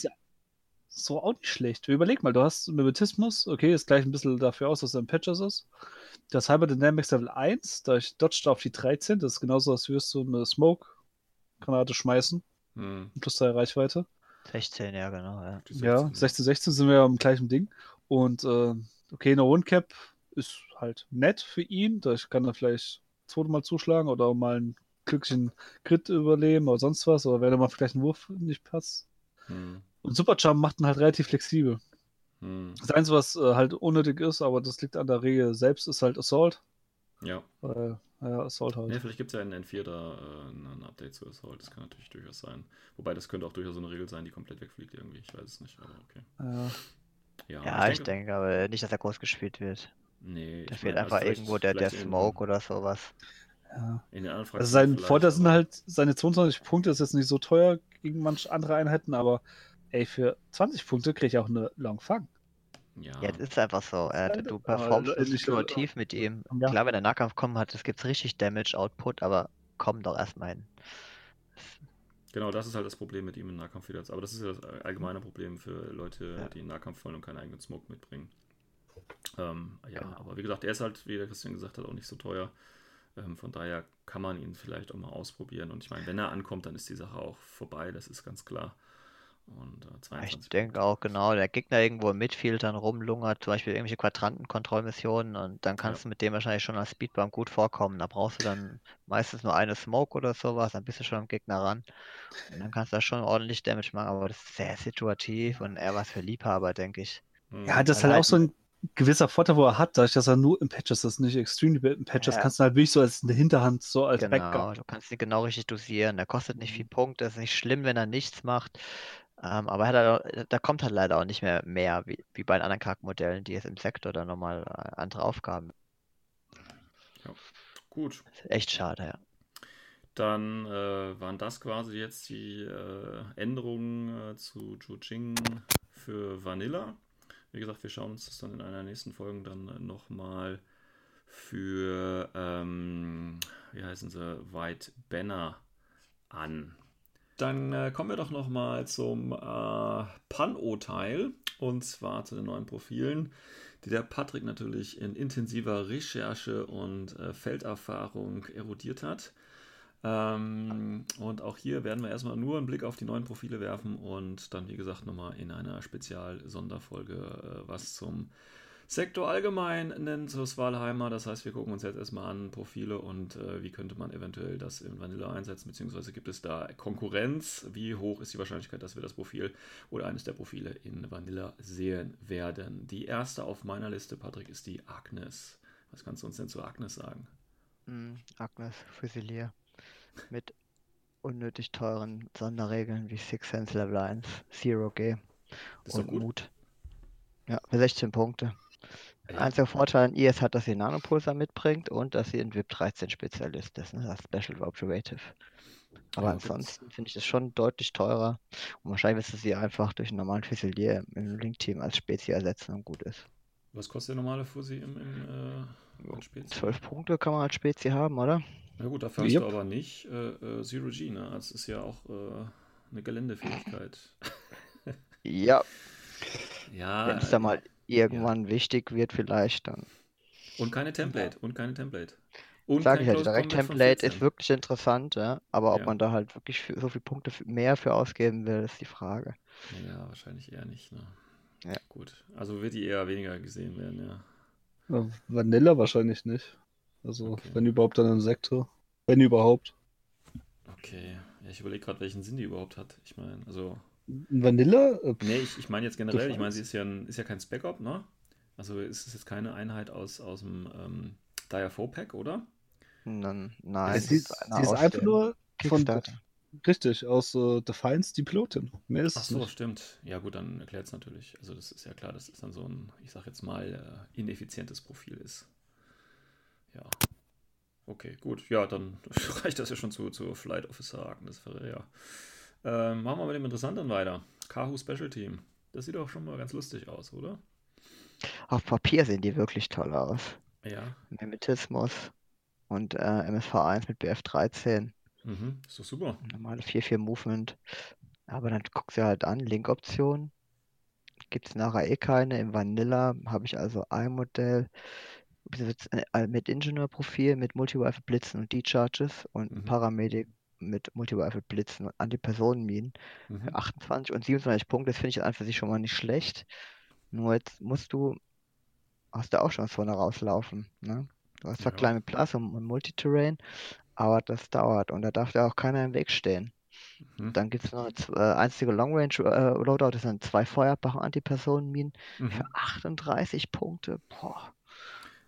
so auch nicht schlecht. Überleg mal, du hast Mimetismus, okay, ist gleich ein bisschen dafür aus, dass er ein Patches ist. Das Hyper Dynamics Level 1, da ich dodged auf die 13, das ist genauso, als würdest du eine Smoke-Granate schmeißen, Hm. plus 3 Reichweite. 16, ja, genau. Ja. Die Ja, 16. 16, 16 sind wir ja am gleichen Ding. Und äh, okay, eine Rundcap ist halt nett für ihn. Da kann er vielleicht zweimal zuschlagen oder mal einen glücklichen Crit überleben oder sonst was. Oder wenn er mal vielleicht einen Wurf nicht passt. Hm. Und Supercharm macht ihn halt relativ flexibel. Hm. Das Einzige, was äh, halt unnötig ist, aber das liegt an der Regel selbst, ist halt Assault. Ja. Weil, ja, Assault halt. Ja, vielleicht gibt es ja in N4 da äh, ein Update zu Assault. Das kann natürlich durchaus sein. Wobei das könnte auch durchaus so eine Regel sein, die komplett wegfliegt irgendwie. Ich weiß es nicht, aber okay. Ja. Ja, Ja, ich denke aber nicht, dass er groß gespielt wird. Nee, Da ich fehlt mein, einfach also irgendwo der, der Smoke oder sowas. ja. In den anderen Also sein Vorteil sind halt, seine 22 Punkte ist jetzt nicht so teuer gegen manche andere Einheiten, aber ey, für 20 Punkte kriege ich auch eine Long Fang. Ja, Ja, es ist einfach so. Ja, leider, du performst äh, situativ mit ihm. Ja. Klar, wenn der Nahkampf kommen hat, es gibt richtig Damage-Output, aber komm doch erstmal hin. genau, das ist halt das Problem mit ihm im Nahkampf wieder. Aber das ist ja das allgemeine Problem für Leute, Ja. die in Nahkampf wollen und keinen eigenen Smoke mitbringen. Ähm, ja, Genau. aber wie gesagt, er ist halt, wie der Christian gesagt hat, auch nicht so teuer. Ähm, von daher kann man ihn vielleicht auch mal ausprobieren. Und ich meine, wenn er ankommt, dann ist die Sache auch vorbei, das ist ganz klar. Und äh, 22 Ich denke auch genau, der Gegner irgendwo im Midfield dann rumlungert, zum Beispiel irgendwelche Quadrantenkontrollmissionen und dann kannst du mit dem wahrscheinlich schon als Speedbump gut vorkommen. Da brauchst du dann meistens nur eine Smoke oder sowas, dann bist du schon am Gegner ran. Und dann kannst du da schon ordentlich Damage machen, aber das ist sehr situativ und eher was für Liebhaber, denke ich. Hm. Ja, das ist halt halt- auch so ein gewisser Vorteil, wo er hat, dadurch, dass er nur im Patches ist, nicht extrem im Patches, Ja. kannst du halt wirklich so als eine Hinterhand, so als Genau, Backup. du kannst ihn genau richtig dosieren. Der kostet nicht viel Mhm. Punkte, ist nicht schlimm, wenn er nichts macht. Ähm, aber er hat halt da kommt halt leider auch nicht mehr mehr, wie, wie bei den anderen Charaktermodellen, die jetzt im Sektor dann nochmal äh, andere Aufgaben. Gut, Ist echt schade, ja. Dann äh, waren das quasi jetzt die äh, Änderungen äh, zu Jujing für Vanilla. Wie gesagt, wir schauen uns das dann in einer nächsten Folge dann äh, nochmal für, ähm, wie heißen sie, White Banner an. Dann äh, kommen wir doch nochmal zum äh, Pan-O-Teil und zwar zu den neuen Profilen, die der Patrick natürlich in intensiver Recherche und äh, Felderfahrung erodiert hat. Ähm, und auch hier werden wir erstmal nur einen Blick auf die neuen Profile werfen und dann, wie gesagt, nochmal in einer Spezial-Sonderfolge äh, was zum Sektor allgemein nennen, zur Svalheimer. Das heißt, wir gucken uns jetzt erstmal an Profile und äh, wie könnte man eventuell das in Vanilla einsetzen, beziehungsweise gibt es da Konkurrenz? Wie hoch ist die Wahrscheinlichkeit, dass wir das Profil oder eines der Profile in Vanilla sehen werden? Die erste auf meiner Liste, Patrick, ist die Agnes. Was kannst du uns denn zu Agnes sagen? Mm, Agnes Fusilier mit unnötig teuren Sonderregeln wie Six Sense Level 1, Zero G und gut. Mut. Ja, für 16 Punkte. Einziger Vorteil an ihr ist halt, dass sie Nanopulsar mitbringt und dass sie ein VIP 13 Spezialist ist, ne? das Special Operative. Aber Ja, ansonsten finde ich das schon deutlich teurer und wahrscheinlich wirst du sie einfach durch einen normalen Fusilier im Link-Team als Spezi ersetzen und gut ist. Was kostet der normale Fussi im, im äh, als Spezi? 12 Punkte kann man als Spezi haben, oder? Na gut, dafür hast Yep. du aber nicht äh, äh, Zero G, ne? Das ist ja auch äh, eine Geländefähigkeit. Ja, ja. wenn es da mal irgendwann wichtig wird, vielleicht, dann Und keine Template. Und keine Template. Und kein ich ja, von Template 14. ist wirklich interessant, ja. Aber ob Ja. man da halt wirklich für, so viele Punkte mehr für ausgeben will, ist die Frage. Ja, wahrscheinlich eher nicht, ne? Ja. Gut. Also wird die eher weniger gesehen werden, ja. Ja, Vanilla wahrscheinlich nicht. Also, Okay. wenn überhaupt dann im Sektor. Wenn überhaupt. Okay. Ja, ich überlege gerade, welchen Sinn die überhaupt hat. Ich meine, also. Äh, pff, Nee, ich, ich meine jetzt generell, ich meine, sie ist ja, ein, ist ja kein Spec-Op, ne? Also ist es jetzt keine Einheit aus, aus dem ähm, Dire 4 Pack, oder? Und dann, ja, nein, sie, ist, sie ist einfach nur von. Richtig, aus äh, Defiance die Pilotin. Mehr ist Ach so, nicht. stimmt. Ja, gut, dann erklärt es natürlich. Also, das ist ja klar, dass es dann so ein, ich sag jetzt mal, äh, ineffizientes Profil ist. Ja. Okay, gut. Ja, dann reicht das ja schon zu, zu Flight Officer Agnes Ferreira. Ähm, machen wir mit dem Interessanteren weiter. Kahu Special Team. Das sieht doch schon mal ganz lustig aus, oder? Auf Papier sehen die wirklich toll aus. Ja. Mimetismus und äh, MSV1 mit BF13. Mhm. Ist doch super. Normale 4-4 Movement. Aber dann guckst du halt an, Link-Option. gibt es nachher eh keine. Im Vanilla habe ich also ein Modell äh, mit Ingenieurprofil, mit Multi-Rifle Blitzen und D-Charges und Mhm. Paramedic mit Multi-Rifle Blitzen und Antipersonenminen Mhm. für 28 und 27 Punkte. Das finde ich an für sich schon mal nicht schlecht. Nur jetzt musst du aus der Ausstellungszone rauslaufen. Ne? Du hast zwar Ja. kleine Plus und, und Multiterrain, aber das dauert und da darf dir auch keiner im Weg stehen. Mhm. Dann gibt es noch eine äh, einzige Long Range äh, Loadout, das sind zwei Feuerbach Antipersonenminen Mhm. für 38 Punkte. Boah.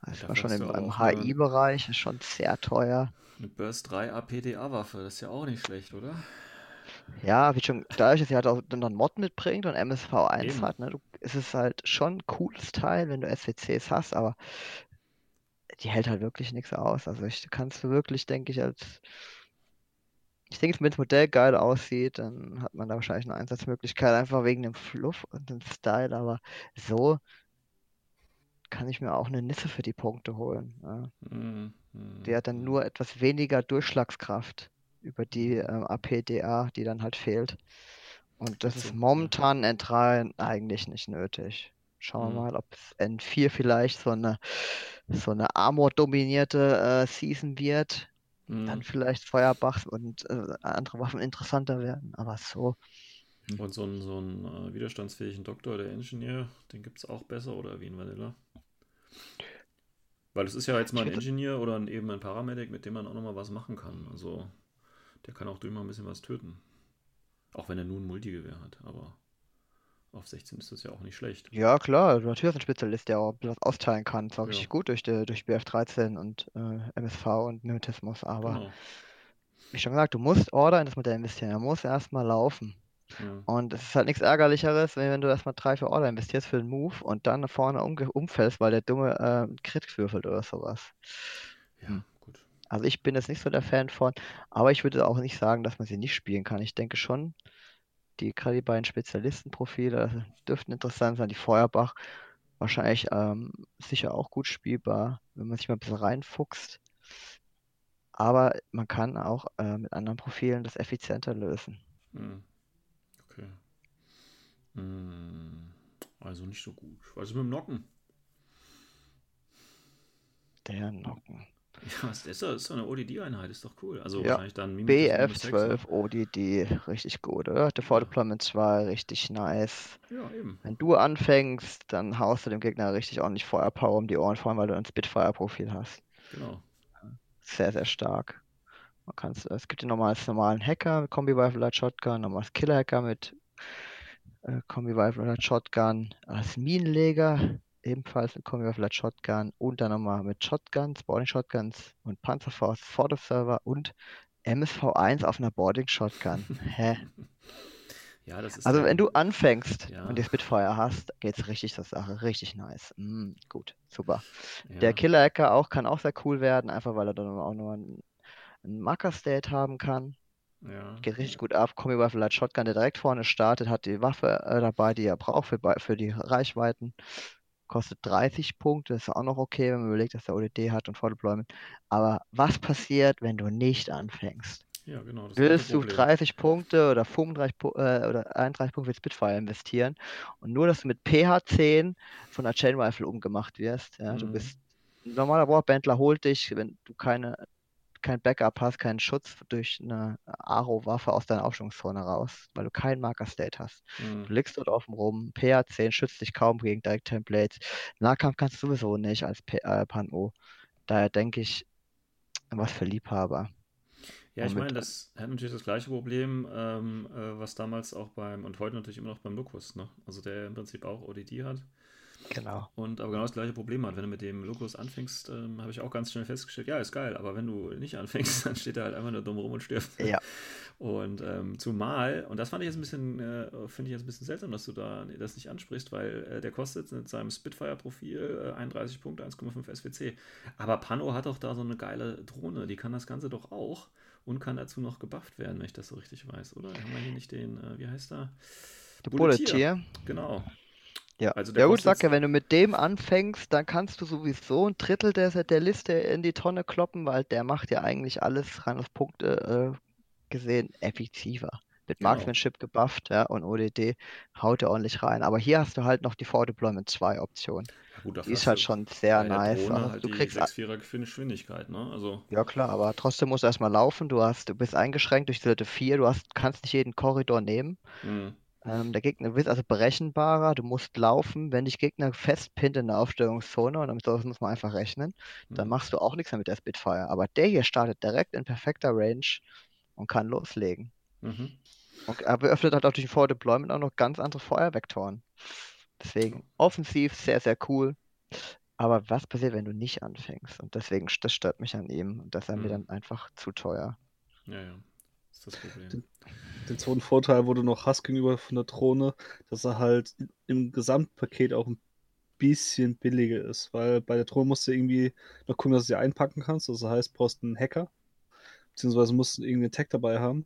Das mal schon hast im, du im auch HI-Bereich, ist schon sehr teuer. Eine Burst 3 APDA-Waffe, das ist ja auch nicht schlecht, oder? Ja, wie schon, dadurch, dass sie halt auch dann einen Mod mitbringt und MSV1 Eben. hat, ne, du, ist es halt schon ein cooles Teil, wenn du SWCs hast, aber die hält halt wirklich nichts aus. Also ich kannst du wirklich, denke ich, als ich denke, wenn das Modell geil aussieht, dann hat man da wahrscheinlich eine Einsatzmöglichkeit, einfach wegen dem Fluff und dem Style, aber so kann ich mir auch eine Nisse für die Punkte holen. Ja. Mhm. Mhm. Die hat dann nur etwas weniger Durchschlagskraft über die ähm, APDA, die dann halt fehlt. Und das ist momentan in N3 eigentlich nicht nötig. Schauen wir Mhm. mal, ob es N4 vielleicht so eine, so eine Armor-dominierte äh, Season wird. Dann Mhm. vielleicht Feuerbachs und äh, andere Waffen interessanter werden. Aber so, Und so einen, so einen äh, widerstandsfähigen Doktor, der Ingenieur, den gibt es auch besser oder wie in Vanilla? Weil es ist ja jetzt mal ein Ingenieur oder ein, eben ein Paramedic, mit dem man auch nochmal was machen kann. Also der kann auch durch mal ein bisschen was töten. Auch wenn er nur ein Multigewehr hat, aber auf 16 ist das ja auch nicht schlecht. ja klar, natürlich ist ein Spezialist, der auch was austeilen kann. Zwar Ja. richtig gut durch, die, durch BF13 und äh, MSV und Mimetismus, aber Genau. wie schon gesagt, du musst Order in das Modell investieren. Er muss erstmal laufen. Ja. Und es ist halt nichts Ärgerlicheres, wenn, du erstmal drei, vier Order investierst für den Move und dann vorne umge- umfällst, weil der Dumme äh, Crit würfelt oder sowas. ja, Hm. gut. Also ich bin jetzt nicht so der Fan von, aber ich würde auch nicht sagen, dass man sie nicht spielen kann. Ich denke schon, die gerade die beiden Spezialistenprofile dürften interessant sein. Die Feuerbach wahrscheinlich ähm, sicher auch gut spielbar, wenn man sich mal ein bisschen reinfuchst. Aber man kann auch äh, mit anderen Profilen das effizienter lösen. Hm. Okay. Hm. Also nicht so gut. Also mit dem Nocken. Der Nocken. Ja, das ist, doch- ist eine ODD-Einheit, ist doch cool. Also Ja. wahrscheinlich dann Mimetismus minus sechs, ne? BF12 ODD, richtig gut, oder? Der For Deployment 2, richtig nice. Ja, eben. Wenn du anfängst, dann haust du dem Gegner richtig ordentlich Feuerpower um die Ohren, vor allem weil du ein Spitfire-Profil hast. Genau. Sehr, sehr stark. Man kann's, es gibt den normals normalen Hacker mit Kombi-Rifle Light Shotgun, normals Killer-Hacker mit äh, Kombi-Rifle Light Shotgun, als Minenleger ebenfalls mit Kombi-Rifle Light Shotgun und dann nochmal mit Shotguns, Boarding Shotguns und Panzerfaust vor dem Server und MSV1 auf einer Boarding Shotgun. Hä? Ja, das ist Also wenn du anfängst Ja. und die Spitfire hast, geht's richtig zur Sache. Richtig nice. Mm, gut, super. ja, Der Killer-Hacker auch kann auch sehr cool werden, einfach weil er dann auch nur ein, ein Marker-State haben kann. ja, Geht richtig gut ab. Kombi Rifle Light Shotgun, der direkt vorne startet, hat die Waffe äh, dabei, die er braucht für, für die Reichweiten. Kostet 30 Punkte, ist auch noch okay, wenn man überlegt, dass der ODD hat und Full Deployment. Aber was passiert, wenn du nicht anfängst? ja, genau. Willst du Problem. 30 Punkte oder 35 Pu äh, oder 31 Punkte für Spitfire investieren und nur, dass du mit PH10 von der Chain Rifle umgemacht wirst? Ja, du Mhm. bist ein normaler Warbandler holt dich, wenn du keine kein Backup hast, keinen Schutz durch eine Aro-Waffe aus deiner Aufstellungszone raus, weil du keinen Marker-State hast. Hm. Du liegst dort offen rum, PH10 schützt dich kaum gegen Direct-Templates. Nahkampf kannst du sowieso nicht als P äh, Pan-O. Daher denke ich, was für Liebhaber. Ja, ich meine, das hat natürlich das gleiche Problem, ähm, äh, was damals auch beim und heute natürlich immer noch beim Locus, ne? Also der im Prinzip auch ODD hat Genau. und aber genau das gleiche Problem hat. Wenn du mit dem Locus anfängst, ähm, habe ich auch ganz schnell festgestellt, ja, ist geil, aber wenn du nicht anfängst, dann steht er halt einfach nur dumm rum und stirbt. Ja. Und ähm, zumal, und das fand ich jetzt ein bisschen, äh, finde ich jetzt ein bisschen seltsam, dass du da das nicht ansprichst, weil äh, der kostet mit seinem Spitfire-Profil äh, 31 Punkte, 1,5 SWC. Aber Pano hat doch da so eine geile Drohne, die kann das Ganze doch auch und kann dazu noch gebufft werden, wenn ich das so richtig weiß, oder? Haben wir hier nicht den, äh, wie heißt er? Der Bulletier. Genau. Ja, Also der ja gut, sag ja, wenn du mit dem anfängst, dann kannst du sowieso ein Drittel der, der Liste in die Tonne kloppen, weil der macht ja eigentlich alles rein auf Punkte äh, gesehen effektiver. mit Genau. Marksmanship gebufft, ja, und ODD haut er ordentlich rein. Aber hier hast du halt noch die For Deployment 2 Option. Ja, gut, Die ist halt schon sehr nice. Drohne halt du die kriegst 6-4er Geschwindigkeit, ne? Also, Ja klar, aber trotzdem musst du erstmal laufen. Du hast, du bist eingeschränkt durch Seite 4. Du hast, kannst nicht jeden Korridor nehmen. hm, Ähm, der Gegner wird also berechenbarer. Du musst laufen, wenn dich Gegner festpinnt in der Aufstellungszone. Und damit sowas muss man einfach rechnen. Dann hm. machst du auch nichts mehr mit der Spitfire. Aber der hier startet direkt in perfekter Range und kann loslegen. Mhm. Und er öffnet halt auch durch den Forward Deployment auch noch ganz andere Feuervektoren. Deswegen offensiv sehr, sehr cool. Aber was passiert, wenn du nicht anfängst? Und deswegen, das stört mich an ihm. Und das ist er mir Mhm. dann einfach zu teuer. Ja, ja. Das ist das Problem. Den- zweiten Vorteil, wo du noch hast gegenüber von der Drohne, dass er halt im Gesamtpaket auch ein bisschen billiger ist, weil bei der Drohne musst du irgendwie noch gucken, dass du sie einpacken kannst. Das heißt, brauchst einen Hacker, beziehungsweise musst du irgendeinen Tag dabei haben.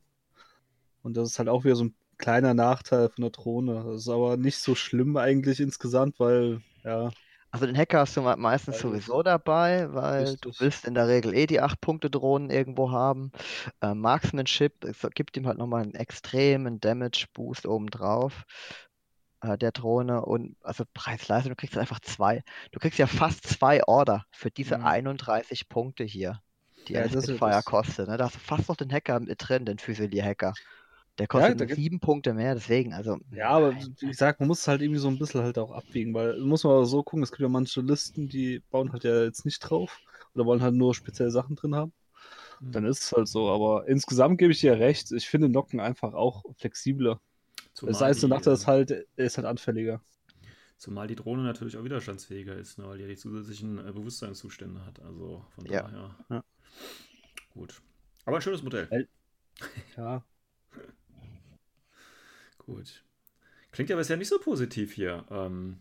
Und das ist halt auch wieder so ein kleiner Nachteil von der Drohne. Das ist aber nicht so schlimm eigentlich insgesamt, weil, ja, Also den Hacker hast du me- meistens Weil- sowieso dabei, weil du willst in der Regel eh die 8-Punkte-Drohnen irgendwo haben. Äh, Marksmanship es gibt ihm halt nochmal einen extremen Damage-Boost obendrauf äh, der Drohne und also Preis-Leistung, du kriegst einfach zwei. Du kriegst ja fast zwei Order für diese Mhm. 31 Punkte hier, die Ja, ein das. kostet. Ne? Da hast du fast noch den Hacker mit drin, den Fusilier-Hacker. Der kostet gibt- sieben Punkte mehr, deswegen, also. Ja, aber wie gesagt, man muss es halt irgendwie so ein bisschen halt auch abwägen, weil muss man aber so gucken, es gibt ja manche Listen, die bauen halt ja jetzt nicht drauf oder wollen halt nur spezielle Sachen drin haben. Hm. Dann ist es halt so, aber insgesamt gebe ich dir recht, ich finde Nocken einfach auch flexibler. Zumal das heißt, Nachteil ist äh, halt, er ist halt anfälliger. Zumal die Drohne natürlich auch widerstandsfähiger ist, ne, weil die ja die zusätzlichen äh, Bewusstseinszustände hat. Also von Ja. daher. Ja. Gut. Aber ein schönes Modell. Ja, Gut. Klingt ja bisher nicht so positiv hier. Ähm,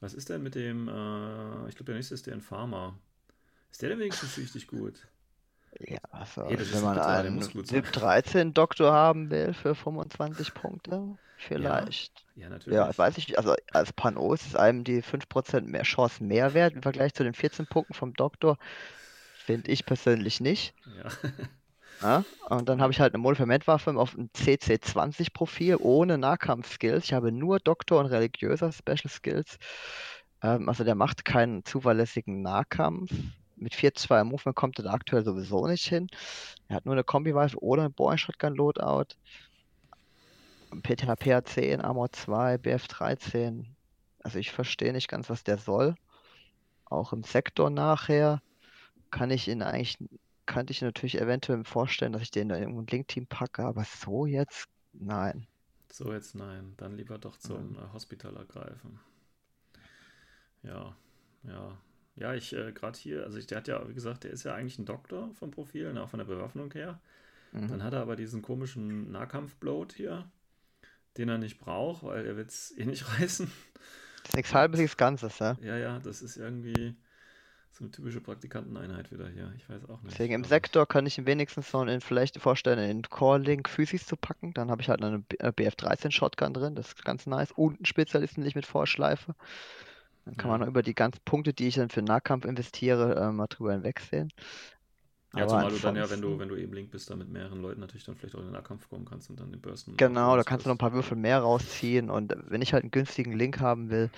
was ist denn mit dem, äh, ich glaube, der nächste ist der Infarmer. Ist der denn wenigstens richtig gut? Ja, also, Ey, das ist wenn man einen. VIP 13 Doktor haben will für 25 Punkte, vielleicht. Ja, natürlich. Ja, weiß ich nicht. Also als Pano ist es einem die 5% mehr Chance mehr wert im Vergleich zu den 14 Punkten vom Doktor. Finde ich persönlich nicht. Ja. Ja? Und dann habe ich halt eine Monofermentwaffe auf einem CC20-Profil ohne Nahkampf-Skills. Ich habe nur Doktor und religiöser Special Skills. Ähm, also der macht keinen zuverlässigen Nahkampf. Mit 4-2 Movement kommt er da aktuell sowieso nicht hin. Er hat nur eine Kombi-Waffe oder ein Boring Shotgun Loadout. PTHPA 10, Armor 2, BF 13. Also ich verstehe nicht ganz, was der soll. Auch im Sektor nachher kann ich ihn eigentlich, könnte ich natürlich eventuell vorstellen, dass ich den in irgendein Link-Team packe, aber so jetzt, nein. So, jetzt nein. Dann lieber doch zum äh, Hospital ergreifen. Ja, ja. Ja, ich äh, gerade hier, also ich, der hat ja, wie gesagt, der ist ja eigentlich ein Doktor vom Profil, ne, auch von der Bewaffnung her. Mhm. Dann hat er aber diesen komischen Nahkampf-Bloat hier, den er nicht braucht, weil er wird es eh nicht reißen. Das ist nichts halbes, nichts Ganzes, ja. Ja, ja, das ist irgendwie so eine typische Praktikanteneinheit wieder hier. Ich weiß auch nicht. Deswegen im Sektor kann ich wenigstens noch in, vielleicht vorstellen, in Core-Link Physis zu packen. Dann habe ich halt eine B- äh, BF13 Shotgun drin, das ist ganz nice. Und einen Spezialisten, ich mit vorschleife. Dann kann man Ja. noch über die ganzen Punkte, die ich dann für Nahkampf investiere, äh, mal drüber hinwegsehen. Ja, Aber zumal du dann ja, wenn du, wenn du eben Link bist, da mit mehreren Leuten natürlich dann vielleicht auch in den Nahkampf kommen kannst und dann den Bursten. Genau, da kannst du noch ein paar Würfel mehr rausziehen und wenn ich halt einen günstigen Link haben will,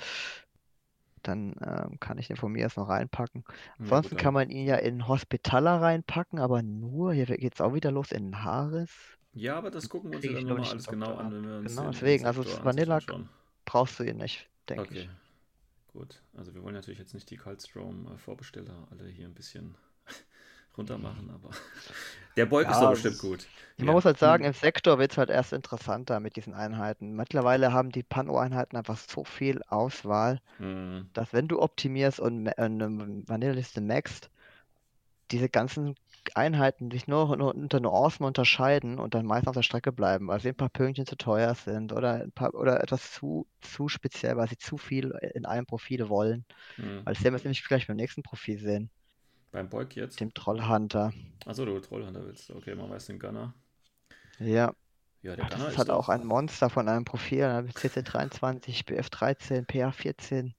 dann ähm, kann ich den von mir erst noch reinpacken. Ansonsten kann man ihn ja in Hospitaler reinpacken, aber nur, hier geht's auch wieder los, in Haris. Ja, aber das gucken wir uns ja dann nochmal alles genau an, wenn wir uns Genau, deswegen, also Vanilla. Brauchst du ihn nicht, denke Okay, ich. gut. Also wir wollen natürlich jetzt nicht die Kaltstrom-Vorbesteller alle hier ein bisschen runter machen, aber der Beug ist Ja, doch das bestimmt ist- gut. Man Ja. muss halt sagen, im Sektor wird es halt erst interessanter mit diesen Einheiten. Mittlerweile haben die Pano-Einheiten einfach so viel Auswahl, Hm, dass wenn du optimierst und ma- äh, eine Vanilla-Liste maxst, diese ganzen Einheiten sich nur, nur unter Nuancen unterscheiden und dann meist auf der Strecke bleiben, weil sie ein paar Pünktchen zu teuer sind oder ein paar oder etwas zu, zu speziell, weil sie zu viel in einem Profil wollen. hm. Weil das werden wir nämlich gleich beim nächsten Profil sehen, Beim Beug jetzt? dem Trollhunter. Achso, du Trollhunter willst. Okay, man weiß den Gunner. Ja, Ja, der das Gunner ist ist halt auch ein Monster von einem Profil. Dann habe ich CC23, BF13, PA14,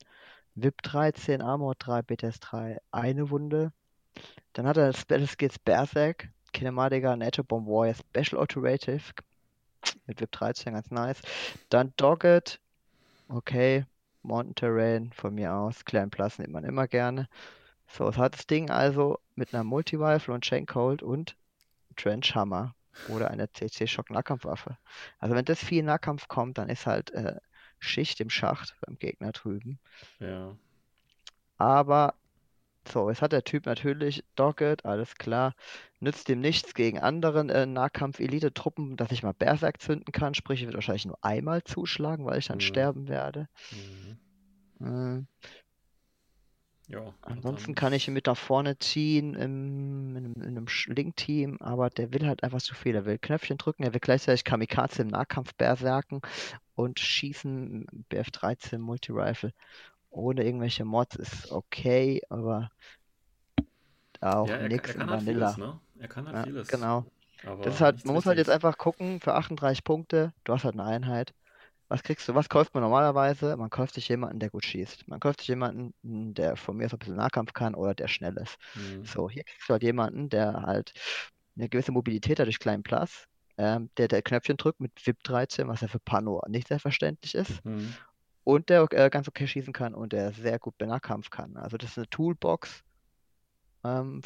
VIP 13, Armor 3, BTS 3, eine Wunde. Dann hat er Special Skills Berserk, Kinematiker, Nature Bomb Warrior, Special Autorative. mit VIP 13 ganz nice. Dann Dogged, okay. Mountain Terrain von mir aus. Clan Plus nimmt man immer gerne. So, es hat das Ding also mit einer Multi-Rifle und Chain Cold und Trench Hammer oder einer CC Shock Nahkampfwaffe. Also wenn das viel Nahkampf kommt, dann ist halt äh, Schicht im Schacht beim Gegner drüben. Ja. Aber so, jetzt hat der Typ natürlich Dogged, alles klar. Nützt ihm nichts gegen anderen äh, Nahkampf-Elite-Truppen, dass ich mal Berserk zünden kann. Sprich, ich werde wahrscheinlich nur einmal zuschlagen, weil ich dann Mhm. sterben werde. Mhm. Äh, Ja. ansonsten kann ich ihn mit nach vorne ziehen im, in, einem- in einem Link-Team, aber der will halt einfach zu viel. Er will Knöpfchen drücken, er will gleichzeitig Kamikaze im Nahkampf berserken und schießen BF-13 Multi-Rifle ohne irgendwelche Mods ist okay, aber auch Ja, er in halt Vanilla. vieles, ne? Er kann halt Ja, vieles. genau. Aber Das ist halt, nichts man muss halt jetzt einfach gucken, für 38 Punkte, du hast halt eine Einheit. Was kriegst du, was kauft man normalerweise? Man kauft sich jemanden, der gut schießt. Man kauft sich jemanden, der von mir aus ein bisschen Nahkampf kann oder der schnell ist. Mhm. So, hier kriegst du halt jemanden, der halt eine gewisse Mobilität hat durch kleinen Plus, ähm, der der Knöpfchen drückt mit VIP 13, was ja für Pano nicht selbstverständlich ist. Mhm. Und der äh, ganz okay schießen kann und der sehr gut Nahkampf kann. Also das ist eine Toolbox. Ähm,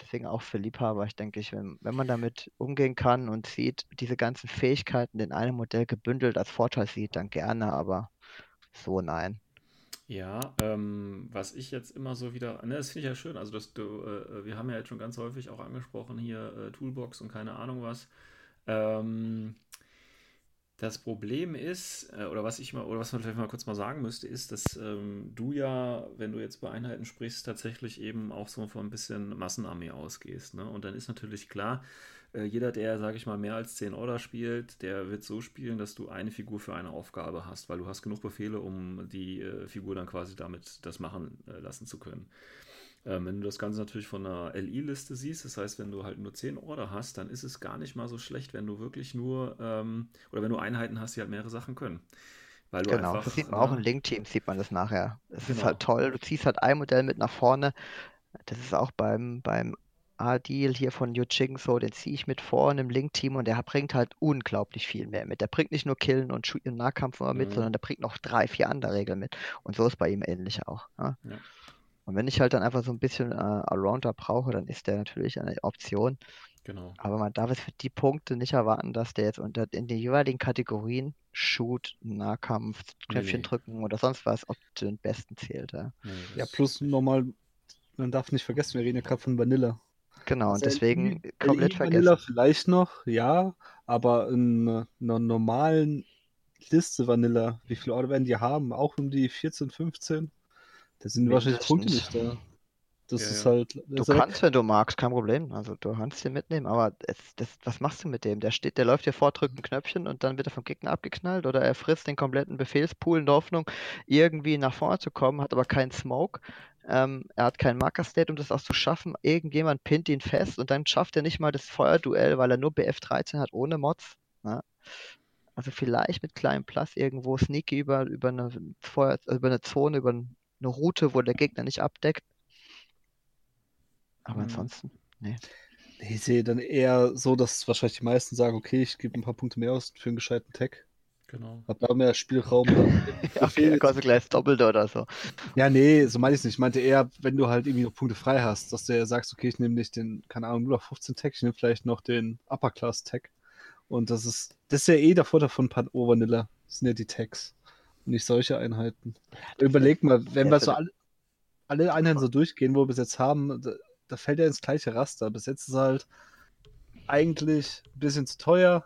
deswegen auch für Liebhaber. Ich denke, ich, wenn, wenn man damit umgehen kann und sieht, diese ganzen Fähigkeiten in einem Modell gebündelt als Vorteil sieht, dann gerne, aber so nein. Ja, ähm, was ich jetzt immer so wieder, ne, das finde ich ja schön, also dass du, äh, wir haben ja jetzt schon ganz häufig auch angesprochen hier äh, Toolbox und keine Ahnung was. Ähm, das Problem ist, äh, oder was ich mal, oder was man vielleicht mal kurz mal sagen müsste, ist, dass ähm, du ja, wenn du jetzt bei Einheiten sprichst, tatsächlich eben auch so von ein bisschen Massenarmee ausgehst, ne? Und dann ist natürlich klar, äh, jeder, der, sage ich mal, mehr als 10 Order spielt, der wird so spielen, dass du eine Figur für eine Aufgabe hast, weil du hast genug Befehle, um die äh, Figur dann quasi damit das machen äh, lassen zu können. Ähm, wenn du das Ganze natürlich von einer LI-Liste siehst, das heißt, wenn du halt nur 10 Order hast, dann ist es gar nicht mal so schlecht, wenn du wirklich nur, ähm, oder wenn du Einheiten hast, die halt mehrere Sachen können. Weil du Genau, einfach, das sieht man auch ne, in Link-Teams, sieht man das nachher. Es ist Genau. halt toll, du ziehst halt ein Modell mit nach vorne. Das ist auch beim, beim A-Deal hier von Yuching so, den ziehe ich mit vorne im Link-Team und der bringt halt unglaublich viel mehr mit. Der bringt nicht nur Killen und Nahkampf immer mit, Mhm. sondern der bringt noch drei, vier andere Regeln mit. Und so ist bei ihm ähnlich auch. Ja? Ja. Und wenn ich halt dann einfach so ein bisschen äh, Allrounder brauche, dann ist der natürlich eine Option. Genau. Aber man darf es für die Punkte nicht erwarten, dass der jetzt unter in den jeweiligen Kategorien Shoot, Nahkampf, Knöpfchen nee. drücken oder sonst was, ob zu den Besten zählt. Ja. Nee, Ja, plus nochmal, man darf nicht vergessen, wir reden ja gerade von Vanilla. Genau, und Also deswegen LI komplett Vanilla vergessen. vielleicht noch, ja, aber in einer, normalen Liste Vanilla, wie viele Order werden die haben? Auch um die 14, 15? Da sind wahrscheinlich Punkte nicht da. Das Ja, ist halt. Du das ist weg. kannst, wenn du magst, kein Problem. Also du kannst den mitnehmen, aber es, das, was machst du mit dem? Der steht, der läuft dir vor, drückt ein Knöpfchen und dann wird er vom Gegner abgeknallt oder er frisst den kompletten Befehlspool in der Hoffnung, irgendwie nach vorne zu kommen, hat aber keinen Smoke. Ähm, er hat keinen Marker-State, um das auch zu schaffen. Irgendjemand pinnt ihn fest und dann schafft er nicht mal das Feuerduell, weil er nur BF13 hat ohne Mods. Ne? Also vielleicht mit kleinem Plus irgendwo sneaky über, über, eine Feuer, über eine Zone, über eine Route, wo der Gegner nicht abdeckt. Aber Mhm. ansonsten, Nee, Ich sehe dann eher so, dass wahrscheinlich die meisten sagen, okay, ich gebe ein paar Punkte mehr aus für einen gescheiten Tag. Genau. Hab da mehr Spielraum. Dann okay, dann kostet gleich das Doppelte oder so. Ja, nee, so meine ich es nicht. Ich meinte eher, wenn du halt irgendwie noch Punkte frei hast, dass du ja sagst, okay, ich nehme nicht den, keine Ahnung, nur noch 15 Tag, ich nehme vielleicht noch den Upper Class Tag. Und das ist, das ist ja eh der Vorteil von Pan O Vanilla. Das sind ja die Tags. Nicht solche Einheiten. Überleg mal, wenn wir so alle, alle Einheiten so durchgehen, wo wir bis jetzt haben, da, da fällt ja ins gleiche Raster. Bis jetzt ist halt eigentlich ein bisschen zu teuer.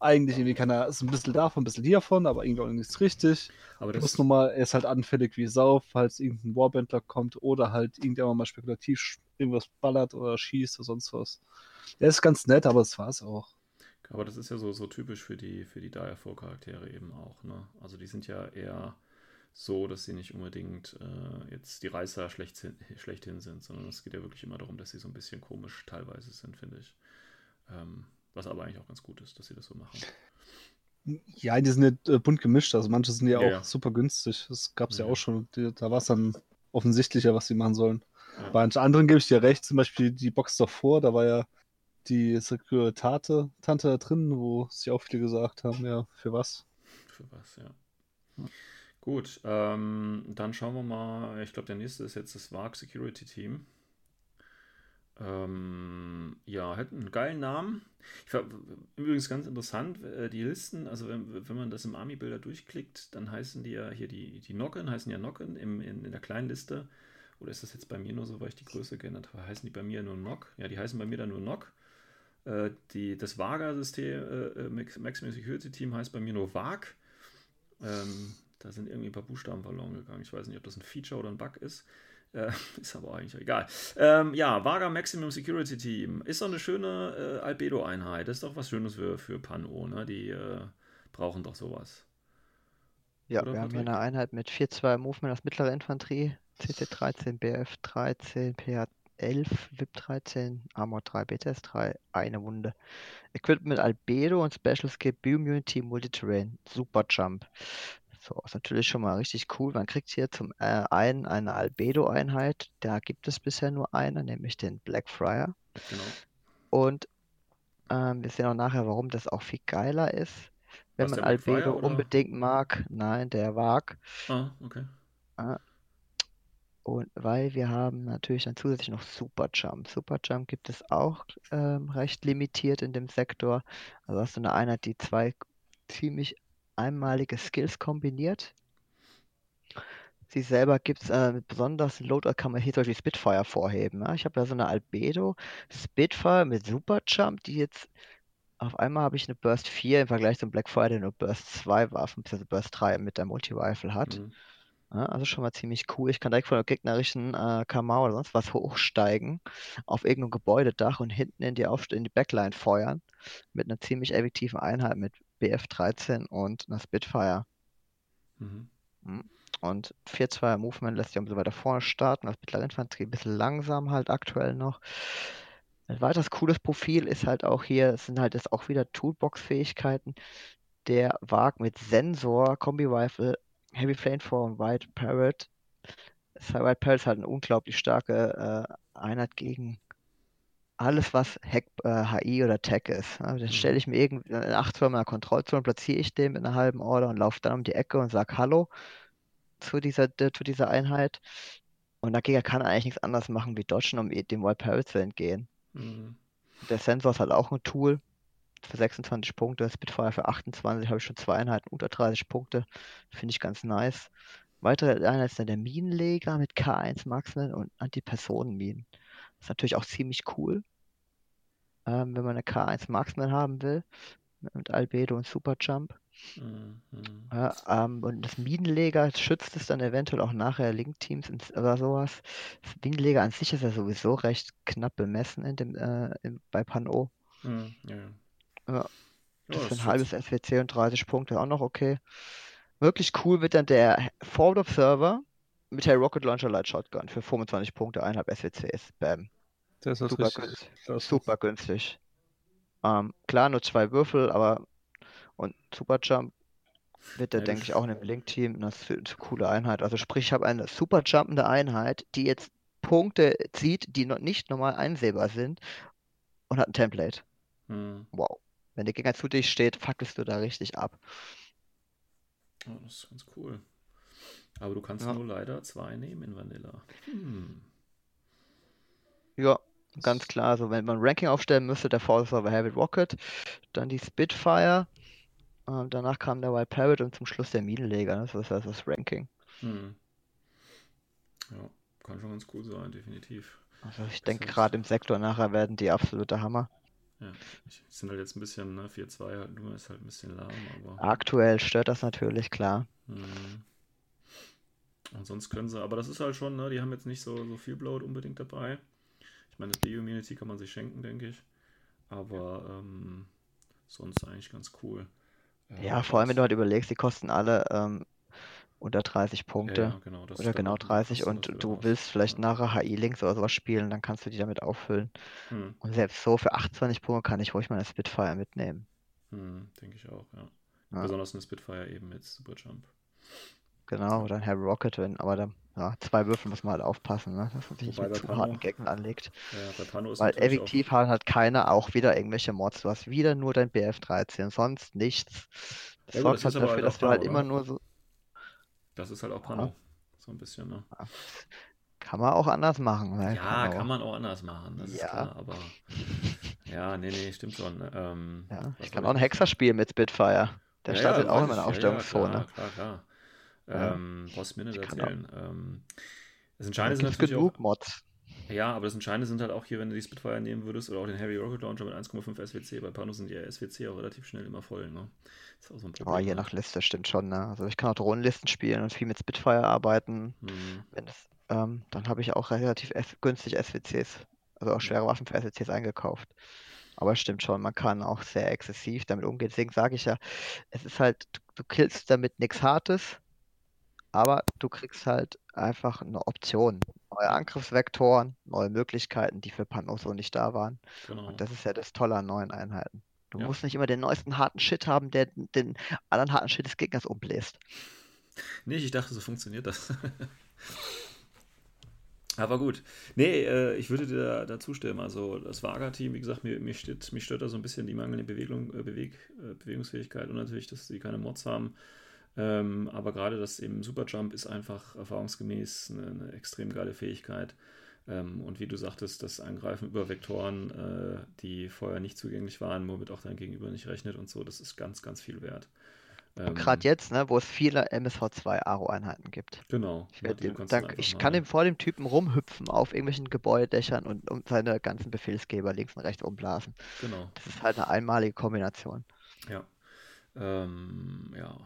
Eigentlich irgendwie kann er, ist ein bisschen davon, ein bisschen hiervon, aber irgendwie auch nichts richtig. Aber das, nochmal, er ist halt anfällig wie Sau, falls irgendein Warbandler kommt oder halt irgendjemand mal spekulativ irgendwas ballert oder schießt oder sonst was. Der ist ganz nett, aber das war's auch. Aber das ist ja so, so typisch für die, für die Direfall-Charaktere eben auch, ne? Also die sind ja eher so, dass sie nicht unbedingt äh, jetzt die Reißer schlechthin, schlechthin sind, sondern es geht ja wirklich immer darum, dass sie so ein bisschen komisch teilweise sind, finde ich. Ähm, was aber eigentlich auch ganz gut ist, dass sie das so machen. Ja, die sind ja äh, bunt gemischt, also manche sind ja, Ja, auch ja. super günstig. Das gab's ja, Ja. auch schon. Die, da war es dann offensichtlicher, was sie machen sollen. Bei manchen anderen gebe ich dir recht, zum Beispiel die Box davor, da war ja die Sekuritate Tante da drin, wo sich auch viele gesagt haben, ja, für was? Für was, ja. Gut, ähm, dann schauen wir mal. Ich glaube, der nächste ist jetzt das VARC Security Team. Ähm, ja, hat einen geilen Namen. Ich war, übrigens ganz interessant, äh, die Listen, also wenn, wenn man das im Army-Bilder durchklickt, dann heißen die ja hier die, die Nocken, heißen ja Nocken im, in, in der kleinen Liste. Oder ist das jetzt bei mir nur so, weil ich die Größe geändert habe? Heißen die bei mir nur Nock? Ja, die heißen bei mir dann nur Nock. Äh, die, das VAGA-System, äh, äh Maximum Security Team heißt bei mir nur VAG. Ähm, da sind irgendwie ein paar Buchstaben verloren gegangen. Ich weiß nicht, ob das ein Feature oder ein Bug ist. Äh, ist aber eigentlich egal. Ähm, ja, Vaga Maximum Security Team. Ist doch eine schöne äh, Albedo-Einheit. Das ist doch was Schönes für, für Pano. Ne? Die äh, brauchen doch sowas. Ja, Oder wir haben hier eine Einheit mit 4-2 Movement aus mittlerer Infanterie, CT13, BF13, PH11, VIP13, Armor 3, BTS 3, eine Wunde. Equipped mit Albedo und Special Skill B-Immunity Multiterrain. Super Jump. So, ist natürlich schon mal richtig cool. Man kriegt hier zum äh, einen eine Albedo-Einheit. Da gibt es bisher nur eine, nämlich den Blackfriar. Genau. Und ähm, wir sehen auch nachher, warum das auch viel geiler ist. Wenn man Albedo unbedingt mag. Nein, der Wag. Ah, okay. Und weil wir haben natürlich dann zusätzlich noch Superjump. Superjump gibt es auch ähm, recht limitiert in dem Sektor. Also hast du eine Einheit, die zwei ziemlich einmalige Skills kombiniert. Sie selber gibt es äh, besonders Loader kann man hier zum Beispiel Spitfire vorheben. Ja? Ich habe da so eine Albedo Spitfire mit Superjump, die jetzt auf einmal habe ich eine Burst 4 im Vergleich zum Blackfire, der nur Burst 2 Waffen, bzw. Burst 3 mit der Multi-Rifle hat. Mhm. Ja, also schon mal ziemlich cool. Ich kann direkt von der gegnerischen äh, Kamau oder sonst was hochsteigen, auf irgendeinem Gebäudedach und hinten in die, Aufst in die Backline feuern. Mit einer ziemlich effektiven Einheit mit BF-13 und einer Spitfire. Mhm. Hm. Und 4-2er Movement lässt sich ein bisschen weiter vorne starten, als mittlere Infanterie ein bisschen langsam halt aktuell noch. Ein weiteres cooles Profil ist halt auch hier, es sind halt jetzt auch wieder Toolbox-Fähigkeiten. Der Wag mit Sensor, Kombi-Rifle, Heavy Flamethrower und White Parrot. White Parrot ist halt eine unglaublich starke äh, Einheit gegen alles, was Hack, äh, HI oder Tech ist. Ne? Dann mhm. stelle ich mir irgendwie in acht Firmen Kontrollzone, platziere ich den mit einer halben Order und laufe dann um die Ecke und sage Hallo zu dieser, zu dieser Einheit. Und der Gegner kann eigentlich nichts anderes machen wie dodgen, um dem White Parrot zu entgehen. Mhm. Der Sensor ist halt auch ein Tool für 26 Punkte, Spitfire für 28, habe ich schon zwei Einheiten unter 30 Punkte. Finde ich ganz nice. Weitere Einheit ist dann der Minenleger mit K1 Marksman und Antipersonenminen. Das ist natürlich auch ziemlich cool, ähm, wenn man eine K1 Marksman haben will, mit Albedo und Superjump. Mhm. Ja, ähm, und das Minenleger schützt es dann eventuell auch nachher Link-Teams oder sowas. Das Minenleger an sich ist ja sowieso recht knapp bemessen in dem, äh, in, bei Pan-O. Mhm, ja. Ja. Das ist ein halbes SWC und 30 Punkte auch noch okay. Wirklich cool wird dann der Forward Observer mit der Rocket Launcher Light Shotgun für 25 Punkte, 1,5 SWCs. Bam. Das ist super richtig, günstig. Super günstig. Ähm, klar, nur zwei Würfel, aber und Superjump wird der, ja, denke ich, auch in dem Link-Team eine, eine coole Einheit. Also sprich, ich habe eine superjumpende Einheit, die jetzt Punkte zieht, die noch nicht normal einsehbar sind und hat ein Template. Hm. Wow. Wenn der Gegner zu dich steht, fackelst du da richtig ab. Oh, das ist ganz cool. Aber du kannst ja. nur leider zwei nehmen in Vanilla. Hm. Ja, ganz klar. Also wenn man Ranking aufstellen müsste, der Force of a Heavy Rocket, dann die Spitfire, äh, danach kam der Wild Parrot und zum Schluss der Minenleger. Ne? Das ist also das Ranking. Hm. Ja, kann schon ganz cool sein, definitiv. Also ich denke gerade im Sektor nachher werden die absolute Hammer. Ja, sind halt jetzt ein bisschen, ne, 4-2 halt nur ist halt ein bisschen lahm, aber. Aktuell stört das natürlich, klar. Hm. Und sonst können sie, aber das ist halt schon, ne, die haben jetzt nicht so, so viel Bloat unbedingt dabei. Ich meine, das B-Immunity kann man sich schenken, denke ich. Aber ähm, sonst eigentlich ganz cool. Ja, ja vor allem, wenn du halt überlegst, die kosten alle ähm, unter 30 Punkte. Ja, ja, genau, oder genau 30 und du willst vielleicht nachher HI-Links oder sowas spielen, dann kannst du die damit auffüllen. Hm. Und selbst so für 28 Punkte kann ich ruhig mal eine Spitfire mitnehmen. Hm, denke ich auch, ja. Besonders eine Spitfire eben mit Superjump. Genau, oder ein Harry Rocket, wenn, aber da Ja, zwei Würfel muss man halt aufpassen, ne? dass man sich nicht mit zu Pano- harten Gegnern anlegt. Ja, bei Pano ist Weil effektiv haben halt keiner auch wieder irgendwelche Mods. Du hast wieder nur dein BF13, sonst nichts. Das Ja sorgt halt dafür, dass auch du halt immer nur so. Auch, das ist halt auch Pano. So ein bisschen, ne? Kann man auch anders machen. Ne? Ja, Pano. kann man auch anders machen, das ist Ja. klar, aber ja, nee, nee, stimmt schon. Ähm, Ja, ich kann auch ich Hexer spielen mit Spitfire. Der Ja, startet ja, auch in meiner ich. Ja, ja, Aufstellungszone. klar, klar, klar. Ja. Ähm, brauchst du mir nicht Ich kann erzählen. Ähm, das Da Entscheidende gibt's natürlich auch, genug Mods. Ja, aber das Entscheidende sind halt auch hier, wenn du die Spitfire nehmen würdest oder auch den Heavy Rocket Launcher mit 1,5 SWC. Bei Pano sind die SWC auch relativ schnell immer voll, ne? ist auch so ein Oh, Problem. je ne? nach Liste stimmt schon. Ne? Also ich kann auch Drohnenlisten spielen und viel mit Spitfire arbeiten. Hm, Wenn das, ähm, dann habe ich auch relativ günstig SWCs, also auch schwere Waffen für SWCs eingekauft. Aber es stimmt schon, man kann auch sehr exzessiv damit umgehen. Deswegen sage ich ja, es ist halt, du, du killst damit nichts Hartes, aber du kriegst halt einfach eine Option. Neue Angriffsvektoren, neue Möglichkeiten, die für Pano so nicht da waren. genau. Und das ist ja das Tolle an neuen Einheiten. Du Ja. musst nicht immer den neuesten harten Shit haben, der den anderen harten Shit des Gegners umbläst. Nee, ich dachte, so funktioniert das. Aber gut. Nee, äh, ich würde dir da, da zustimmen. Also das Vaga-Team, wie gesagt, mir, mir stört, mich stört da so ein bisschen die mangelnde Bewegung, äh, Beweg, äh, Bewegungsfähigkeit und natürlich, dass sie keine Mods haben. Ähm, aber gerade das eben Superjump ist einfach erfahrungsgemäß eine, eine extrem geile Fähigkeit. Ähm, und wie du sagtest, das Angreifen über Vektoren, äh, die vorher nicht zugänglich waren, womit auch dein Gegenüber nicht rechnet und so, das ist ganz, ganz viel wert. Ähm, Gerade jetzt, ne, wo es viele MSV2 Aro-Einheiten gibt. Genau. Ich, dem, kannst du da, einfach ich kann dem vor dem Typen rumhüpfen auf irgendwelchen Gebäudedächern und, und seine ganzen Befehlsgeber links und rechts umblasen. Genau. Das ist halt eine einmalige Kombination. Ja. Ähm, ja,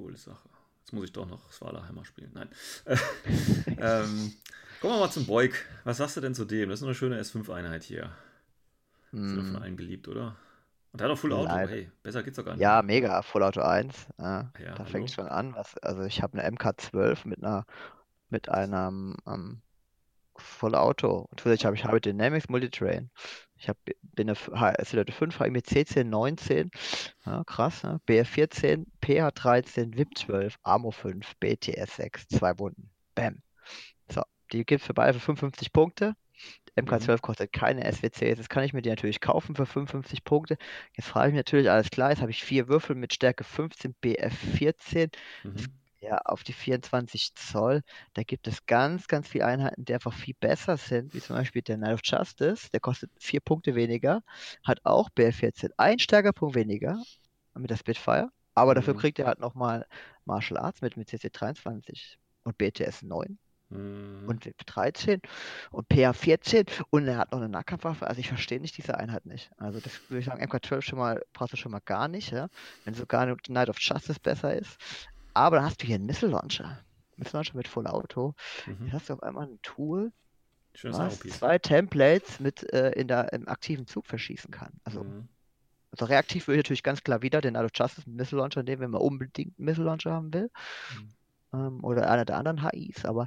coole Sache. Jetzt muss ich doch noch Svalaheimer spielen. Nein. ähm, kommen wir mal zum Beug. Was sagst du denn zu dem? Das ist eine schöne S5-Einheit hier. Ist ja von Hm, allen geliebt, oder? Und der hat auch Full Auto. Hey, besser geht's doch gar nicht. Ja, mega. Full Auto 1. Ja, Ja, da hallo? fängt schon an. Was, also ich habe eine MK12 mit einer mit einem ähm, Full Auto. Und zusätzlich habe ich Hybrid Dynamics Multitrain. Ich hab, bin eine SLT 5, HIME C1019. Ja, krass, ne? BF14, PH13, VIP 12, Armo 5, BTS 6, zwei Wunden. Bam. So, die gibt es für beide für 55 Punkte. MK12 kostet keine SWCs. Jetzt kann ich mir die natürlich kaufen für 55 Punkte. Jetzt frage ich mich natürlich, alles klar, jetzt habe ich vier Würfel mit Stärke 15, BF14. Mhm. Ja, auf die 24 Zoll, da gibt es ganz, ganz viele Einheiten, die einfach viel besser sind, wie zum Beispiel der Knight of Justice, der kostet vier Punkte weniger, hat auch BR14, ein Stärkerpunkt weniger mit der Spitfire, aber dafür Mhm. kriegt er halt nochmal Martial Arts mit, mit CC23 und BTS 9 Mhm. und VIP 13 und PA 14 und er hat noch eine Nahkampfwaffe. Also ich verstehe nicht diese Einheit nicht. Also das würde ich sagen, MK12 schon mal brauchst du schon mal gar nicht, ja. Wenn sogar Knight of Justice besser ist. Aber dann hast du hier einen Missile Launcher. Missile Launcher mit Full Auto. Mhm. Jetzt hast du auf einmal ein Tool, Schönes was Aro-Piece. zwei Templates mit äh, in der, im aktiven Zug verschießen kann. Also, Mhm. also reaktiv würde ich natürlich ganz klar wieder den of Justice Missile Launcher nehmen, wenn man unbedingt einen Missile Launcher haben will. Ähm, oder einer der anderen HIs, aber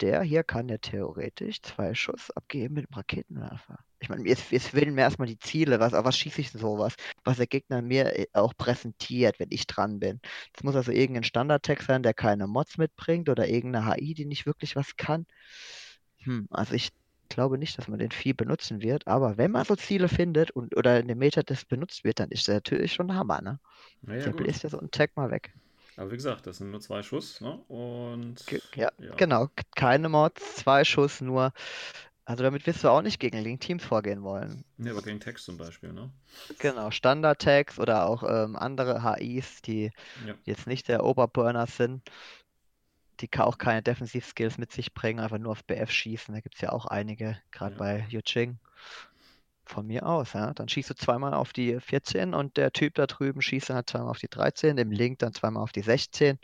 der hier kann ja theoretisch zwei Schuss abgeben mit dem Raketenwerfer. Ich meine, jetzt, jetzt wählen mir erstmal die Ziele, was, auf was schieße ich denn sowas, was der Gegner mir äh, auch präsentiert, wenn ich dran bin. Das muss also irgendein Standardtext sein, der keine Mods mitbringt oder irgendeine HI, die nicht wirklich was kann. Hm, also ich glaube nicht, dass man den viel benutzen wird, aber wenn man so Ziele findet und oder in dem Meta das benutzt wird, dann ist der natürlich schon ein Hammer, ne? Naja, gut. bläst ja so einen Tag mal weg. Aber wie gesagt, das sind nur zwei Schuss, ne? Und Ja, ja. genau. Keine Mods, zwei Schuss nur. Also damit wirst du auch nicht gegen Link Teams vorgehen wollen. Nee, aber gegen Text zum Beispiel, ne? Genau, Standard-Tags oder auch ähm, andere HIs, die Ja. jetzt nicht der Oberburner sind, die auch keine Defensiv-Skills mit sich bringen, einfach nur auf BF schießen. Da gibt es ja auch einige, gerade Ja. bei Yuching. Von mir aus, ja. Dann schießt du zweimal auf die 14 und der Typ da drüben schießt dann halt zweimal auf die 13, im Link dann zweimal auf die 16.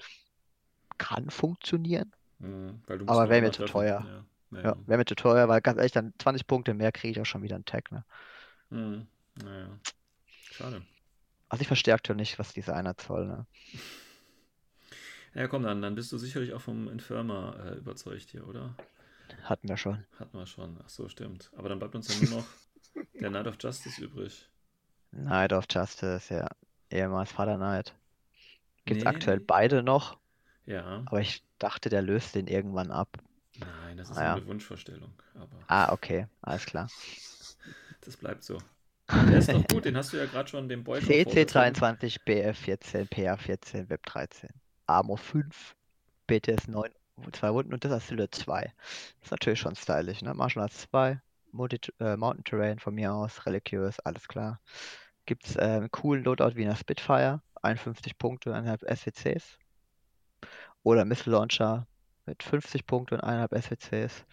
Kann funktionieren. Mhm. Aber wäre mir zu treffen. teuer. Ja. Ja, Naja. wäre mir zu teuer, weil ganz ehrlich, dann 20 Punkte mehr kriege ich auch schon wieder einen Tag, ne? Mhm. Naja. Schade. Also ich verstärke ja nicht, was diese Einheit soll, ne? Ja, komm, dann, dann bist du sicherlich auch vom Infirmer äh, überzeugt hier, oder? Hatten wir schon. Hatten wir schon. Ach so, stimmt. Aber dann bleibt uns ja nur noch der Knight of Justice übrig. Knight of Justice, ja. Ehemals Vater Knight. Gibt es Nee. aktuell beide noch? Ja. Aber ich dachte, der löst den irgendwann ab. Nein, das ist Ah, ja. eine Wunschvorstellung. Ah, okay, alles klar. das bleibt so. Der ist doch gut, den hast du ja gerade schon dem Boy schon vorgezogen. CC23, BF14, PA14, Web13, Armor 5, BTS 9, zwei Wunden und das Asylum 2. Ist natürlich schon stylisch, ne? Martial Arts 2, Multi äh, Mountain Terrain von mir aus, Religious, alles klar. Gibt's äh, einen coolen Loadout wie einer Spitfire, 51 Punkte, 1,5 SWCs. Oder Missile Launcher mit 50 Punkte und 1,5 SWCs.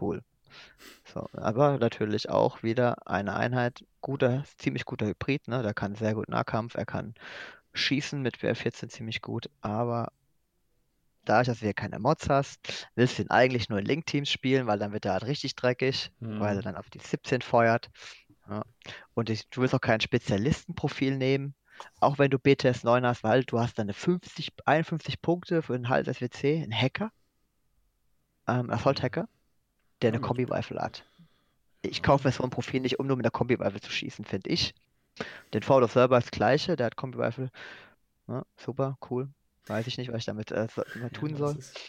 Cool. So, aber natürlich auch wieder eine Einheit, guter, ziemlich guter Hybrid, ne? Der kann sehr gut Nahkampf, er kann schießen mit WR14 ziemlich gut, aber dadurch, dass du hier keine Mods hast, willst du ihn eigentlich nur in Link-Teams spielen, weil dann wird er halt richtig dreckig, weil er dann auf die 17 feuert. Ja. Und ich, du willst auch kein Spezialistenprofil nehmen, auch wenn du BTS 9 hast, weil du hast dann eine 50, 51 Punkte für einen halben SWC, ein Hacker, ähm, Assault-Hacker, der Ja, eine gut. Kombi-Rifle hat. Ich Ja. kaufe mir so ein Profil nicht, um nur mit der Kombi-Rifle zu schießen, finde ich. Den Fall of Server ist das gleiche, der hat Kombi-Rifle. Ja, super, cool. Weiß ich nicht, was ich damit äh, Ja, tun das soll. ist,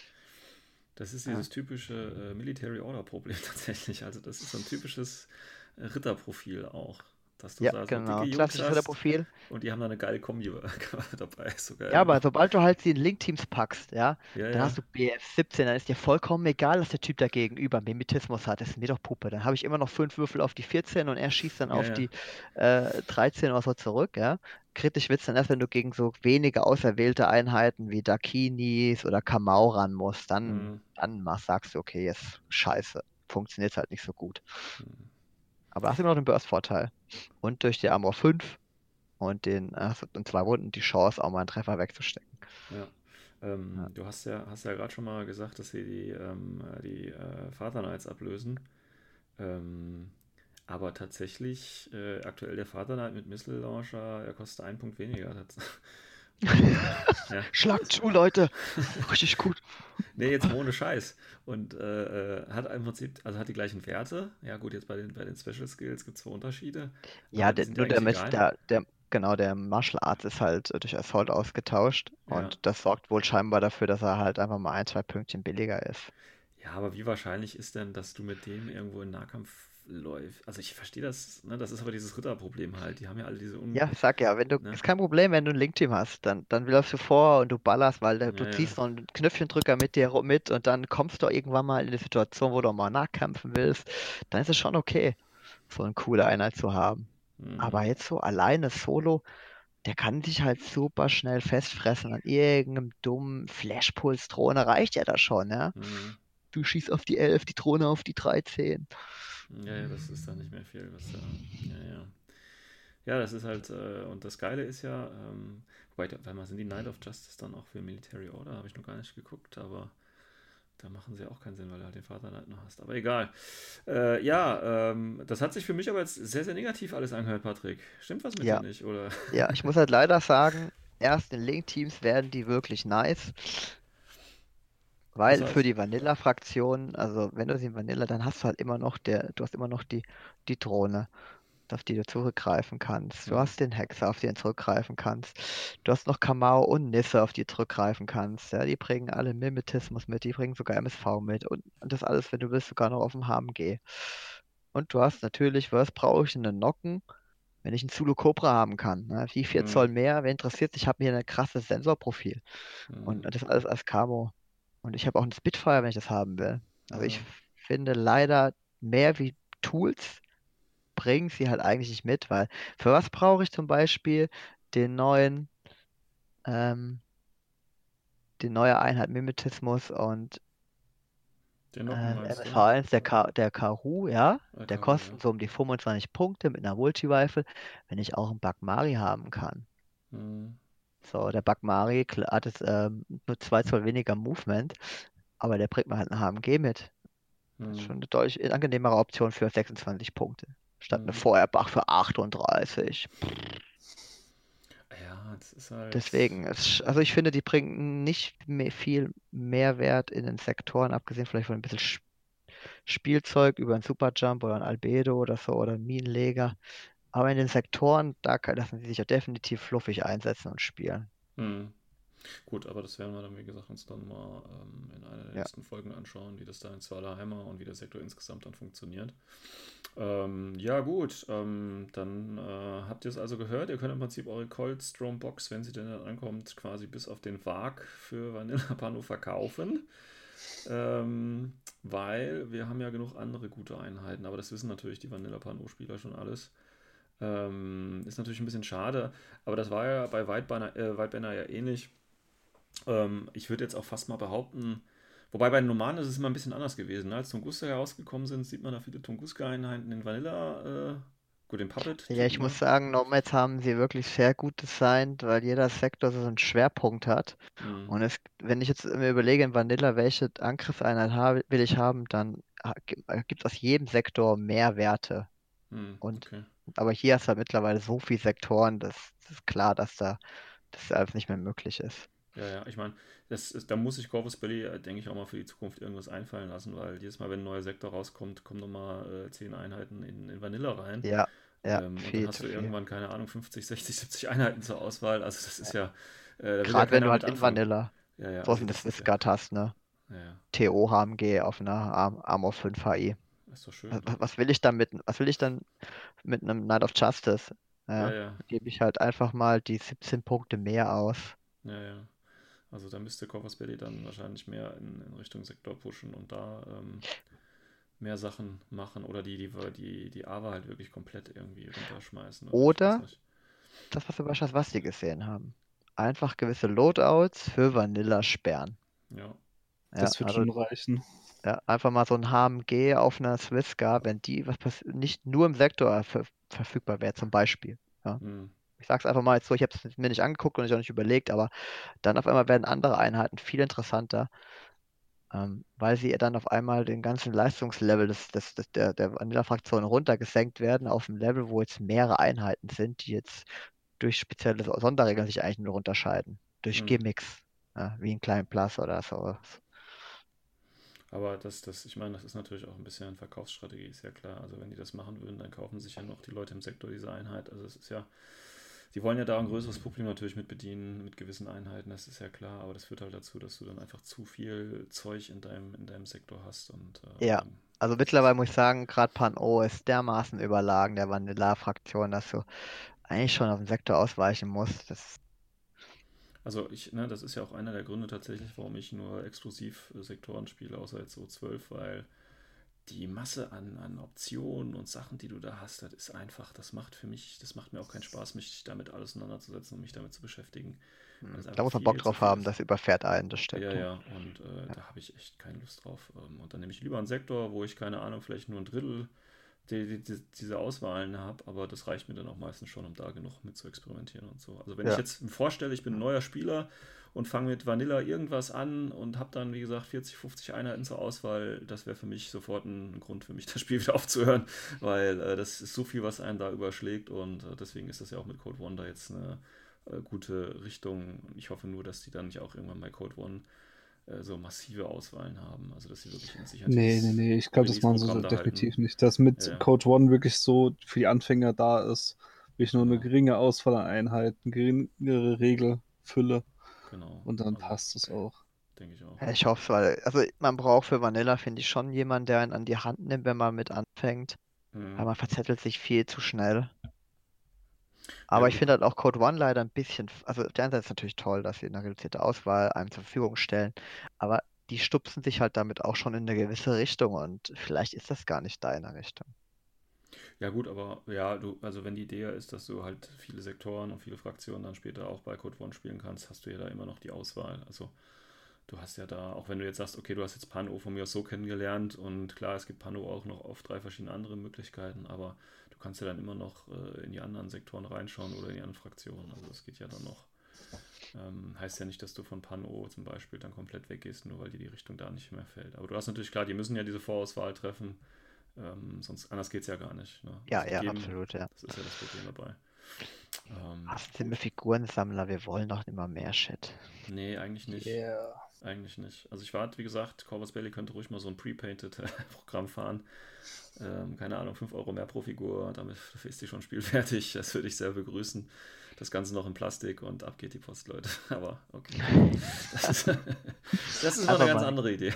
das ist Ja. dieses typische äh, Military Order Problem tatsächlich. Also das ist so ein typisches äh, Ritterprofil auch. Dass du Ja, da so genau. dicke Jungs hast Ritterprofil. und die haben da eine geile Kombi dabei. So geil. Ja, aber sobald du halt die in Link-Teams packst, ja, ja, dann ja. hast du BF17, dann ist dir vollkommen egal, dass der Typ da gegenüber Mimetismus hat. Das ist mir doch Puppe. Dann habe ich immer noch fünf Würfel auf die 14 und er schießt dann auf die äh, 13 oder so zurück, ja. Kritisch wird's dann erst, wenn du gegen so wenige auserwählte Einheiten wie Dakinis oder Kamau ran musst. Dann, Mhm. dann machst, sagst du, okay, jetzt scheiße. Funktioniert halt nicht so gut. Mhm. Aber hast immer noch den Burst-Vorteil. Und durch die Armor 5 und den äh, und zwei Wunden die Chance, auch mal einen Treffer wegzustecken. Ja. Ähm, Ja. Du hast ja, hast ja gerade schon mal gesagt, dass sie die, ähm, die äh, Father Knights ablösen. Ähm, aber tatsächlich, äh, aktuell der Father Knight mit Missile Launcher, er kostet einen Punkt weniger. Ja. Schlag zu, Leute! Richtig gut. Nee, jetzt ohne Scheiß. Und äh, äh, hat im Prinzip, also hat die gleichen Werte. Ja, gut, jetzt bei den, bei den Special Skills gibt es zwei Unterschiede. Ja, der, nur der, der, der, genau, der Martial Arts ist halt durch Assault ausgetauscht Ja. und das sorgt wohl scheinbar dafür, dass er halt einfach mal ein, zwei Pünktchen billiger ist. Ja, aber wie wahrscheinlich ist denn, dass du mit dem irgendwo in Nahkampf läufst? Also ich verstehe das, ne? Das ist aber dieses Ritterproblem halt. Die haben ja alle diese un Ja, sag ja, wenn du, Ne? ist kein Problem, wenn du ein Link-Team hast, dann, dann läufst du vor und du ballerst, weil du, du Ja, ja. ziehst noch einen Knöpfchendrücker mit dir mit und dann kommst du irgendwann mal in eine Situation, wo du mal nachkämpfen willst, dann ist es schon okay, so eine coole Einheit zu haben. Mhm. Aber jetzt so alleine solo, der kann sich halt super schnell festfressen an irgendeinem dummen Flashpuls-Drohne, reicht ja da schon, ja. Mhm. Du schießt auf die 11, die Drohne auf die 13. Ja, ja, das ist dann nicht mehr viel, was da. Ja, ja. Ja, das ist halt, äh, und das Geile ist ja, ähm, wobei, weil sind die Knight of Justice dann auch für Military Order? Habe ich noch gar nicht geguckt, aber da machen sie auch keinen Sinn, weil du halt den Vater Knight noch hast. Aber egal. Äh, ja, ähm, das hat sich für mich aber jetzt sehr, sehr negativ alles angehört, Patrick. Stimmt was mit Ja. dir nicht, oder? Ja, ich muss halt leider sagen, erst in Link-Teams werden die wirklich nice. Weil für die Vanilla-Fraktion, also wenn du sie in Vanilla, dann hast du halt immer noch der, du hast immer noch die, die Drohne, auf die du zurückgreifen kannst. Du Mhm. hast den Hexer, auf den du zurückgreifen kannst. Du hast noch Kamau und Nisse, auf die du zurückgreifen kannst. Ja, die bringen alle Mimetismus mit, die bringen sogar MSV mit und, und das alles, wenn du willst, sogar noch auf dem HMG. Und du hast natürlich, was brauche ich? Einen Nocken, wenn ich einen Zulu Cobra haben kann. Ne? Wie 4 Mhm. Zoll mehr, wer interessiert sich? Ich habe hier ein krasses Sensorprofil. Und Mhm. das alles als Camo. Und ich habe auch einen Spitfire, wenn ich das haben will. Also ich Ja. finde leider mehr wie Tools bringen sie halt eigentlich nicht mit, weil für was brauche ich zum Beispiel den neuen, ähm, die neue Einheit Mimetismus und Den äh, Nocken meinst du? MSV1, der, Ka der Karu, ja, Ah, der ja. kostet so um die 25 Punkte mit einer Multi-Rifle, wenn ich auch einen Bagmari haben kann. Mhm. So, der Bagmari hat jetzt ähm, nur 2 Zoll weniger Movement, aber der bringt mir halt eine HMG mit. Das ist Mhm. schon eine deutlich angenehmere Option für 26 Punkte. Statt eine Mhm. Feuerbach für 38. Ja, das ist halt. Deswegen, es, also ich finde, die bringen nicht mehr, viel Mehrwert in den Sektoren, abgesehen vielleicht von ein bisschen Sch- Spielzeug über einen Superjump oder ein Albedo oder so oder einen Minenleger. Aber in den Sektoren, da lassen sie sich ja definitiv fluffig einsetzen und spielen. Mhm. Gut, aber das werden wir dann, wie gesagt, uns dann mal ähm, in einer der Ja. nächsten Folgen anschauen, wie das da in Zwalerheimer und wie der Sektor insgesamt dann funktioniert. Ähm, ja, gut, ähm, dann äh, habt ihr es also gehört. Ihr könnt im Prinzip eure Cold Strom Box, wenn sie denn dann ankommt, quasi bis auf den Wag für Vanilla Pano verkaufen. Ähm, weil wir haben ja genug andere gute Einheiten, aber das wissen natürlich die Vanilla Pano-Spieler schon alles. Ähm, ist natürlich ein bisschen schade, aber das war ja bei Whitebanner, äh, ja ähnlich. Ähm, ich würde jetzt auch fast mal behaupten, wobei bei den Normalen ist es immer ein bisschen anders gewesen. Ne? Als Tunguska herausgekommen sind, sieht man da viele Tunguska-Einheiten in Vanilla, äh, gut, den Puppet. Ja, ich muss sagen, Nomads haben sie wirklich sehr gut designt, weil jeder Sektor so einen Schwerpunkt hat. Mhm. Und es, wenn ich jetzt mir überlege, in Vanilla, welche Angriffseinheit habe, will ich haben, dann gibt es aus jedem Sektor mehr Werte. Mhm, und- okay. Aber hier hast du halt mittlerweile so viele Sektoren, das, das ist klar, dass da das alles nicht mehr möglich ist. Ja, ja, ich meine, da muss sich Corvus Belli, äh, denke ich, auch mal für die Zukunft irgendwas einfallen lassen, weil jedes Mal, wenn ein neuer Sektor rauskommt, kommen nochmal äh, 10 Einheiten in, in Vanilla rein. Ja, ja, Ähm, und dann hast du viel. irgendwann, keine Ahnung, 50, 60, 70 Einheiten zur Auswahl. Also das ist ja. Äh, Gerade wenn du halt in. Vanilla Ja, ja, so also das das ist ja, hast, ne? ja, ja, TO HMG auf einer Arm Armor 5 HI. Ist doch schön. Was, was- was will ich dann mit, was will ich dann mit einem Knight of Justice? Ja, Ja, ja, gebe ich halt einfach mal die 17 Punkte mehr aus. ja, ja. Also da müsste Corvus Belli dann wahrscheinlich mehr in, in Richtung Sektor pushen und da ähm, mehr Sachen machen oder die, die, die, die Ava halt wirklich komplett irgendwie runterschmeißen. Oder- nicht. Das, was wir bei Schaswasti gesehen haben. Einfach gewisse Loadouts für Vanilla sperren. Ja, Das Ja, wird also, schon reichen. Ja, einfach mal so ein HMG auf einer Swisscar, wenn die was nicht nur im Sektor ver verfügbar wäre, zum Beispiel. hm, Ich sag's einfach mal jetzt so, ich habe es mir nicht angeguckt und ich auch nicht überlegt, aber dann auf einmal werden andere Einheiten viel interessanter, ähm, weil sie dann auf einmal den ganzen Leistungslevel des, des, des, der, der Vanilla-Fraktion runtergesenkt werden auf ein Level, wo jetzt mehrere Einheiten sind, die jetzt durch spezielle So- Sonderregeln sich eigentlich nur unterscheiden. Durch Mhm. Gimmicks, ja, wie ein Klein Plus oder so. Aber das, das, ich meine, das ist natürlich auch ein bisschen Verkaufsstrategie, ist ja klar. Also wenn die das machen würden, dann kaufen sich ja noch die Leute im Sektor diese Einheit. Also es ist ja, die wollen ja da ein größeres Publikum natürlich mit bedienen, mit gewissen Einheiten, das ist ja klar. Aber das führt halt dazu, dass du dann einfach zu viel Zeug in deinem, in deinem Sektor hast. Und, äh, Ja. Also mittlerweile muss ich sagen, gerade Pan O ist dermaßen überlagen der Vanilla-Fraktion, dass du eigentlich schon auf den Sektor ausweichen musst. Das Also ich, ne, das ist ja auch einer der Gründe tatsächlich, warum ich nur exklusiv Sektoren spiele, außer jetzt so 12, weil die Masse an, an Optionen und Sachen, die du da hast, das ist einfach, das macht für mich, das macht mir auch keinen Spaß, mich damit alles auseinanderzusetzen und mich damit zu beschäftigen. weil es Da muss man Bock drauf haben, das überfährt einen, das stimmt. Ja, ja, und äh, da habe ich echt keine Lust drauf. Ähm, und dann nehme ich lieber einen Sektor, wo ich, keine Ahnung, vielleicht nur ein Drittel die, die, die, diese Auswahlen habe, aber das reicht mir dann auch meistens schon, um da genug mit zu experimentieren und so. Also wenn Ja. ich jetzt vorstelle, ich bin ein neuer Spieler und fange mit Vanilla irgendwas an und habe dann, wie gesagt, 40, 50 Einheiten zur Auswahl, das wäre für mich sofort ein Grund für mich, das Spiel wieder aufzuhören, weil äh, das ist so viel, was einen da überschlägt und äh, deswegen ist das ja auch mit Code One da jetzt eine äh, gute Richtung. Ich hoffe nur, dass die dann nicht auch irgendwann bei Code One äh, so massive Auswahlen haben. Also dass sie wirklich in sich Nee, nee, nee, ich glaube, das machen sie definitiv nicht. Dass mit Ja. Code One wirklich so für die Anfänger da ist, wirklich nur eine geringe Auswahl an Einheiten, geringere Regelfülle Genau. und dann Also, passt es auch. Denke ich auch. Ja, ich hoffe, weil, also man braucht für Vanilla, finde ich, schon jemanden, der einen an die Hand nimmt, wenn man mit anfängt. Mhm. Aber man verzettelt sich viel zu schnell. Aber ich gut. finde halt auch Code One leider ein bisschen, also auf der einen Seite ist natürlich toll, dass sie eine reduzierte Auswahl einem zur Verfügung stellen, aber die stupsen sich halt damit auch schon in eine gewisse Richtung und vielleicht ist das gar nicht deine Richtung. Ja gut, aber ja, du, also wenn die Idee ist, dass du halt viele Sektoren und viele Fraktionen dann später auch bei Code One spielen kannst, hast du ja da immer noch die Auswahl. Also du hast ja da, auch wenn du jetzt sagst, okay, du hast jetzt Pano von mir aus so kennengelernt und klar, es gibt Pano auch noch auf drei verschiedene andere Möglichkeiten, aber du kannst ja dann immer noch äh, in die anderen Sektoren reinschauen oder in die anderen Fraktionen. Also das geht ja dann noch. Ähm, heißt ja nicht, dass du von Pano zum Beispiel dann komplett weggehst, nur weil dir die Richtung da nicht mehr fällt. Aber du hast natürlich klar, die müssen ja diese Vorauswahl treffen. Ähm, sonst anders geht es ja gar nicht. Ne? Ja, Also ja, geben- absolut, ja. Das ist ja das Problem dabei. Ähm, Ach, sind wir Figurensammler, wir wollen doch immer mehr Shit. nee, eigentlich nicht. Yeah. Eigentlich nicht. Also ich warte, wie gesagt, Corvus Belli könnte ruhig mal so ein Pre-Painted Programm fahren. Ähm, keine Ahnung, 5 Euro mehr pro Figur, damit ist die schon spielfertig. Das würde ich sehr begrüßen. das Ganze noch in Plastik und ab geht die Post, Leute. Aber okay. Das ist, das ist noch eine ganz mal. andere Idee.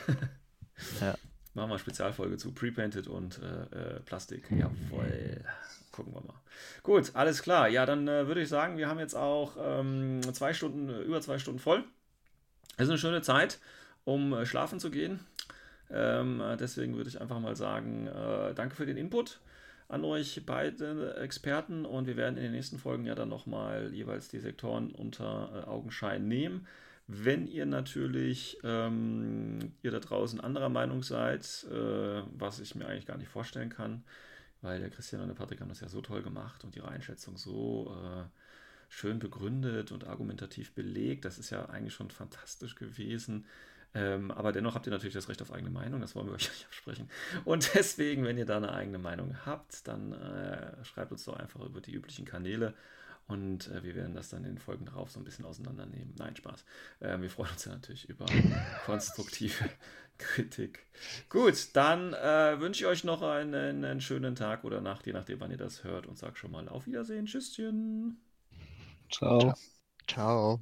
Ja. Machen wir eine Spezialfolge zu Pre-Painted und äh, äh, Plastik. Jawohl. Gucken wir mal. Gut, alles klar. Ja, dann äh, würde ich sagen, wir haben jetzt auch ähm, zwei Stunden, äh, über zwei Stunden voll. Es ist eine schöne Zeit, um äh, schlafen zu gehen. Ähm, äh, deswegen würde ich einfach mal sagen, äh, danke für den Input an euch beide Experten und wir werden in den nächsten Folgen ja dann nochmal jeweils die Sektoren unter äh, Augenschein nehmen. Wenn ihr natürlich, ähm, ihr da draußen anderer Meinung seid, äh, was ich mir eigentlich gar nicht vorstellen kann, weil der Christian und der Patrick haben das ja so toll gemacht und ihre Einschätzung so äh, schön begründet und argumentativ belegt, das ist ja eigentlich schon fantastisch gewesen. Ähm, aber dennoch habt ihr natürlich das Recht auf eigene Meinung, das wollen wir euch nicht absprechen. Und deswegen, wenn ihr da eine eigene Meinung habt, dann äh, schreibt uns doch einfach über die üblichen Kanäle und äh, wir werden das dann in den Folgen darauf so ein bisschen auseinandernehmen. Nein, Spaß. Äh, wir freuen uns ja natürlich über konstruktive Kritik. Gut, dann äh, wünsche ich euch noch einen, einen schönen Tag oder Nacht, je nachdem, wann ihr das hört und sage schon mal auf Wiedersehen. Tschüsschen. Ciao. Ciao.